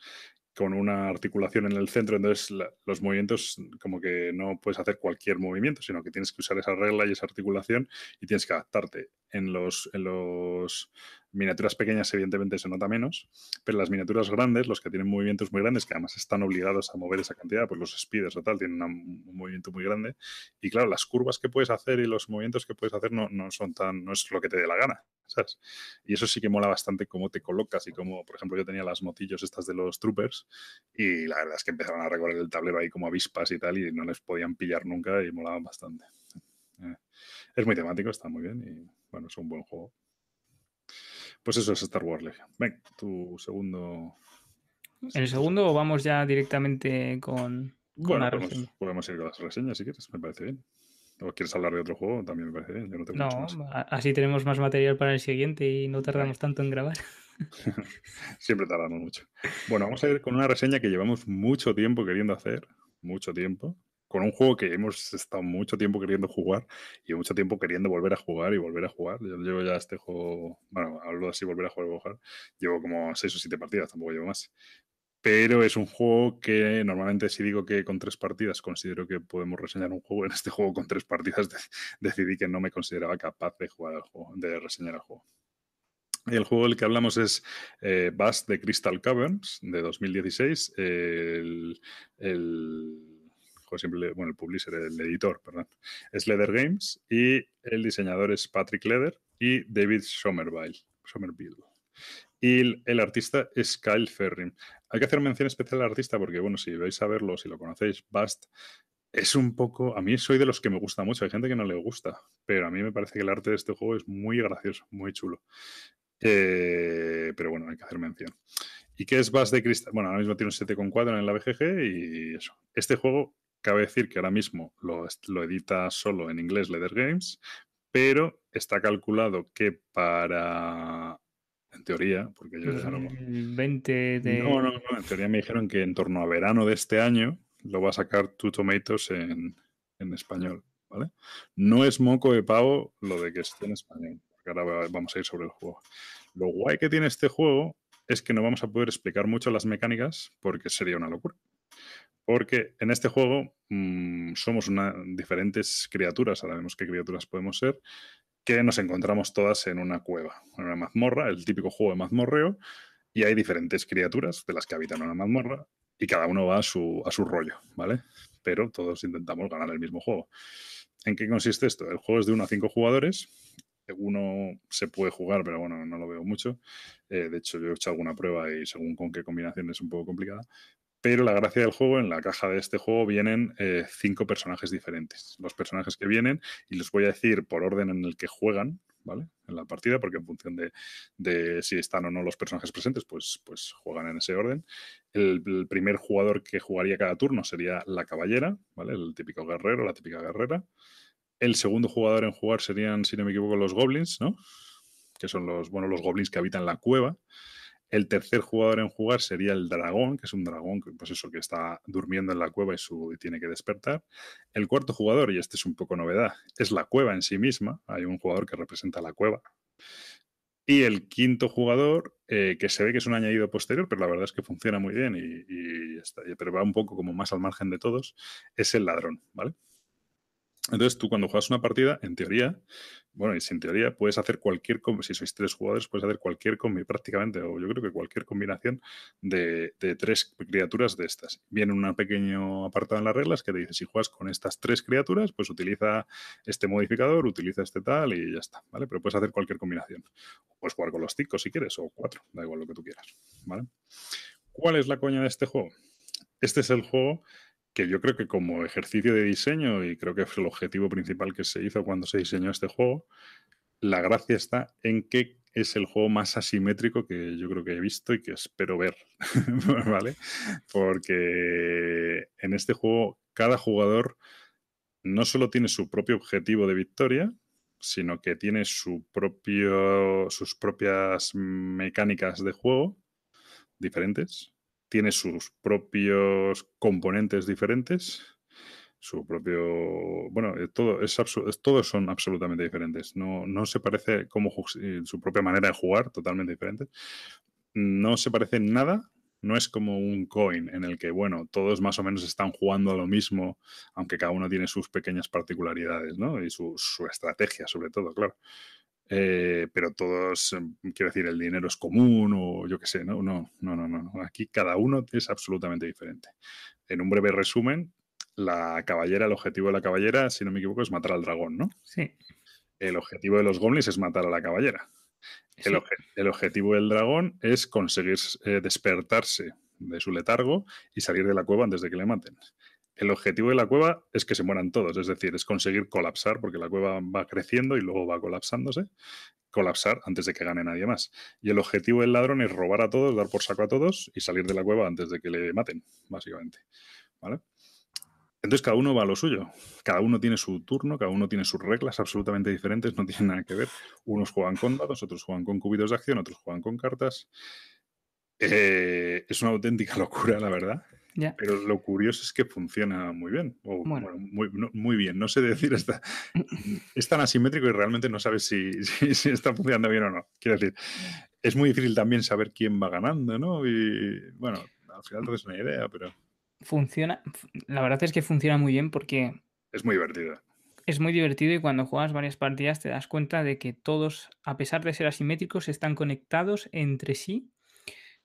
con una articulación en el centro, entonces la- los movimientos como que no puedes hacer cualquier movimiento, sino que tienes que usar esa regla y esa articulación y tienes que adaptarte. En los, en los miniaturas pequeñas, evidentemente, se nota menos, pero las miniaturas grandes, los que tienen movimientos muy grandes, que además están obligados a mover esa cantidad, pues los speeders o tal, tienen un movimiento muy grande. Y claro, las curvas que puedes hacer y los movimientos que puedes hacer no, no son tan, no es lo que te dé la gana, ¿sabes? Y eso sí que mola bastante cómo te colocas y cómo, por ejemplo, yo tenía las motillos estas de los troopers y la verdad es que empezaron a recorrer el tablero ahí como avispas y tal y no les podían pillar nunca y molaban bastante. Eh, Es muy temático, está muy bien y bueno, es un buen juego. Pues eso es Star Wars Legion. Ven, tu segundo... En el segundo vamos ya directamente con, con Bueno, la podemos, reseña. podemos ir con las reseñas si quieres, me parece bien. O quieres hablar de otro juego, también me parece bien. Yo no tengo mucho No, más. a- así tenemos más material para el siguiente y no tardamos tanto en grabar. Siempre tardamos mucho. Bueno, vamos a ir con una reseña que llevamos mucho tiempo queriendo hacer, mucho tiempo, con un juego que hemos estado mucho tiempo queriendo jugar y mucho tiempo queriendo volver a jugar y volver a jugar. Yo llevo ya este juego, bueno, hablo así, volver a jugar jugar. Llevo como seis o siete partidas, tampoco llevo más. Pero es un juego que normalmente si digo que con tres partidas considero que podemos reseñar un juego, en este juego con tres partidas de- decidí que no me consideraba capaz de jugar juego, de reseñar el juego. Y el juego del que hablamos es eh, Bust de Crystal Caverns de 2016. El, el, joder, siempre bueno, el publisher, el editor, perdón, es Leather Games y el diseñador es Patrick Leather y David Somerville. Somerville. Y el, artista es Kyle Ferrin. Hay que hacer mención especial al artista porque, bueno, si vais a verlo, si lo conocéis, Bust es un poco. A mí soy de los que me gusta mucho. Hay gente que no le gusta, pero a mí me parece que el arte de este juego es muy gracioso, muy chulo. Eh, pero bueno, hay que hacer mención. ¿Y qué es Bass de Cristal? Bueno, ahora mismo tiene un 7,4 en la BGG y eso. Este juego, cabe decir que ahora mismo lo, edita solo en inglés Leather Games, pero está calculado que para. En teoría, porque yo ya no. El 20 de... No, no, no. En teoría me dijeron que en torno a verano de este año lo va a sacar Two Tomatoes en, en español, ¿vale? No es moco de pavo lo de que esté en español, porque ahora va- vamos a ir sobre el juego. Lo guay que tiene este juego es que no vamos a poder explicar mucho las mecánicas porque sería una locura. Porque en este juego mm, somos diferentes criaturas, ahora vemos qué criaturas podemos ser, que nos encontramos todas en una cueva, en una mazmorra, el típico juego de mazmorreo, y hay diferentes criaturas de las que habitan una mazmorra, y cada uno va a su, a su rollo, ¿vale? Pero todos intentamos ganar el mismo juego. ¿En qué consiste esto? El juego es de 1 a 5 jugadores. Uno se puede jugar, pero bueno, no lo veo mucho. Eh, de hecho, yo he hecho alguna prueba y según con qué combinación es un poco complicada. Pero la gracia del juego, en la caja de este juego vienen eh, cinco personajes diferentes. Los personajes que vienen, y los voy a decir por orden en el que juegan, ¿vale? En la partida, porque en función de, si están o no los personajes presentes, pues, pues juegan en ese orden. El, el primer jugador que jugaría cada turno sería la caballera, ¿vale? El típico guerrero, la típica guerrera. El segundo jugador en jugar serían, si no me equivoco, los goblins, ¿no? Que son los, bueno, los goblins que habitan la cueva. El tercer jugador en jugar sería el dragón, que es un dragón que, pues eso, que está durmiendo en la cueva y, y tiene que despertar. El cuarto jugador, y este es un poco novedad, es la cueva en sí misma. Hay un jugador que representa la cueva. Y el quinto jugador, eh, que se ve que es un añadido posterior, pero la verdad es que funciona muy bien y, y está, pero va un poco como más al margen de todos, es el ladrón, ¿vale? Entonces tú cuando juegas una partida, en teoría, bueno, y sin teoría, puedes hacer cualquier, si sois tres jugadores, puedes hacer cualquier combi prácticamente, o yo creo que cualquier combinación de, tres criaturas de estas. Viene un pequeño apartado en las reglas que te dice, si juegas con estas tres criaturas, pues utiliza este modificador, utiliza este tal y ya está, ¿vale? Pero puedes hacer cualquier combinación. Puedes jugar con los ticos si quieres, o cuatro, da igual lo que tú quieras. ¿Cuál es la coña de este juego? Este es el juego que yo creo que como ejercicio de diseño, y creo que fue el objetivo principal que se hizo cuando se diseñó este juego, la gracia está en que es el juego más asimétrico que yo creo que he visto y que espero ver, ¿vale? Porque en este juego cada jugador no solo tiene su propio objetivo de victoria, sino que tiene su propio, sus propias mecánicas de juego diferentes, tiene sus propios componentes diferentes, su propio. Bueno, eh, todo es, todos son absolutamente diferentes. No, no se parece como eh, su propia manera de jugar, totalmente diferente. No se parece en nada no es como un coin en el que, bueno, todos más o menos están jugando a lo mismo, aunque cada uno tiene sus pequeñas particularidades, ¿no? Y su, su estrategia, sobre todo, claro. Eh, pero todos, em, quiero decir, el dinero es común o yo qué sé, ¿no? No, no, no, no. Aquí cada uno es absolutamente diferente. En un breve resumen, la caballera, el objetivo de la caballera, si no me equivoco, es matar al dragón, ¿no? Sí. El objetivo de los goblins es matar a la caballera. El, Sí. obje- el objetivo del dragón es conseguir eh, despertarse de su letargo y salir de la cueva antes de que le maten. El objetivo de la cueva es que se mueran todos, es decir, es conseguir colapsar, porque la cueva va creciendo y luego va colapsándose, colapsar antes de que gane nadie más. Y el objetivo del ladrón es robar a todos, dar por saco a todos y salir de la cueva antes de que le maten, básicamente. ¿Vale? Entonces cada uno va a lo suyo. Cada uno tiene su turno, cada uno tiene sus reglas absolutamente diferentes, no tienen nada que ver. Unos juegan con dados, otros juegan con cubitos de acción, otros juegan con cartas. Eh, es una auténtica locura, la verdad. Pero lo curioso es que funciona muy bien. O, Bueno. bueno, muy, no- muy bien. No sé decir, está, es tan asimétrico y realmente no sabes si, si- si está funcionando bien o no. Quiero decir, es muy difícil también saber quién va ganando, ¿no? Y bueno, al final te das una idea, pero Funciona. La verdad es que funciona muy bien porque es muy divertido. es muy divertido y cuando juegas varias partidas te das cuenta de que todos, a pesar de ser asimétricos, están conectados entre sí.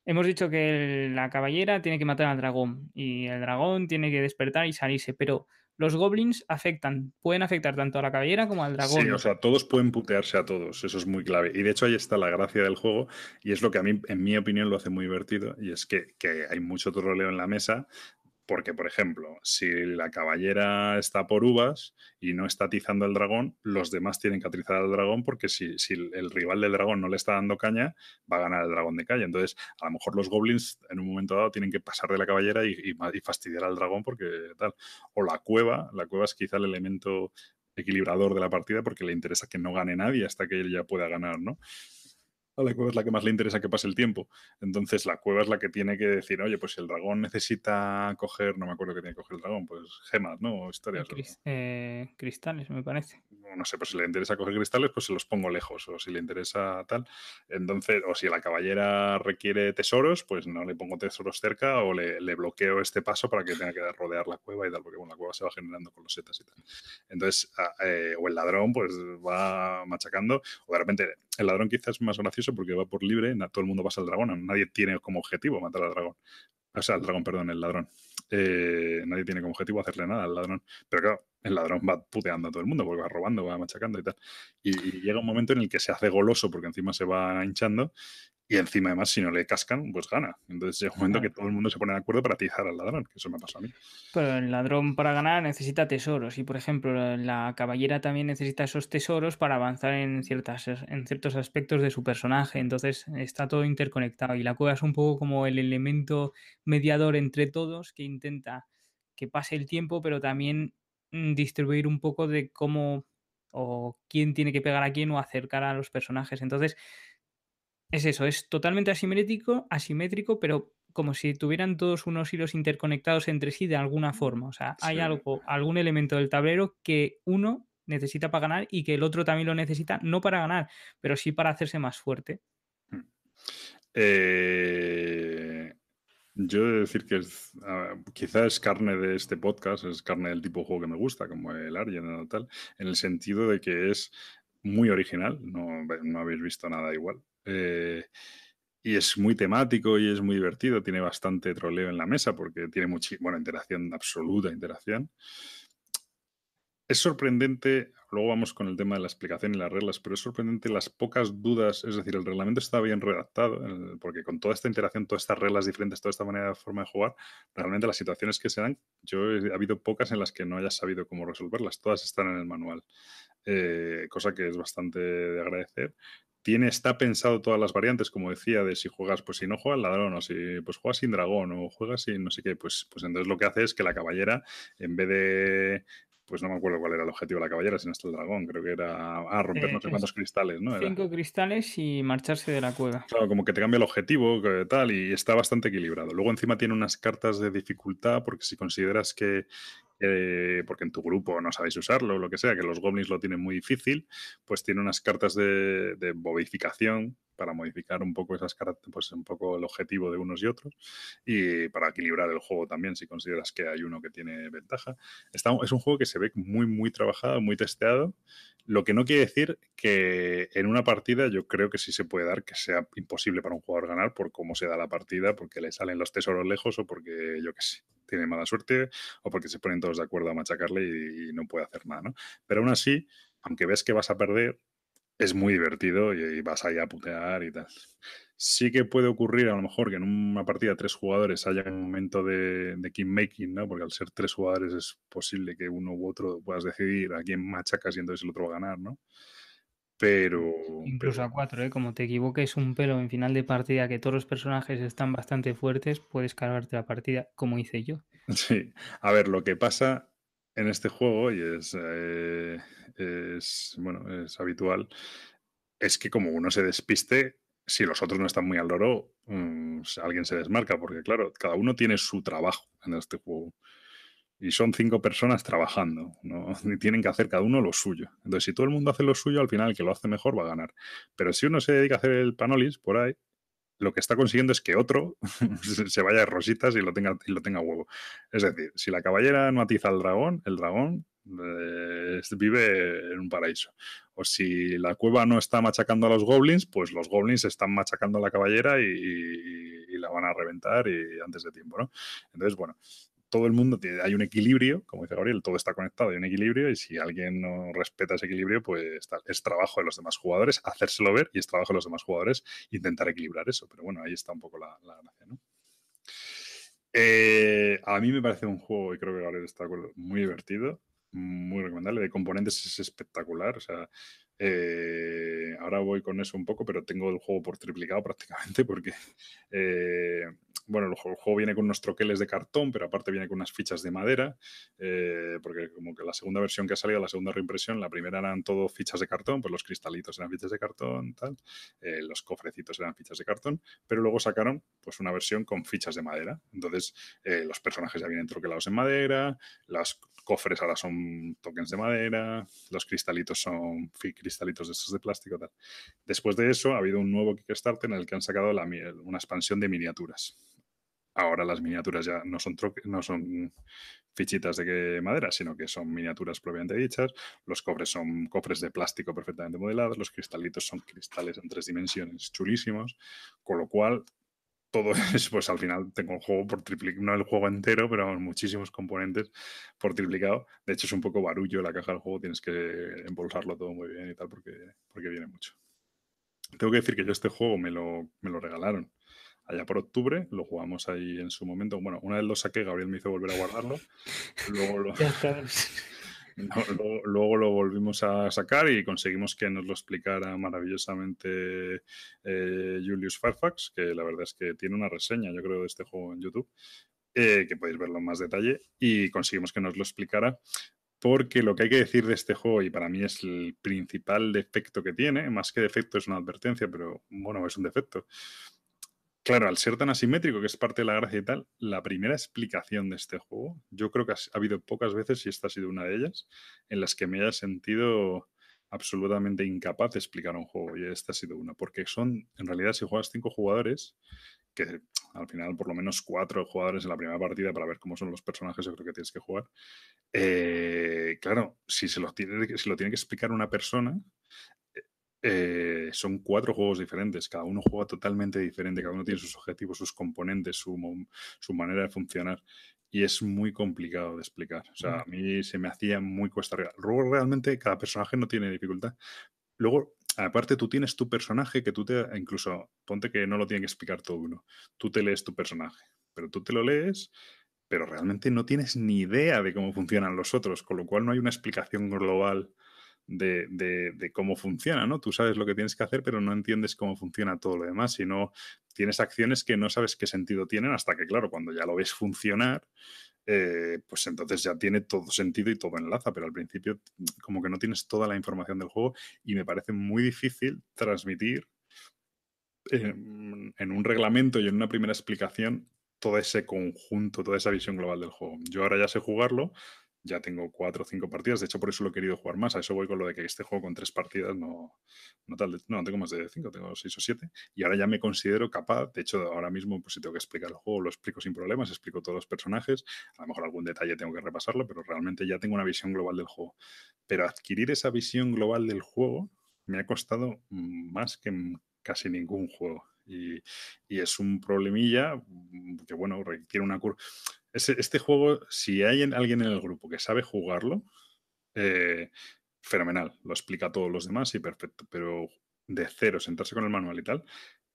Hemos dicho que la caballera tiene que matar al dragón y el dragón tiene que despertar y salirse, pero los goblins afectan, pueden afectar tanto a la caballera como al dragón. Sí, o sea, todos pueden putearse a todos, eso es muy clave. Y de hecho ahí está la gracia del juego y es lo que a mí, en mi opinión, lo hace muy divertido y es que, que hay mucho troleo en la mesa porque, por ejemplo, si la caballera está por uvas y no está atizando al dragón, los demás tienen que atizar al dragón porque si, el- el rival del dragón no le está dando caña, va a ganar el dragón de calle. Entonces, a lo mejor los goblins en un momento dado tienen que pasar de la caballera y, y fastidiar al dragón porque tal. O la cueva, la cueva es quizá el elemento equilibrador de la partida porque le interesa que no gane nadie hasta que él ya pueda ganar, ¿no? A la cueva es la que más le interesa que pase el tiempo. Entonces la cueva es la que tiene que decir, oye, pues si el dragón necesita coger, no me acuerdo qué tiene que coger el dragón, pues gemas, ¿no? O Eh, historias. cris- eh, cristales, me parece. no sé, pues si le interesa coger cristales, pues se los pongo lejos, o si le interesa tal. Entonces, o si la caballera requiere tesoros, pues no le pongo tesoros cerca o le, le bloqueo este paso para que tenga que rodear la cueva y tal, porque bueno, la cueva se va generando con los setas y tal. Entonces, eh, o el ladrón, pues va machacando, o de repente el ladrón quizás es más gracioso porque va por libre, todo el mundo pasa al dragón, nadie tiene como objetivo matar al dragón. O sea, el dragón, perdón, el ladrón. Eh, nadie tiene como objetivo hacerle nada al ladrón. Pero claro, el ladrón va puteando a todo el mundo porque va robando, va machacando y tal. Y llega un momento en el que se hace goloso porque encima se va hinchando y encima además si no le cascan, pues gana. Entonces llega un momento que todo el mundo se pone de acuerdo para atizar al ladrón, que eso me pasa a mí. Pero el ladrón para ganar necesita tesoros y, por ejemplo, la- la caballera también necesita esos tesoros para avanzar en, ciertas, en ciertos aspectos de su personaje. Entonces está todo interconectado y la cueva es un poco como el elemento mediador entre todos que intenta que pase el tiempo, pero también mm, distribuir un poco de cómo o quién tiene que pegar a quién o acercar a los personajes. Entonces es eso, es totalmente asimétrico, asimétrico, pero como si tuvieran todos unos hilos interconectados entre sí de alguna forma. O sea, hay Sí. algo, algún elemento del tablero que uno necesita para ganar y que el otro también lo necesita, no para ganar, pero sí para hacerse más fuerte. Eh, yo he de decir que es, ah, quizá es carne de este podcast, es carne del tipo de juego que me gusta, como el Argent o tal, en el sentido de que es muy original, no, no habéis visto nada igual. Eh, y es muy temático y es muy divertido, tiene bastante troleo en la mesa porque tiene mucha, bueno, interacción, absoluta interacción. Es sorprendente, luego vamos con el tema de la explicación y las reglas, pero es sorprendente las pocas dudas, es decir, el reglamento está bien redactado, porque con toda esta interacción, todas estas reglas diferentes, toda esta manera de forma de jugar, realmente las situaciones que se dan, yo he, ha habido pocas en las que no hayas sabido cómo resolverlas, todas están en el manual, eh, cosa que es bastante de agradecer. Tiene, está pensado todas las variantes, como decía, de si juegas, pues si no juegas ladrón, o si pues juegas sin dragón, o juegas sin no sé qué, pues, pues entonces lo que hace es que la caballera, en vez de pues no me acuerdo cuál era el objetivo de la caballera, si no está el dragón, creo que era ah, romper Eh, no sé cuántos cristales, ¿no? Era. Cinco cristales y marcharse de la cueva. Claro, como que te cambia el objetivo, que tal, y está bastante equilibrado. Luego encima tiene unas cartas de dificultad, porque si consideras que, eh, porque en tu grupo no sabéis usarlo, lo que sea, que los goblins lo tienen muy difícil, pues tiene unas cartas de, de para modificar un poco esas características, pues un poco el objetivo de unos y otros y para equilibrar el juego también si consideras que hay uno que tiene ventaja. Está, es un juego que se ve muy, muy trabajado, muy testeado, lo que no quiere decir que en una partida yo creo que sí se puede dar que sea imposible para un jugador ganar por cómo se da la partida, porque le salen los tesoros lejos o porque, yo qué sé, tiene mala suerte o porque se ponen todos de acuerdo a machacarle y, y no puede hacer nada, ¿no? Pero aún así, aunque ves que vas a perder, es muy divertido y, vas ahí a putear y tal. Sí que puede ocurrir a lo mejor que en una partida tres jugadores haya un momento de, de king making, ¿no? Porque al ser tres jugadores es posible que uno u otro puedas decidir a quién machacas y entonces el otro va a ganar, ¿no? Pero. Incluso pero- a cuatro, ¿eh? Como te equivoques un pelo en final de partida, que todos los personajes están bastante fuertes, puedes cargarte la partida, como hice yo. Sí, a ver, lo que pasa en este juego, y es, eh, es, bueno, es habitual, es que como uno se despiste, si los otros no están muy al loro, mm, alguien se desmarca, porque claro, cada uno tiene su trabajo en este juego. Y son cinco personas trabajando, ¿no? Y tienen que hacer cada uno lo suyo. Entonces, si todo el mundo hace lo suyo, al final el que lo hace mejor va a ganar. Pero si uno se dedica a hacer el panolis por ahí, lo que está consiguiendo es que otro se vaya de rositas y lo tenga, y lo tenga huevo. Es decir, si la caballera no atiza al dragón, el dragón vive en un paraíso. O si la cueva no está machacando a los goblins, pues los goblins están machacando a la caballera y, la van a reventar y antes de tiempo, ¿no? Entonces, bueno, todo el mundo tiene, hay un equilibrio, como dice Gabriel, todo está conectado, hay un equilibrio y si alguien no respeta ese equilibrio, pues es trabajo de los demás jugadores hacérselo ver y es trabajo de los demás jugadores intentar equilibrar eso. Pero bueno, ahí está un poco la, la gracia, ¿no? Eh, a mí me parece un juego, y creo que Gabriel está de acuerdo, muy divertido, muy recomendable. De componentes es espectacular. O sea, eh, ahora voy con eso un poco, pero tengo el juego por triplicado prácticamente, porque eh, bueno, el juego, viene con unos troqueles de cartón, pero aparte viene con unas fichas de madera, eh, porque como que la segunda versión que ha salido, la segunda reimpresión, la primera eran todo fichas de cartón, pues los cristalitos eran fichas de cartón, tal, eh, los cofrecitos eran fichas de cartón, pero luego sacaron pues una versión con fichas de madera. Entonces, eh, los personajes ya vienen troquelados en madera, los cofres ahora son tokens de madera, los cristalitos son cristalitos de estos de plástico, tal. Después de eso, ha habido un nuevo Kickstarter en el que han sacado una expansión de miniaturas. Ahora las miniaturas ya no son, troque- no son fichitas de madera, sino que son miniaturas propiamente dichas. Los cofres son cofres de plástico perfectamente modelados. Los cristalitos son cristales en tres dimensiones chulísimos. Con lo cual, todo es, pues al final tengo un juego por triplicado, no el juego entero, pero muchísimos componentes por triplicado. De hecho, es un poco barullo la caja del juego, tienes que embolsarlo todo muy bien y tal, porque, porque viene mucho. Tengo que decir que yo este juego me lo, me lo regalaron allá por octubre, lo jugamos ahí en su momento. Bueno, una vez lo saqué, Gabriel me hizo volver a guardarlo. Luego lo, no, luego volvimos a sacar y conseguimos que nos lo explicara maravillosamente eh, Julius Fairfax, que la verdad es que tiene una reseña, yo creo, de este juego en YouTube, eh, que podéis verlo en más detalle, y conseguimos que nos lo explicara. Porque lo que hay que decir de este juego, y para mí es el principal defecto que tiene, más que defecto es una advertencia, pero bueno, es un defecto. Claro, al ser tan asimétrico, que es parte de la gracia y tal, la primera explicación de este juego, yo creo que ha, ha habido pocas veces, y esta ha sido una de ellas, en las que me haya sentido absolutamente incapaz de explicar un juego, y esta ha sido una, porque son, en realidad, si juegas cinco jugadores, que al final por lo menos cuatro jugadores en la primera partida para ver cómo son los personajes, yo creo que tienes que jugar. Eh, claro, si, se si lo tiene que explicar una persona, eh, son cuatro juegos diferentes, cada uno juega totalmente diferente, cada uno tiene sus objetivos, sus componentes, su, su manera de funcionar. Y es muy complicado de explicar. O sea, a mí se me hacía muy cuesta arriba. Luego, realmente, cada personaje no tiene dificultad. Luego, aparte, tú tienes tu personaje que tú te. Incluso, ponte que no lo tiene que explicar todo uno. Tú te lees tu personaje, pero tú te lo lees, pero realmente no tienes ni idea de cómo funcionan los otros, con lo cual no hay una explicación global de, de- cómo funciona, ¿no? Tú sabes lo que tienes que hacer, pero no entiendes cómo funciona todo lo demás, sino tienes acciones que no sabes qué sentido tienen hasta que, claro, cuando ya lo ves funcionar, eh, pues entonces ya tiene todo sentido y todo enlaza, pero al principio como que no tienes toda la información del juego y me parece muy difícil transmitir eh, en un reglamento y en una primera explicación todo ese conjunto, toda esa visión global del juego. Yo ahora ya sé jugarlo, ya tengo cuatro o cinco partidas, de hecho por eso lo he querido jugar más, a eso voy con lo de que este juego con tres partidas no, no tal, no, tengo más de cinco, tengo seis o siete, y ahora ya me considero capaz, de hecho ahora mismo pues si tengo que explicar el juego lo explico sin problemas, explico todos los personajes, a lo mejor algún detalle tengo que repasarlo, pero realmente ya tengo una visión global del juego. Pero adquirir esa visión global del juego me ha costado más que casi ningún juego. Y, y, es un problemilla que, bueno, requiere una curva. Este, juego, si hay alguien en el grupo que sabe jugarlo, eh, fenomenal, lo explica a todos los demás y perfecto, pero de cero, sentarse con el manual y tal,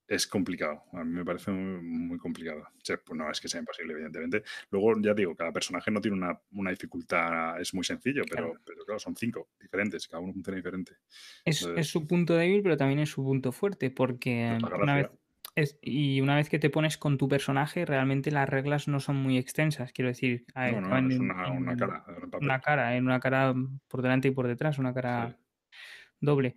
es complicado. A mí me parece muy, complicado. pues no es que sea imposible, evidentemente. Luego, ya digo, cada personaje no tiene una, dificultad, es muy sencillo, pero claro. son cinco diferentes, cada uno funciona diferente. Es, es, su punto débil, pero también es su punto fuerte, porque una vez, y una vez que te pones con tu personaje, realmente las reglas no son muy extensas. Quiero decir, es una, cara. una cara, en una cara por delante y por detrás, una cara doble.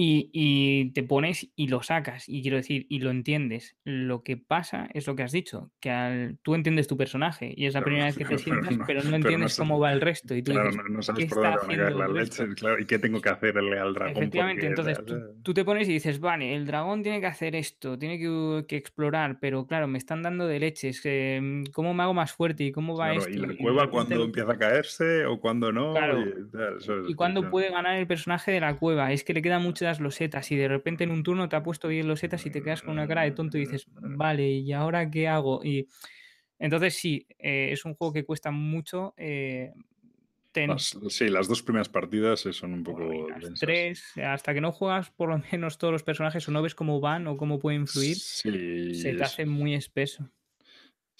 Y, te pones y lo sacas, y quiero decir, y lo entiendes. Lo que pasa es lo que has dicho, que tú entiendes tu personaje y es la primera vez que te sientas, pero no, entiendes cómo va el resto. Y tú claro, no, sabes por dónde van a caer las leches, claro, y qué tengo que hacerle al dragón. Efectivamente, entonces tú, te pones y dices, vale, el dragón tiene que hacer esto, tiene que, explorar, pero claro, me están dando de leches, mm, ¿cómo me hago más fuerte y cómo va esto? Y la cueva cuando empieza a caerse o cuando no. y, cuándo puede ganar el personaje de la cueva, es que le queda mucho losetas y de repente en un turno te ha puesto 10 losetas y te quedas con una cara de tonto y dices, vale, ¿y ahora qué hago? Y entonces sí, eh, es un juego que cuesta mucho. Eh, sí, las dos primeras partidas son un poco. tres, hasta que no juegas por lo menos todos los personajes o no ves cómo van o cómo pueden fluir, se te hace muy espeso.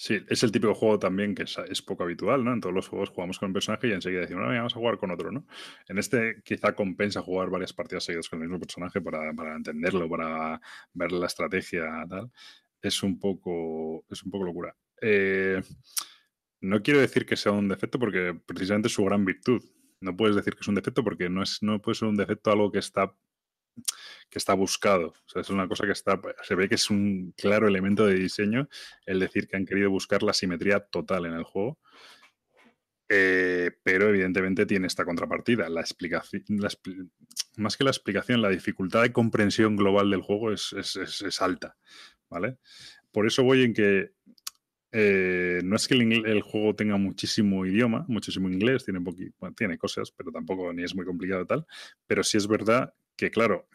Sí, es el típico juego también que es, poco habitual, ¿no? En todos los juegos jugamos con un personaje y enseguida decimos, no, vamos a jugar con otro, ¿no? En este quizá compensa jugar varias partidas seguidas con el mismo personaje para, entenderlo, para ver la estrategia, tal. Es un poco, es un poco locura. Eh, no quiero decir que sea un defecto porque precisamente es su gran virtud. No puedes decir que es un defecto porque no, es, no puede ser un defecto algo que está que está buscado. O sea, es una cosa que está, se ve que es un claro elemento de diseño el decir que han querido buscar la simetría total en el juego. Eh, pero evidentemente tiene esta contrapartida. La explicación, más que la explicación, la dificultad de comprensión global del juego es, alta. ¿Vale? Por eso voy en que eh, no es que el, juego tenga muchísimo idioma, muchísimo inglés, tiene, tiene cosas, pero tampoco ni es muy complicado tal. Pero sí es verdad que, claro,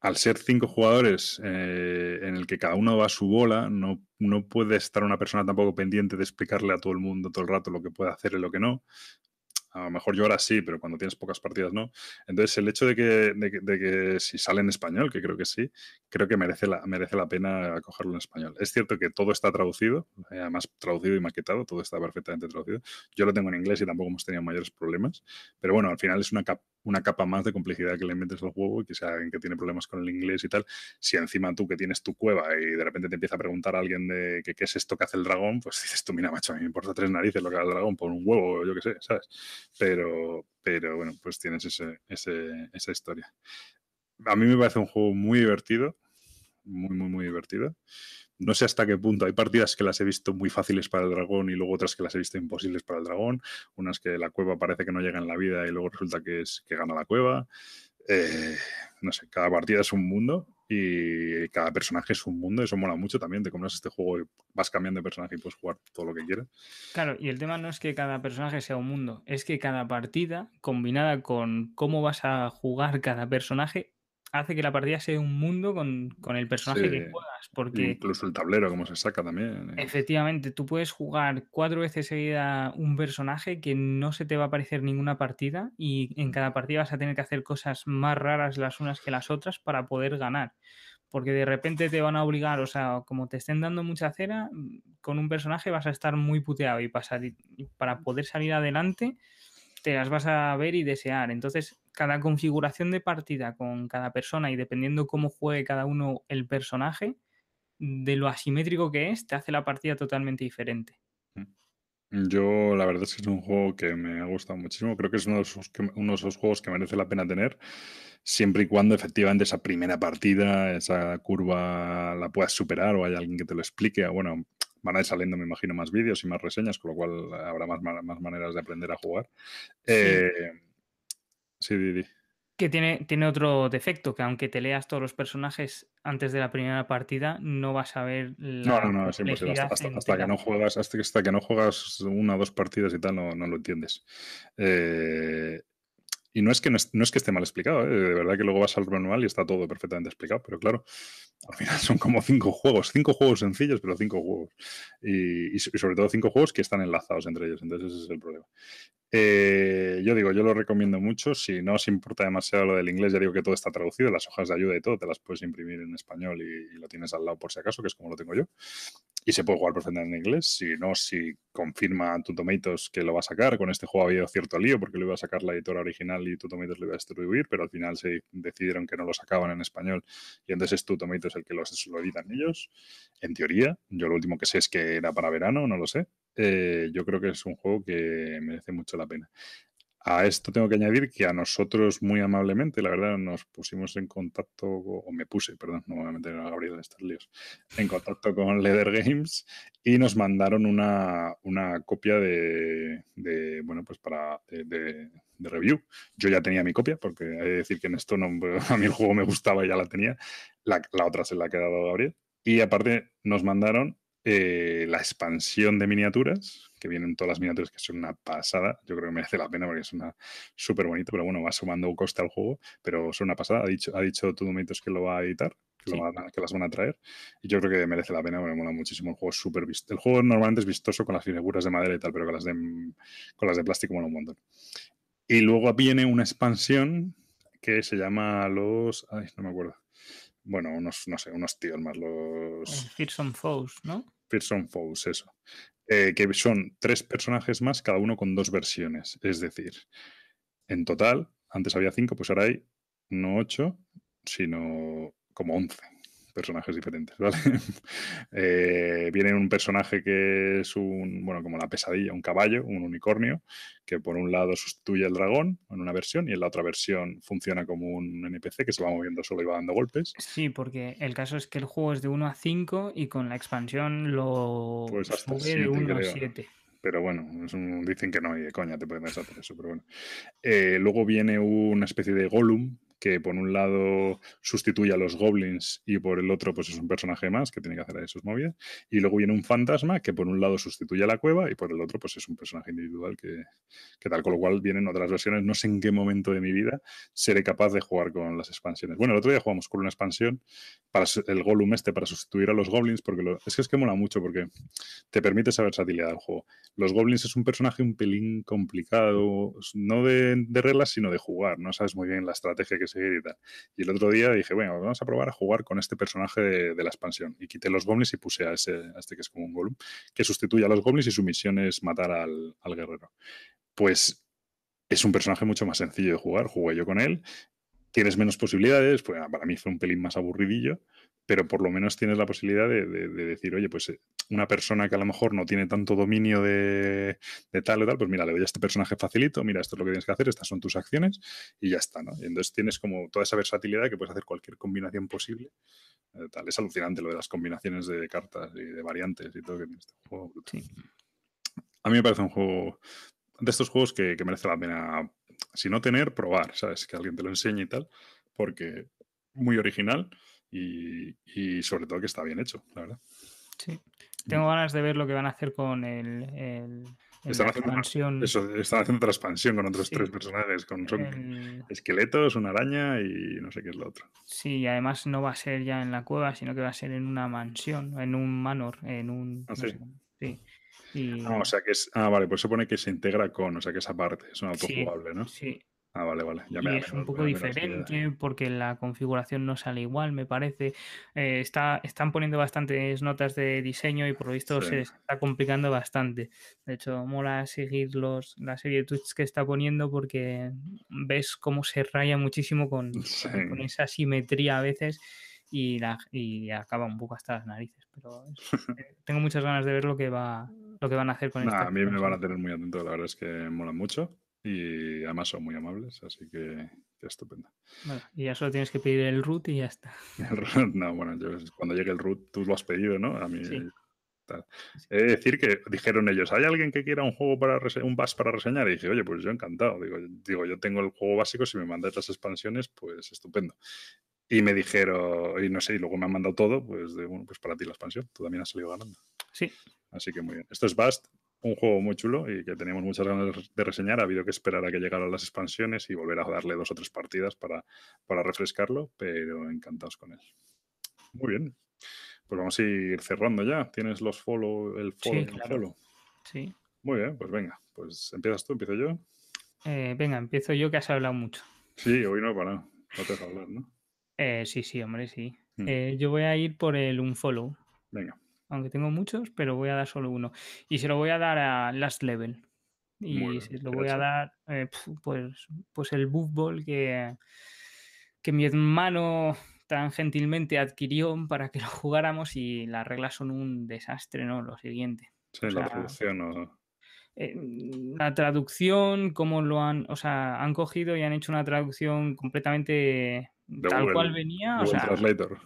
al ser cinco jugadores eh, en el que cada uno va a su bola, no, no puede estar una persona tampoco pendiente de explicarle a todo el mundo todo el rato lo que puede hacer y lo que no a lo mejor yo ahora sí, pero cuando tienes pocas partidas no. Entonces, el hecho de que, de, que si sale en español, que creo que sí, creo que merece la, merece la pena cogerlo en español. Es cierto que todo está traducido, eh, además traducido y maquetado, todo está perfectamente traducido. Yo lo tengo en inglés y tampoco hemos tenido mayores problemas, pero bueno, al final es una, una capa más de complejidad que le metes al juego y que sea que tiene problemas con el inglés y tal, si encima tú que tienes tu cueva y de repente te empieza a preguntar a alguien de qué es esto que hace el dragón, pues dices tú, mira, macho, a mí me importa tres narices lo que hace el dragón por un huevo, yo qué sé, ¿sabes? Pero, pero bueno, pues tienes ese, esa historia. A mí me parece un juego muy divertido, muy, muy, muy divertido. No sé hasta qué punto. Hay partidas que las he visto muy fáciles para el dragón y luego otras que las he visto imposibles para el dragón. Unas que la cueva parece que no llega en la vida y luego resulta que, es, que gana la cueva. Eh, no sé, cada partida es un mundo y cada personaje es un mundo. Eso mola mucho también. Te compras este juego y vas cambiando de personaje y puedes jugar todo lo que quieras. Claro, y el tema no es que cada personaje sea un mundo, es que cada partida, combinada con cómo vas a jugar cada personaje, hace que la partida sea un mundo con, el personaje que juegas. Porque Incluso el tablero, como se saca también. Eh. Efectivamente, tú puedes jugar cuatro veces seguida un personaje que no se te va a aparecer ninguna partida y en cada partida vas a tener que hacer cosas más raras las unas que las otras para poder ganar. Porque de repente te van a obligar, o sea, como te estén dando mucha cera, mm, con un personaje vas a estar muy puteado y para poder salir adelante te las vas a ver y desear. Entonces, cada configuración de partida con cada persona y dependiendo cómo juegue cada uno el personaje, de lo asimétrico que es, te hace la partida totalmente diferente. Mm. Yo, la verdad es que es un juego que me ha gustado muchísimo. Creo que es uno de esos, uno de esos juegos que merece la pena tener, siempre y cuando efectivamente esa primera partida, esa curva la puedas superar o hay alguien que te lo explique. Bueno, van a ir saliendo, me imagino, más vídeos y más reseñas, con lo cual habrá más, más maneras de aprender a jugar. Eh, sí, Didi. Que tiene, tiene otro defecto, que aunque te leas todos los personajes antes de la primera partida, no vas a ver la No, no, no, es imposible. Hasta, hasta- hasta que no juegas, hasta hasta que no juegas una o dos partidas y tal, no, no lo entiendes. Eh, y no es, que no, es, no es que esté mal explicado, ¿eh? de verdad que luego vas al manual y está todo perfectamente explicado, pero claro, al final son como cinco juegos, cinco juegos sencillos, pero cinco juegos. Y, y so- y sobre todo cinco juegos que están enlazados entre ellos, entonces ese es el problema. Eh, yo digo, yo lo recomiendo mucho. Si no os importa demasiado lo del inglés, ya digo que todo está traducido, las hojas de ayuda y todo, te las puedes imprimir en español y, lo tienes al lado por si acaso, que es como lo tengo yo. Y se puede jugar perfectamente en inglés. Si no, si confirma tu Tomatoes que lo va a sacar, con este juego ha habido cierto lío porque lo iba a sacar la editora original y tu Tomatoes lo iba a distribuir, pero al final se decidieron que no lo sacaban en español y entonces es tu Tomatoes el que los, lo editan ellos. En teoría, yo lo último que sé es que era para verano, no lo sé. Eh, yo creo que es un juego que merece mucho la pena. A esto tengo que añadir que a nosotros muy amablemente, la verdad, nos pusimos en contacto, o me puse, perdón, no voy a meter a Gabriel en estos líos, en contacto con Leather Games y nos mandaron una, una copia de, de, bueno, pues para, de, de- de review. Yo ya tenía mi copia, porque hay que decir que en esto no, a mí el juego me gustaba y ya la tenía. La, la otra se la ha quedado Gabriel. Y aparte nos mandaron eh, la expansión de miniaturas, que vienen todas las miniaturas, que son una pasada. Yo creo que merece la pena porque es una súper bonito, pero bueno, va sumando coste al juego, pero son una pasada. Ha dicho, ha dicho Tudomitos que lo va a editar, que, lo Sí. van a- que las van a traer. Y yo creo que merece la pena, porque mola muchísimo el juego. Súper visto. El juego normalmente es vistoso con las figuras de madera y tal, pero con las de, con las de plástico mola un montón. Y luego viene una expansión que se llama los. Ay, no me acuerdo. Bueno, unos, no sé, unos tíos más, los Fearsome Foes, ¿no? Fearsome Foes, eso. Eh, que son tres personajes más, cada uno con dos versiones. Es decir, en total, antes había cinco, pues ahora hay no ocho, sino como once personajes diferentes, ¿vale? Eh, viene un personaje que es un, bueno, como la pesadilla, un caballo, un unicornio, que por un lado sustituye al dragón en una versión y en la otra versión funciona como un NPC que se va moviendo solo y va dando golpes. Sí, porque el caso es que el juego es de 1 a 5 y con la expansión lo Pues hasta sube siete, de 1 a creo. 7. Pero bueno, es un- dicen que no, y de coña te puedes hacer eso, pero bueno. Eh, luego viene una especie de Gollum, que por un lado sustituye a los goblins y por el otro pues es un personaje más que tiene que hacer ahí sus movidas. Y luego viene un fantasma que por un lado sustituye a la cueva y por el otro pues es un personaje individual que, que tal. Con lo cual vienen otras versiones. No sé en qué momento de mi vida seré capaz de jugar con las expansiones. Bueno, el otro día jugamos con una expansión para el Gollum este, para sustituir a los goblins, porque lo- es que es que mola mucho porque te permite esa versatilidad del juego. Los goblins es un personaje un pelín complicado, no de, de reglas, sino de jugar. No sabes muy bien la estrategia que y el otro día dije, bueno, vamos a probar a jugar con este personaje de, la expansión. Y quité los goblins y puse a, ese, este que es como un golem, que sustituye a los goblins y su misión es matar al, al guerrero. Pues es un personaje mucho más sencillo de jugar. Jugué yo con él. Tienes menos posibilidades, pues para mí fue un pelín más aburridillo, pero por lo menos tienes la posibilidad de, de- de decir, oye, pues eh, una persona que a lo mejor no tiene tanto dominio de, de tal o tal, pues mira, le doy a este personaje facilito, mira, esto es lo que tienes que hacer, estas son tus acciones y ya está, ¿no? Y entonces tienes como toda esa versatilidad que puedes hacer cualquier combinación posible. eh, tal. Es alucinante lo de las combinaciones de cartas y de variantes y todo que tiene este juego. Sí. A mí me parece un juego de estos juegos que, que merece la pena, si no tener, probar, ¿sabes? Que alguien te lo enseñe y tal, porque muy original y, y sobre todo que está bien hecho, la verdad. Sí. Tengo ganas de ver lo que van a hacer con el, el, Están la haciendo, una- expansión. eso, están haciendo otra expansión con otros Sí. tres personajes, con son el- esqueletos, una araña y no sé qué es lo otro. Sí, y además no va a ser ya en la cueva, sino que va a ser en una mansión, en un manor, en un... Ah, no sí. sé, sí. Y, Ah, o sea que es. Ah, vale, pues se pone que se integra con, o sea que esa parte es un sí, autojugable, ¿no? sí. Ah, vale, vale. Ya Y me da es un poco idea. diferente porque la configuración no sale igual, me parece. Eh, está, están poniendo bastantes notas de diseño y por lo visto Sí. se está complicando bastante. De hecho, mola seguir los, la serie de tweets que está poniendo porque ves cómo se raya muchísimo con, con- Sí. con esa simetría a veces y, la, y acaba un poco hasta las narices. Pero es- eh, tengo muchas ganas de ver lo que va lo que van a hacer con Nah, esta a mí me van a tener muy atento, la verdad es que molan mucho y además son muy amables, así que, que estupendo. Bueno, y ya solo tienes que pedir el root y ya está. El root, no, bueno, yo- cuando llegue el root, tú lo has pedido, ¿no? A mí Sí. tal. He de decir que dijeron ellos, ¿hay alguien que quiera un juego para un bus para reseñar? Y dije, oye, pues yo encantado. Digo, digo, yo tengo el juego básico, si me mandáis las expansiones, pues estupendo. Y me dijeron, y no sé, y luego me han mandado todo, pues de, bueno, pues para ti la expansión, tú también has salido ganando. Sí, Así que muy bien. Esto es Bast, un juego muy chulo y que teníamos muchas ganas de reseñar. Ha habido que esperar a que llegaran las expansiones y volver a darle dos o tres partidas para, para refrescarlo, pero encantados con él. Muy bien. Pues vamos a ir cerrando ya. ¿Tienes los follow, el Sí, follow, el claro. follow? sí. Muy bien, pues venga. Pues empiezas tú, empiezo yo. Eh, venga, empiezo yo que has hablado mucho. Sí, hoy no he parado. No te dejo hablar, ¿no? Eh, sí, sí, hombre, sí. Mm. Eh, yo voy a ir por el unfollow, Venga. Aunque tengo muchos, pero voy a dar solo uno. Y se lo voy a dar a Last Level. Y se lo ¿qué voy a dar, eh, pues, pues el Buff Ball que, que mi hermano tan gentilmente adquirió para que lo jugáramos y las reglas son un desastre, ¿no? Lo siguiente. Sí, O la traducción o... eh, la traducción, cómo lo han, o sea, han cogido y han hecho una traducción completamente De tal Google, cual venía, o Google sea, Translator.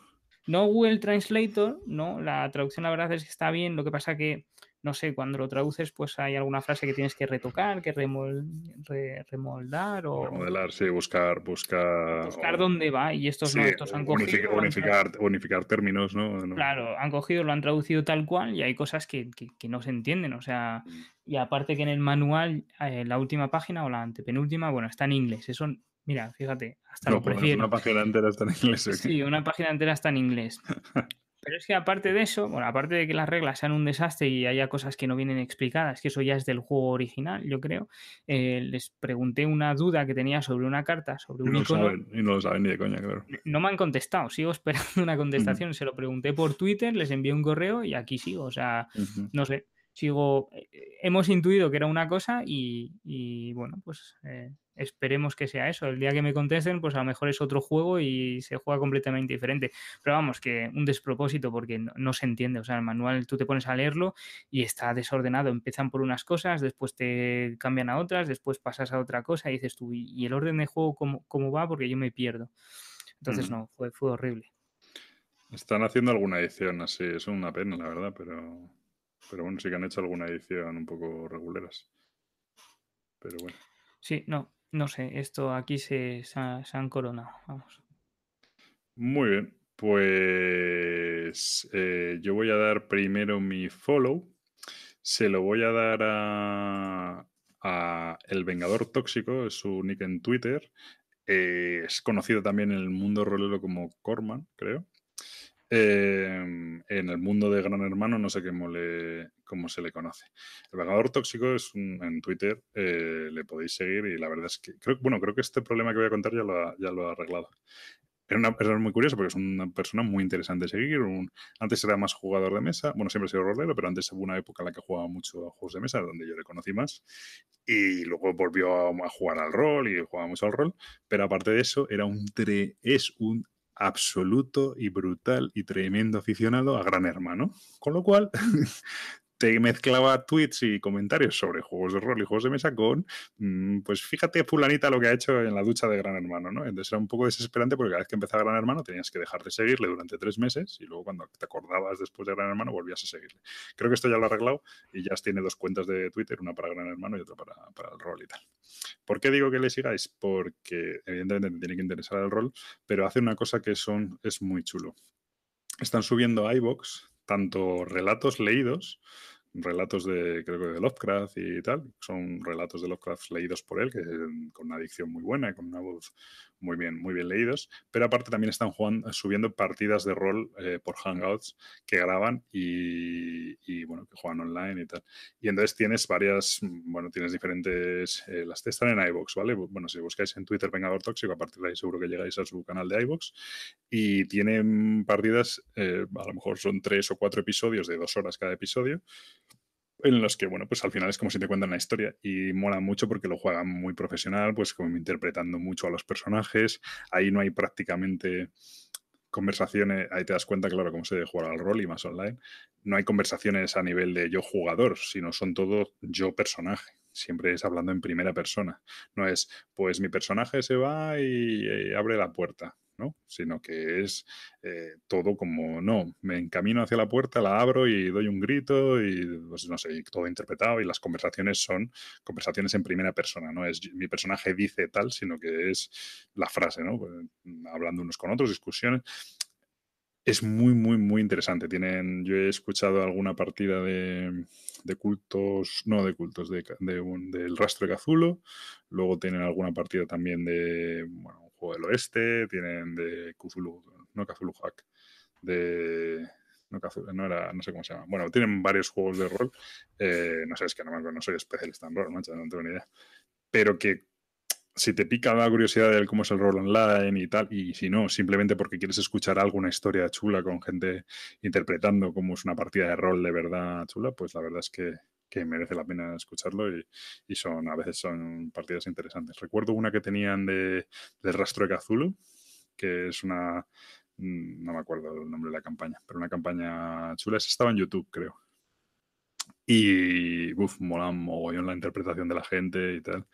No Google Translator, no, la traducción la verdad es que está bien, lo que pasa que, no sé, cuando lo traduces pues hay alguna frase que tienes que retocar, que remol- re- remoldar o Remodelar, sí, buscar, buscar... buscar o- dónde va y estos no, Sí, estos han unific- cogido, lo han unificar, unificar términos, ¿no? No- Claro, han cogido, lo han traducido tal cual y hay cosas que, que- que no se entienden. O sea, Mm. y aparte que en el manual, eh, la última página o la antepenúltima, bueno, está en inglés. Eso, mira, fíjate, hasta No, lo prefiero. una página entera está en inglés. ¿o qué? Sí, una página entera está en inglés. Pero es que aparte de eso, bueno, aparte de que las reglas sean un desastre y haya cosas que no vienen explicadas, que eso ya es del juego original, yo creo, eh, les pregunté una duda que tenía sobre una carta, sobre un no icono. saben, y no lo saben ni de coña, claro. No me han contestado, sigo esperando una contestación. Se lo pregunté por Twitter, les envié un correo y aquí sigo. O sea, no sé, sigo. eh, Hemos intuido que era una cosa y, y, bueno, pues eh, esperemos que sea eso. El día que me contesten, pues a lo mejor es otro juego y se juega completamente diferente. Pero vamos, que un despropósito porque no, no se entiende. O sea, el manual tú te pones a leerlo y está desordenado. Empiezan por unas cosas, después te cambian a otras, después pasas a otra cosa y dices tú, ¿y el orden de juego cómo, cómo va? Porque yo me pierdo. Entonces, no, fue, fue horrible. Están haciendo alguna edición así, es una pena, la verdad, pero, pero bueno, sí que han hecho alguna edición un poco reguleras. Pero bueno. Sí, no, no sé, esto aquí se, se, ha- se han coronado, vamos. Muy bien, pues eh, yo voy a dar primero mi follow. Se lo voy a dar a, El Vengador Tóxico, es su nick en Twitter. Eh, es conocido también en el mundo rolero como Corman, creo. Eh, en el mundo de Gran Hermano no sé cómo, le, cómo se le conoce. El Vengador Tóxico es un- en Twitter, eh, le podéis seguir y la verdad es que, creo, bueno, creo que este problema que voy a contar ya lo ha, ya lo ha arreglado. Era una persona muy curiosa porque es una persona muy interesante de seguir. un- antes era más jugador de mesa, bueno, siempre he sido rolero, pero antes hubo una época en la que jugaba mucho a juegos de mesa, donde yo le conocí más. Y luego volvió a, a jugar al rol y jugaba mucho al rol. Pero aparte de eso, era un tre- es un absoluto y brutal y tremendo aficionado a Gran Hermano. Con lo cual, mezclaba tweets y comentarios sobre juegos de rol y juegos de mesa con, mm, pues fíjate fulanita lo que ha hecho en la ducha de Gran Hermano, ¿no? Entonces era un poco desesperante porque cada vez que empezaba Gran Hermano tenías que dejar de seguirle durante tres meses y luego cuando te acordabas después de Gran Hermano volvías a seguirle. Creo que esto ya lo ha arreglado y ya tiene dos cuentas de Twitter, una para Gran Hermano y otra para, para el rol y tal. ¿Por qué digo que le sigáis? Porque evidentemente te tiene que interesar el rol, pero hace una cosa que son, es muy chulo. Están subiendo a iVoox tanto relatos leídos, relatos de, creo que de Lovecraft y tal, son relatos de Lovecraft leídos por él, que con una dicción muy buena y con una voz muy bien, muy bien leídos, pero aparte también están jugando, subiendo partidas de rol eh, por Hangouts que graban y, bueno, que juegan online y tal. Y entonces tienes varias, mm, bueno, tienes diferentes, eh, las están en iVoox, ¿vale? Bueno, si buscáis en Twitter Vengador Tóxico, a partir de ahí seguro que llegáis a su canal de iVoox y tienen partidas, eh, a lo mejor son tres o cuatro episodios de dos horas cada episodio, en los que, bueno, pues al final es como si te cuentan la historia y mola mucho porque lo juegan muy profesional, pues como interpretando mucho a los personajes, ahí no hay prácticamente conversaciones, ahí te das cuenta, claro, cómo se debe jugar al rol y más online, no hay conversaciones a nivel de yo jugador, sino son todo yo personaje. Siempre es hablando en primera persona. No es, pues mi personaje se va y, y abre la puerta. ¿No? Sino que es eh, todo como, no, me encamino hacia la puerta, la abro y doy un grito y, pues, no sé, todo interpretado y las conversaciones son conversaciones en primera persona, no es mi personaje dice tal, sino que es la frase, ¿no? Pues, hablando unos con otros, discusiones. Es muy, muy, muy interesante. Tienen, yo he escuchado alguna partida de, cultos, no de cultos, de, de del rastro de Cazulo. Luego tienen alguna partida también de, del oeste. Tienen de Cthulhu, no Cthulhu Hack, de... No, Cthulhu- no era, no sé cómo se llama. Bueno, tienen varios juegos de rol. eh, no sé, es que no, no soy especialista en rol, macho, no tengo ni idea. Pero que si te pica la curiosidad de cómo es el rol online y tal, y si no, simplemente porque quieres escuchar algo, una historia chula con gente interpretando cómo es una partida de rol de verdad chula, pues la verdad es que, que merece la pena escucharlo y, son a veces son partidas interesantes. Recuerdo una que tenían de, del rastro de Cthulhu, que es una, mm, no me acuerdo el nombre de la campaña, pero una campaña chula, estaba en YouTube, creo. Y, uff, mola mogollón la interpretación de la gente y tal.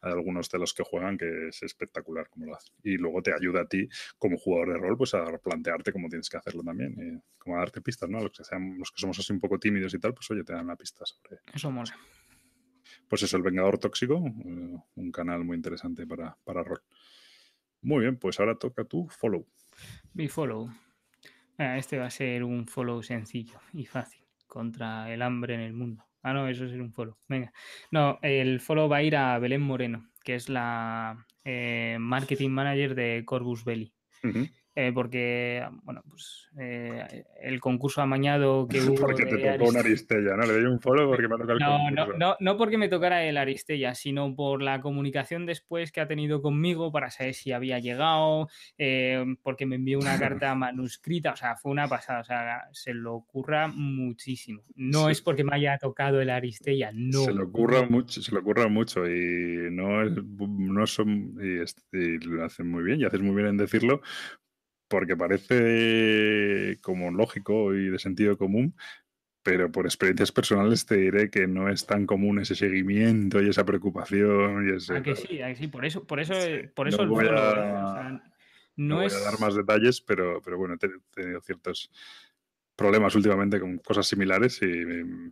Hay algunos de los que juegan que es espectacular como lo hacen. Y luego te ayuda a ti, como jugador de rol, pues a plantearte cómo tienes que hacerlo también. Y como a darte pistas, ¿no? Los que, sean, los que somos así un poco tímidos y tal, pues oye, te dan la pista sobre... Eso mola. Pues eso, El Vengador Tóxico, eh, un canal muy interesante para, para rol. Muy bien, pues ahora toca tu follow. Mi follow. Ah, este va a ser un follow sencillo y fácil contra el hambre en el mundo. Ah, no, eso es un follow. Venga. No, el follow va a ir a Belén Moreno, que es la eh, marketing manager de Corvus Belli. Eh, porque, bueno, pues eh, el concurso amañado que hubo. Porque te tocó una Arist- Aristella, ¿no? Le doy un follow porque me ha tocado el No, no, concurso. no, no porque me tocara el Aristella, sino por la comunicación después que ha tenido conmigo para saber si había llegado, eh, porque me envió una carta manuscrita, o sea, fue una pasada, o sea, se lo ocurra muchísimo. No Sí. es porque me haya tocado el Aristella, no. Se le ocurra mucho, se le ocurra mucho y no, es- no son y, es- y lo hacen muy bien y haces muy bien en decirlo porque parece como lógico y de sentido común, pero por experiencias personales te diré que no es tan común ese seguimiento y esa preocupación y ese ¿A que tal. sí? ¿A que sí? Por eso, por eso, Sí, por no eso el voy a- ¿eh? O sea, No no voy a dar más detalles, pero, pero bueno, he te- tenido ciertos problemas últimamente con cosas similares y me,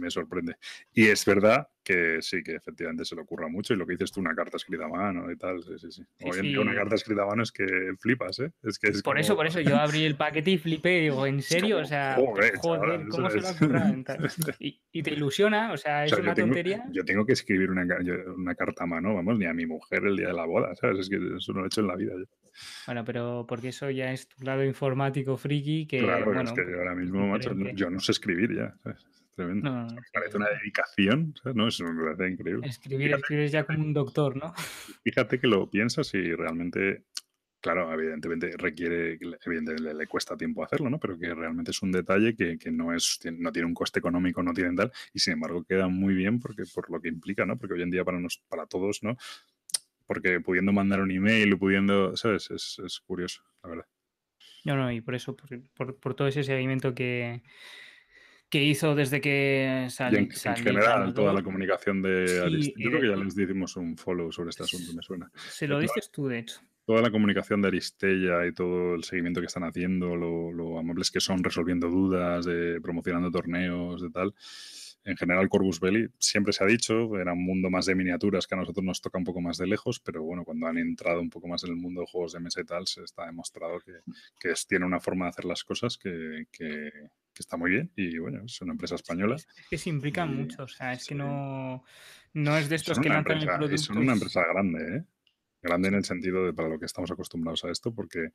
me sorprende. Y es verdad que sí, que efectivamente se le ocurra mucho y lo que dices tú, una carta escrita a mano y tal, sí, sí, sí. Sí, Hoy en día una sí. carta escrita a mano es que flipas, ¿eh? Es que es Por eso, como- por eso yo abrí el paquete y flipé, digo, ¿en serio? como, O sea, joder, joder, ¿cómo se lo ha Y, y te ilusiona, o sea, O es sea, yo una tengo, tontería. yo tengo que escribir una, yo- una carta a mano, vamos, ni a mi mujer el día de la boda, ¿sabes? Es que eso no lo he hecho en la vida. yo. Bueno, pero porque eso ya es tu lado informático friki que, Claro, bueno, es que yo ahora mismo, macho, yo no sé escribir ya, ¿sabes? Es tremendo. No, parece una dedicación, ¿sabes? No, eso me parece increíble. escribir, Fíjate, escribes ya como un doctor, ¿no? fíjate que lo piensas y realmente, claro, evidentemente requiere, evidentemente le, le cuesta tiempo hacerlo, ¿no? Pero que realmente es un detalle que, que no es, tiene- no tiene un coste económico, no tiene tal, y sin embargo queda muy bien porque por lo que implica, ¿no? Porque hoy en día para nos, para todos, ¿no? Porque pudiendo mandar un email pudiendo, ¿sabes? Es, es curioso, la verdad. No, no, y por eso, por, por- por todo ese seguimiento que, que hizo desde que Y en, general, toda la comunicación de Sí, yo creo que ya les dimos un follow sobre este asunto, me suena. se lo dices tú, de hecho. toda la comunicación de Aristella y todo el seguimiento que están haciendo, lo, lo amables que son resolviendo dudas, de promocionando torneos, de tal. En general, Corvus Belli siempre se ha dicho, era un mundo más de miniaturas que a nosotros nos toca un poco más de lejos, pero bueno, cuando han entrado un poco más en el mundo de juegos de mesa y tal, se está demostrado que, que es- tiene una forma de hacer las cosas que, que- que está muy bien. Y bueno, es una empresa española. Es, que se implican Y mucho, o sea, es que no, no es de estos Son que lanzan el empresa, y producto. son una empresa grande, ¿eh? Grande en el sentido de para lo que estamos acostumbrados a esto, porque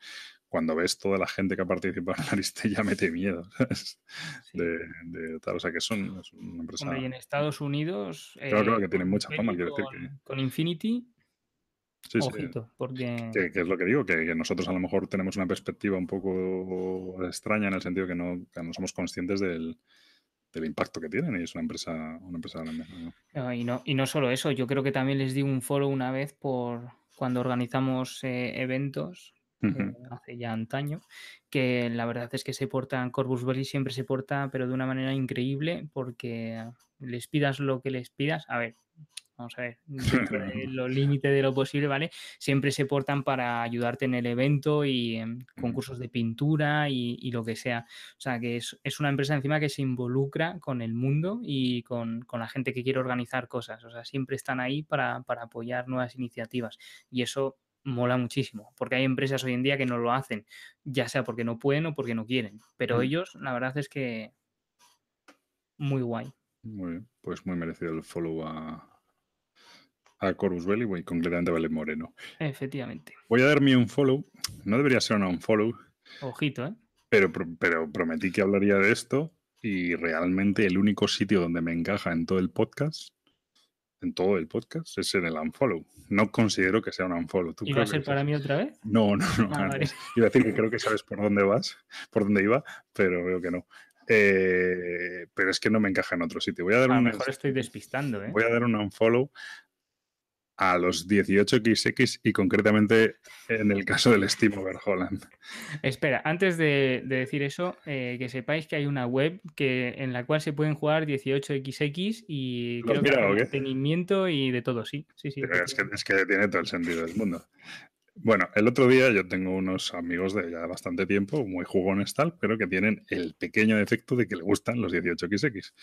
cuando ves toda la gente que ha participado en Aristella mete miedo, ¿sabes? sí. De, de tal, o sea que son, es una empresa... Hombre, y en Estados Unidos, Claro, claro, eh, que tienen con mucha fama, Belli, quiero decir que... con, Infinity, Sí, sí, ojito, porque que, que es lo que digo, que, que nosotros a lo mejor tenemos una perspectiva un poco extraña en el sentido que no, que no somos conscientes del, del impacto que tienen y es una empresa, una empresa grande. y, no, y no solo eso, yo creo que también les di un follow una vez por cuando organizamos eh, eventos eh, hace ya antaño, que la verdad es que se portan, Corvus Belli siempre se porta, pero de una manera increíble, porque les pidas lo que les pidas, a ver, vamos a ver, los límites de lo posible, ¿vale? Siempre se portan para ayudarte en el evento y en concursos de pintura y, y lo que sea. O sea, que es, es, una empresa encima que se involucra con el mundo y con, con, la gente que quiere organizar cosas. O sea, siempre están ahí para, para apoyar nuevas iniciativas. Y eso mola muchísimo, porque hay empresas hoy en día que no lo hacen, ya sea porque no pueden o porque no quieren, pero mm. ellos, la verdad es que muy guay. Muy bien, pues muy merecido el follow a, a Corus Belly y concretamente a Vale Moreno. Efectivamente. Voy a darme un follow, no debería ser un follow. Ojito, ¿eh? Pero, pero prometí que hablaría de esto y realmente el único sitio donde me encaja en todo el podcast en todo el podcast es en el unfollow. No considero que sea un unfollow. ¿Y va a ser para mí otra vez? No, no, no. Ah, Iba a decir que creo que sabes por dónde vas, por dónde iba, pero veo que no. Eh, pero es que no me encaja en otro sitio. Voy a dar a lo mejor estoy despistando. ¿eh? Voy a dar un unfollow a los 18XX y concretamente en el caso del Steam Overholland. Espera, antes de, de decir eso, eh, que sepáis que hay una web que, en la cual se pueden jugar 18XX y creo que hay mantenimiento y de todo, sí. sí, sí es, que, es que tiene todo el sentido del mundo. Bueno, el otro día yo tengo unos amigos de ya bastante tiempo, muy jugones tal, pero que tienen el pequeño defecto de que le gustan los 18XX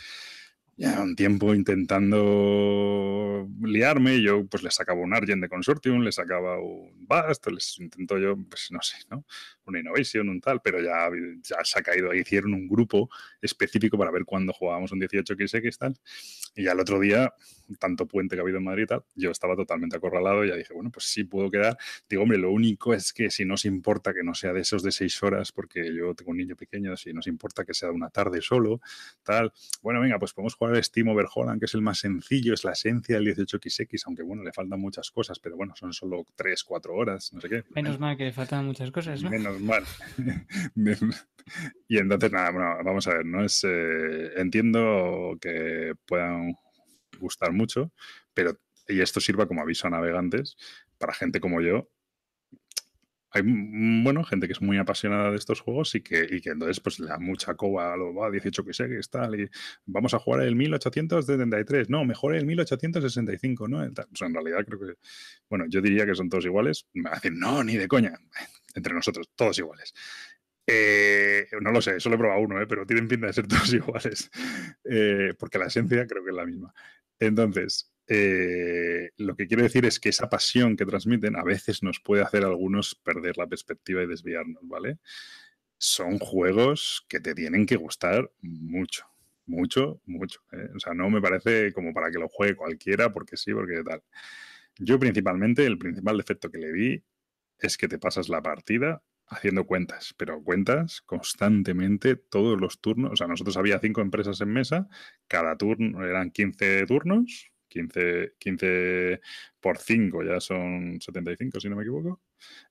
ya un tiempo intentando liarme. Yo pues les sacaba un Argent de Consortium, les sacaba un Bast, les intento yo, pues no sé, ¿no? Una Innovation, un tal, pero ya, ya se ha caído. Hicieron un grupo específico para ver cuándo jugábamos un 18XX tal. Y ya el otro día, tanto puente que ha habido en Madrid tal, yo estaba totalmente acorralado y ya dije, bueno, pues sí puedo quedar. Digo, hombre, lo único es que si no os importa que no sea de esos de seis horas, porque yo tengo un niño pequeño, si nos importa que sea de una tarde solo, tal, bueno, venga, pues podemos jugar el Steam Overholland, que es el más sencillo, es la esencia del 18XX, aunque bueno, le faltan muchas cosas, pero bueno, son solo 3, 4 horas, no sé qué. Menos mal que le faltan muchas cosas, ¿no? Menos mal. y entonces, nada, bueno, vamos a ver, ¿no? Es, eh, entiendo que puedan gustar mucho, pero y esto sirva como aviso a navegantes para gente como yo hay bueno, gente que es muy apasionada de estos juegos y que, y que entonces pues le da mucha coba a lo va 18 que que está y vamos a jugar el 1873, no, mejor el 1865, ¿no? Pues en realidad creo que, bueno, yo diría que son todos iguales, me decir no, ni de coña, entre nosotros, todos iguales. Eh, no lo sé, solo he probado uno, ¿eh? pero tienen pinta de ser todos iguales, eh, porque la esencia creo que es la misma. Entonces, eh, lo que quiero decir es que esa pasión que transmiten a veces nos puede hacer a algunos perder la perspectiva y desviarnos, ¿vale? Son juegos que te tienen que gustar mucho, mucho, mucho. ¿eh? O sea, no me parece como para que lo juegue cualquiera porque sí, porque tal. Yo principalmente, el principal defecto que le vi es que te pasas la partida haciendo cuentas, pero cuentas constantemente todos los turnos. O sea, nosotros había cinco empresas en mesa, cada turno eran 15 turnos, 15, 15 por 5 ya son 75, si no me equivoco.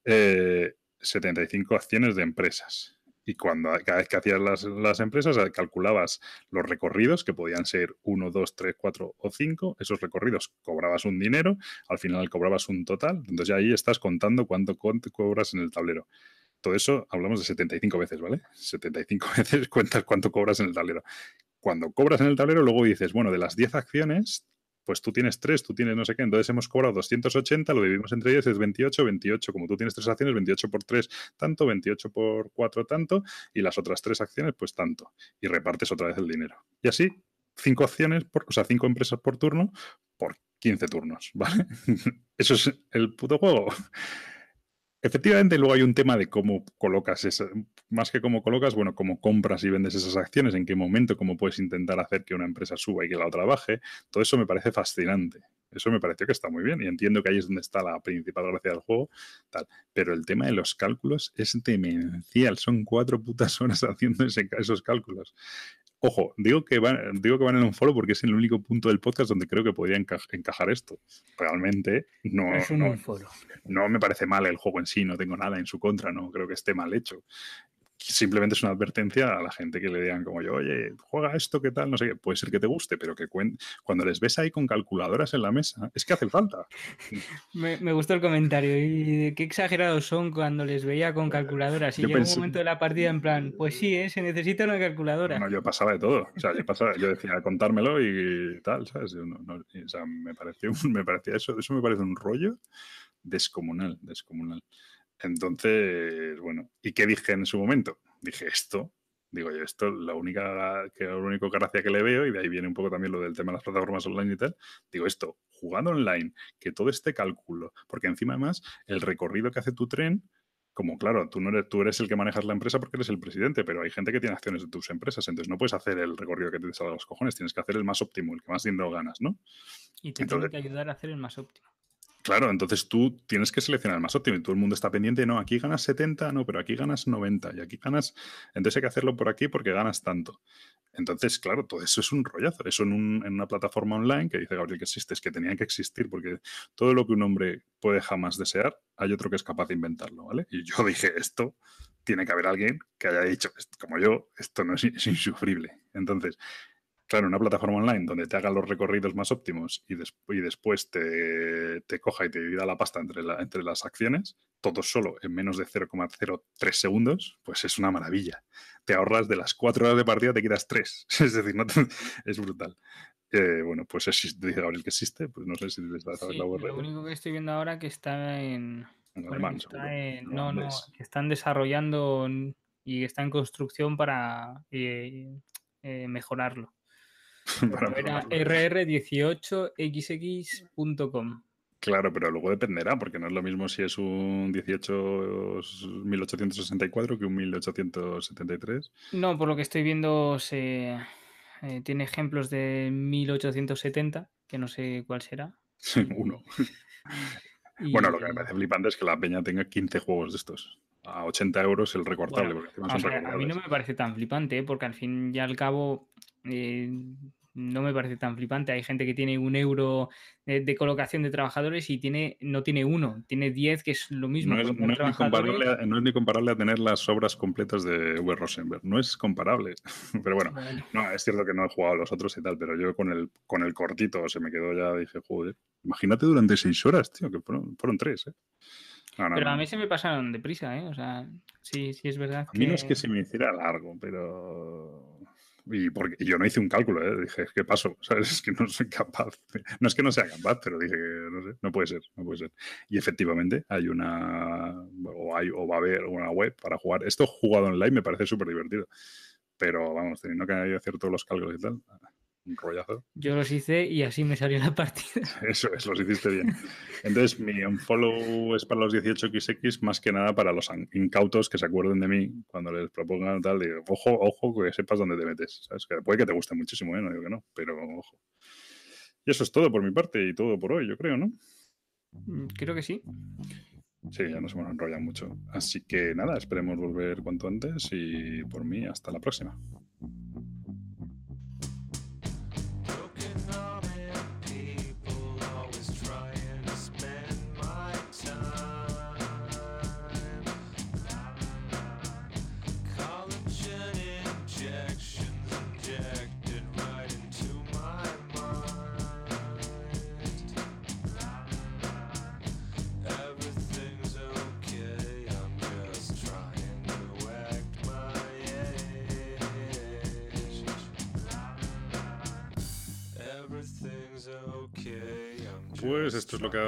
75 eh, acciones de empresas. Y cuando cada vez que hacías las, empresas, eh, calculabas los recorridos, que podían ser 1, 2, 3, 4 o 5. Esos recorridos cobrabas un dinero, al final cobrabas un total. Entonces ya ahí estás contando cuánto cobras en el tablero. Todo eso hablamos de 75 veces, ¿vale? 75 veces cuentas cuánto cobras en el tablero. Cuando cobras en el tablero, luego dices, bueno, de las 10 acciones, pues tú tienes tres, tú tienes no sé qué, entonces hemos cobrado 280, lo dividimos entre ellos, es 28, 28, como tú tienes tres acciones, 28 por 3 tanto, 28 por 4 tanto, y las otras tres acciones pues tanto, y repartes otra vez el dinero. Y así, cinco acciones, por, o sea, cinco empresas por turno, por 15 turnos, ¿vale? Eso es el puto juego. Efectivamente, luego hay un tema de cómo colocas más que cómo colocas, bueno, cómo compras y vendes esas acciones, en qué momento, cómo puedes intentar hacer que una empresa suba y que la otra baje. Todo eso me parece fascinante. Eso me pareció que está muy bien y entiendo que ahí es donde está la principal gracia del juego, tal. Pero el tema de los cálculos es demencial. Son cuatro putas horas haciendo esos cálculos. Ojo, digo que, van, digo que van en un follow porque es el único punto del podcast donde creo que podría encajar esto. Realmente no, no, no, me parece mal el juego en sí, no tengo nada en su contra, no creo que esté mal hecho. Simplemente es una advertencia a la gente que le digan como yo, oye, juega esto, ¿qué tal? No sé qué, puede ser que te guste, pero que cuando les ves ahí con calculadoras en la mesa, es que hace falta. Me, me gustó el comentario y qué exagerados son cuando les veía con calculadoras. Y Yo pensé- un momento de la partida en plan, pues sí, ¿eh? se necesita una calculadora. No, yo pasaba de todo. O sea, yo pasaba, yo decía contármelo y tal, ¿sabes? Yo no- no- y, o sea, me pareció, me parecía eso, eso me parece un rollo descomunal, descomunal. Entonces, bueno, ¿y qué dije en su momento? Dije esto, digo yo, esto, la única, que lo único gracia que le veo, y de ahí viene un poco también lo del tema de las plataformas online y tal, digo esto, jugando online, que todo este cálculo, porque encima además el recorrido que hace tu tren, como claro, tú no eres, tú eres el que manejas la empresa porque eres el presidente, pero hay gente que tiene acciones de tus empresas, entonces no puedes hacer el recorrido que te salga a los cojones, tienes que hacer el más óptimo, el que más dinero ganas, ¿no? Y te Entonces- tiene que ayudar a hacer el más óptimo. Claro, entonces tú tienes que seleccionar el más óptimo y todo el mundo está pendiente, no, aquí ganas 70, no, pero aquí ganas 90 y aquí ganas, entonces hay que hacerlo por aquí porque ganas tanto. Entonces, claro, todo eso es un rollazo. Eso en, un- en una plataforma online que dice Gabriel que existe, es que tenía que existir porque todo lo que un hombre puede jamás desear, hay otro que es capaz de inventarlo, ¿vale? Y yo dije, esto tiene que haber alguien que haya dicho, "Esto- como yo, esto no es insufrible. Entonces, claro, una plataforma online donde te haga los recorridos más óptimos y, des- y después te, te coja y te divida la pasta entre, la- entre las acciones, todo solo en menos de 0,03 segundos, pues es una maravilla. Te ahorras de las cuatro horas de partida, te quitas tres. Es decir, no te- es brutal. Eh, bueno, pues existe, dice Gabriel que existe, pues no sé si les da Sí, la URL. lo único que estoy viendo ahora que está en... En bueno, alemán, que está en- no, no, están desarrollando y está en construcción para eh, eh, mejorarlo. Para Era mejorarlo. rr18xx.com. Claro, pero luego dependerá, porque no es lo mismo si es un 18 1864 que un 1873. No, por lo que estoy viendo, se eh, tiene ejemplos de 1870, que no sé cuál será. Uno. Bueno, lo que me parece flipante es que la peña tenga 15 juegos de estos. A 80 euros el recortable, Bueno, porque a mí no me parece tan flipante, ¿eh? porque al fin y al cabo eh, no me parece tan flipante. Hay gente que tiene un euro de, de colocación de trabajadores y tiene no tiene uno, tiene 10, que es lo mismo. No es, no es ni comparable, a- no es ni comparable a tener las obras completas de V. Rosenberg. No es comparable. Pero bueno, Bueno, no, es cierto que no he jugado a los otros y tal, pero yo con el, con el cortito se me quedó ya, dije, joder, imagínate durante seis horas, tío, que fueron, fueron tres, ¿eh? No, no, pero a mí se me pasaron deprisa, ¿eh? O sea, sí, sí es verdad A mí no es que se me hiciera largo, pero. Y porque yo no hice un cálculo, ¿eh? dije, ¿qué pasó? ¿Sabes? Es que no soy capaz. No es que no sea capaz, pero dije no sé, no puede ser, no puede ser. Y efectivamente hay una. O, hay, o va a haber una web para jugar. Esto jugado online me parece súper divertido. Pero vamos, teniendo que hacer todos los cálculos y tal, un rollazo. Yo los hice y así me salió la partida. Eso es, los hiciste bien. Entonces, mi unfollow es para los 18xx, más que nada para los incautos que se acuerden de mí cuando les propongan tal. Digo, ojo, ojo, que sepas dónde te metes. ¿sabes? Que puede que te guste muchísimo, ¿eh? no digo que no, pero ojo. Y eso es todo por mi parte y todo por hoy, yo creo, ¿no? Mm, Creo que sí. Sí, ya nos hemos enrollado mucho. Así que nada, esperemos volver cuanto antes y por mí, hasta la próxima.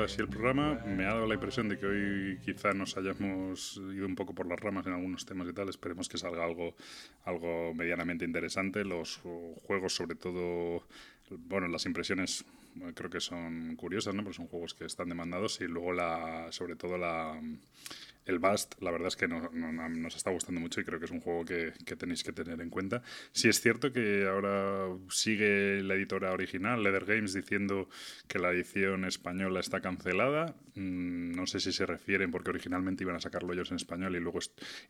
Sido el programa. Me ha dado la impresión de que hoy quizá nos hayamos ido un poco por las ramas en algunos temas y tal. Esperemos que salga algo, algo medianamente interesante. Los juegos, sobre todo, bueno, las impresiones eh, creo que son curiosas, ¿no? Porque son juegos que están demandados y luego la, sobre todo la el Bast, la verdad es que no- no- no- nos está gustando mucho y creo que es un juego que, que tenéis que tener en cuenta. Sí es cierto que ahora sigue la editora original, Leather Games, diciendo que la edición española está cancelada. Mm, No sé si se refieren porque originalmente iban a sacarlo ellos en español y luego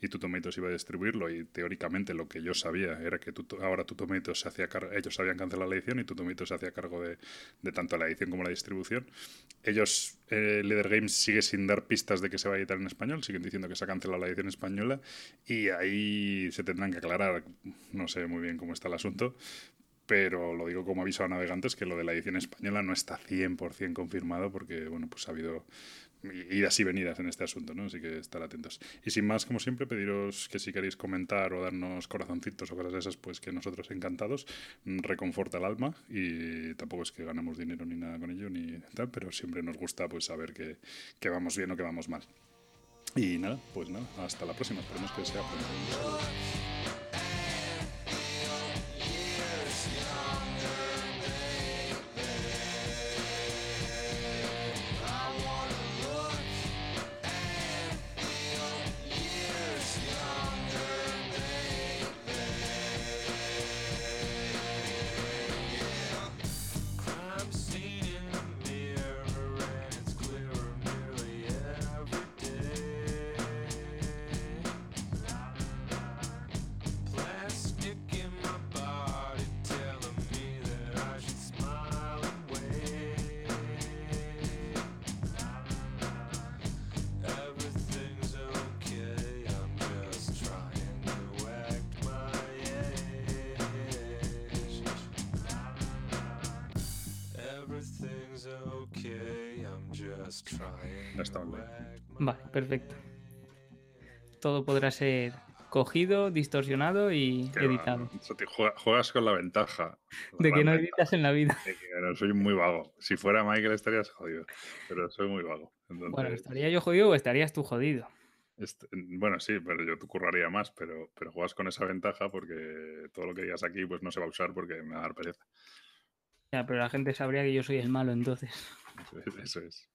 y Tutomatos iba a distribuirlo y teóricamente lo que yo sabía era que Tuto- ahora Tutomatos se hacía cargo, ellos habían cancelado la edición y Tutomatos se hacía cargo de, de tanto la edición como la distribución. Ellos eh, Leader Games sigue sin dar pistas de que se va a editar en español, siguen diciendo que se ha cancelado la edición española y ahí se tendrán que aclarar, no sé muy bien cómo está el asunto, pero lo digo como aviso a navegantes que lo de la edición española no está 100% confirmado porque, bueno, pues ha habido idas y venidas en este asunto, ¿no? Así que estar atentos. Y sin más, como siempre, pediros que si queréis comentar o darnos corazoncitos o cosas de esas, pues que nosotros encantados, mm, reconforta el alma y tampoco es que ganemos dinero ni nada con ello ni tal, pero siempre nos gusta pues saber que, que vamos bien o que vamos mal. Y nada, pues nada, hasta la próxima. Esperemos que sea pronto. Todo podrá ser cogido, distorsionado y editado. Juegas con la ventaja. la De que no editas en la vida. de que soy muy vago. Si fuera Michael estarías jodido, pero soy muy vago. Entonces, Bueno, ¿estaría yo jodido o estarías tú jodido? este- bueno, sí, pero yo te curraría más, pero, pero juegas con esa ventaja porque todo lo que digas aquí pues no se va a usar porque me va a dar pereza. Ya, pero la gente sabría que yo soy el malo entonces. Eso es. Eso es.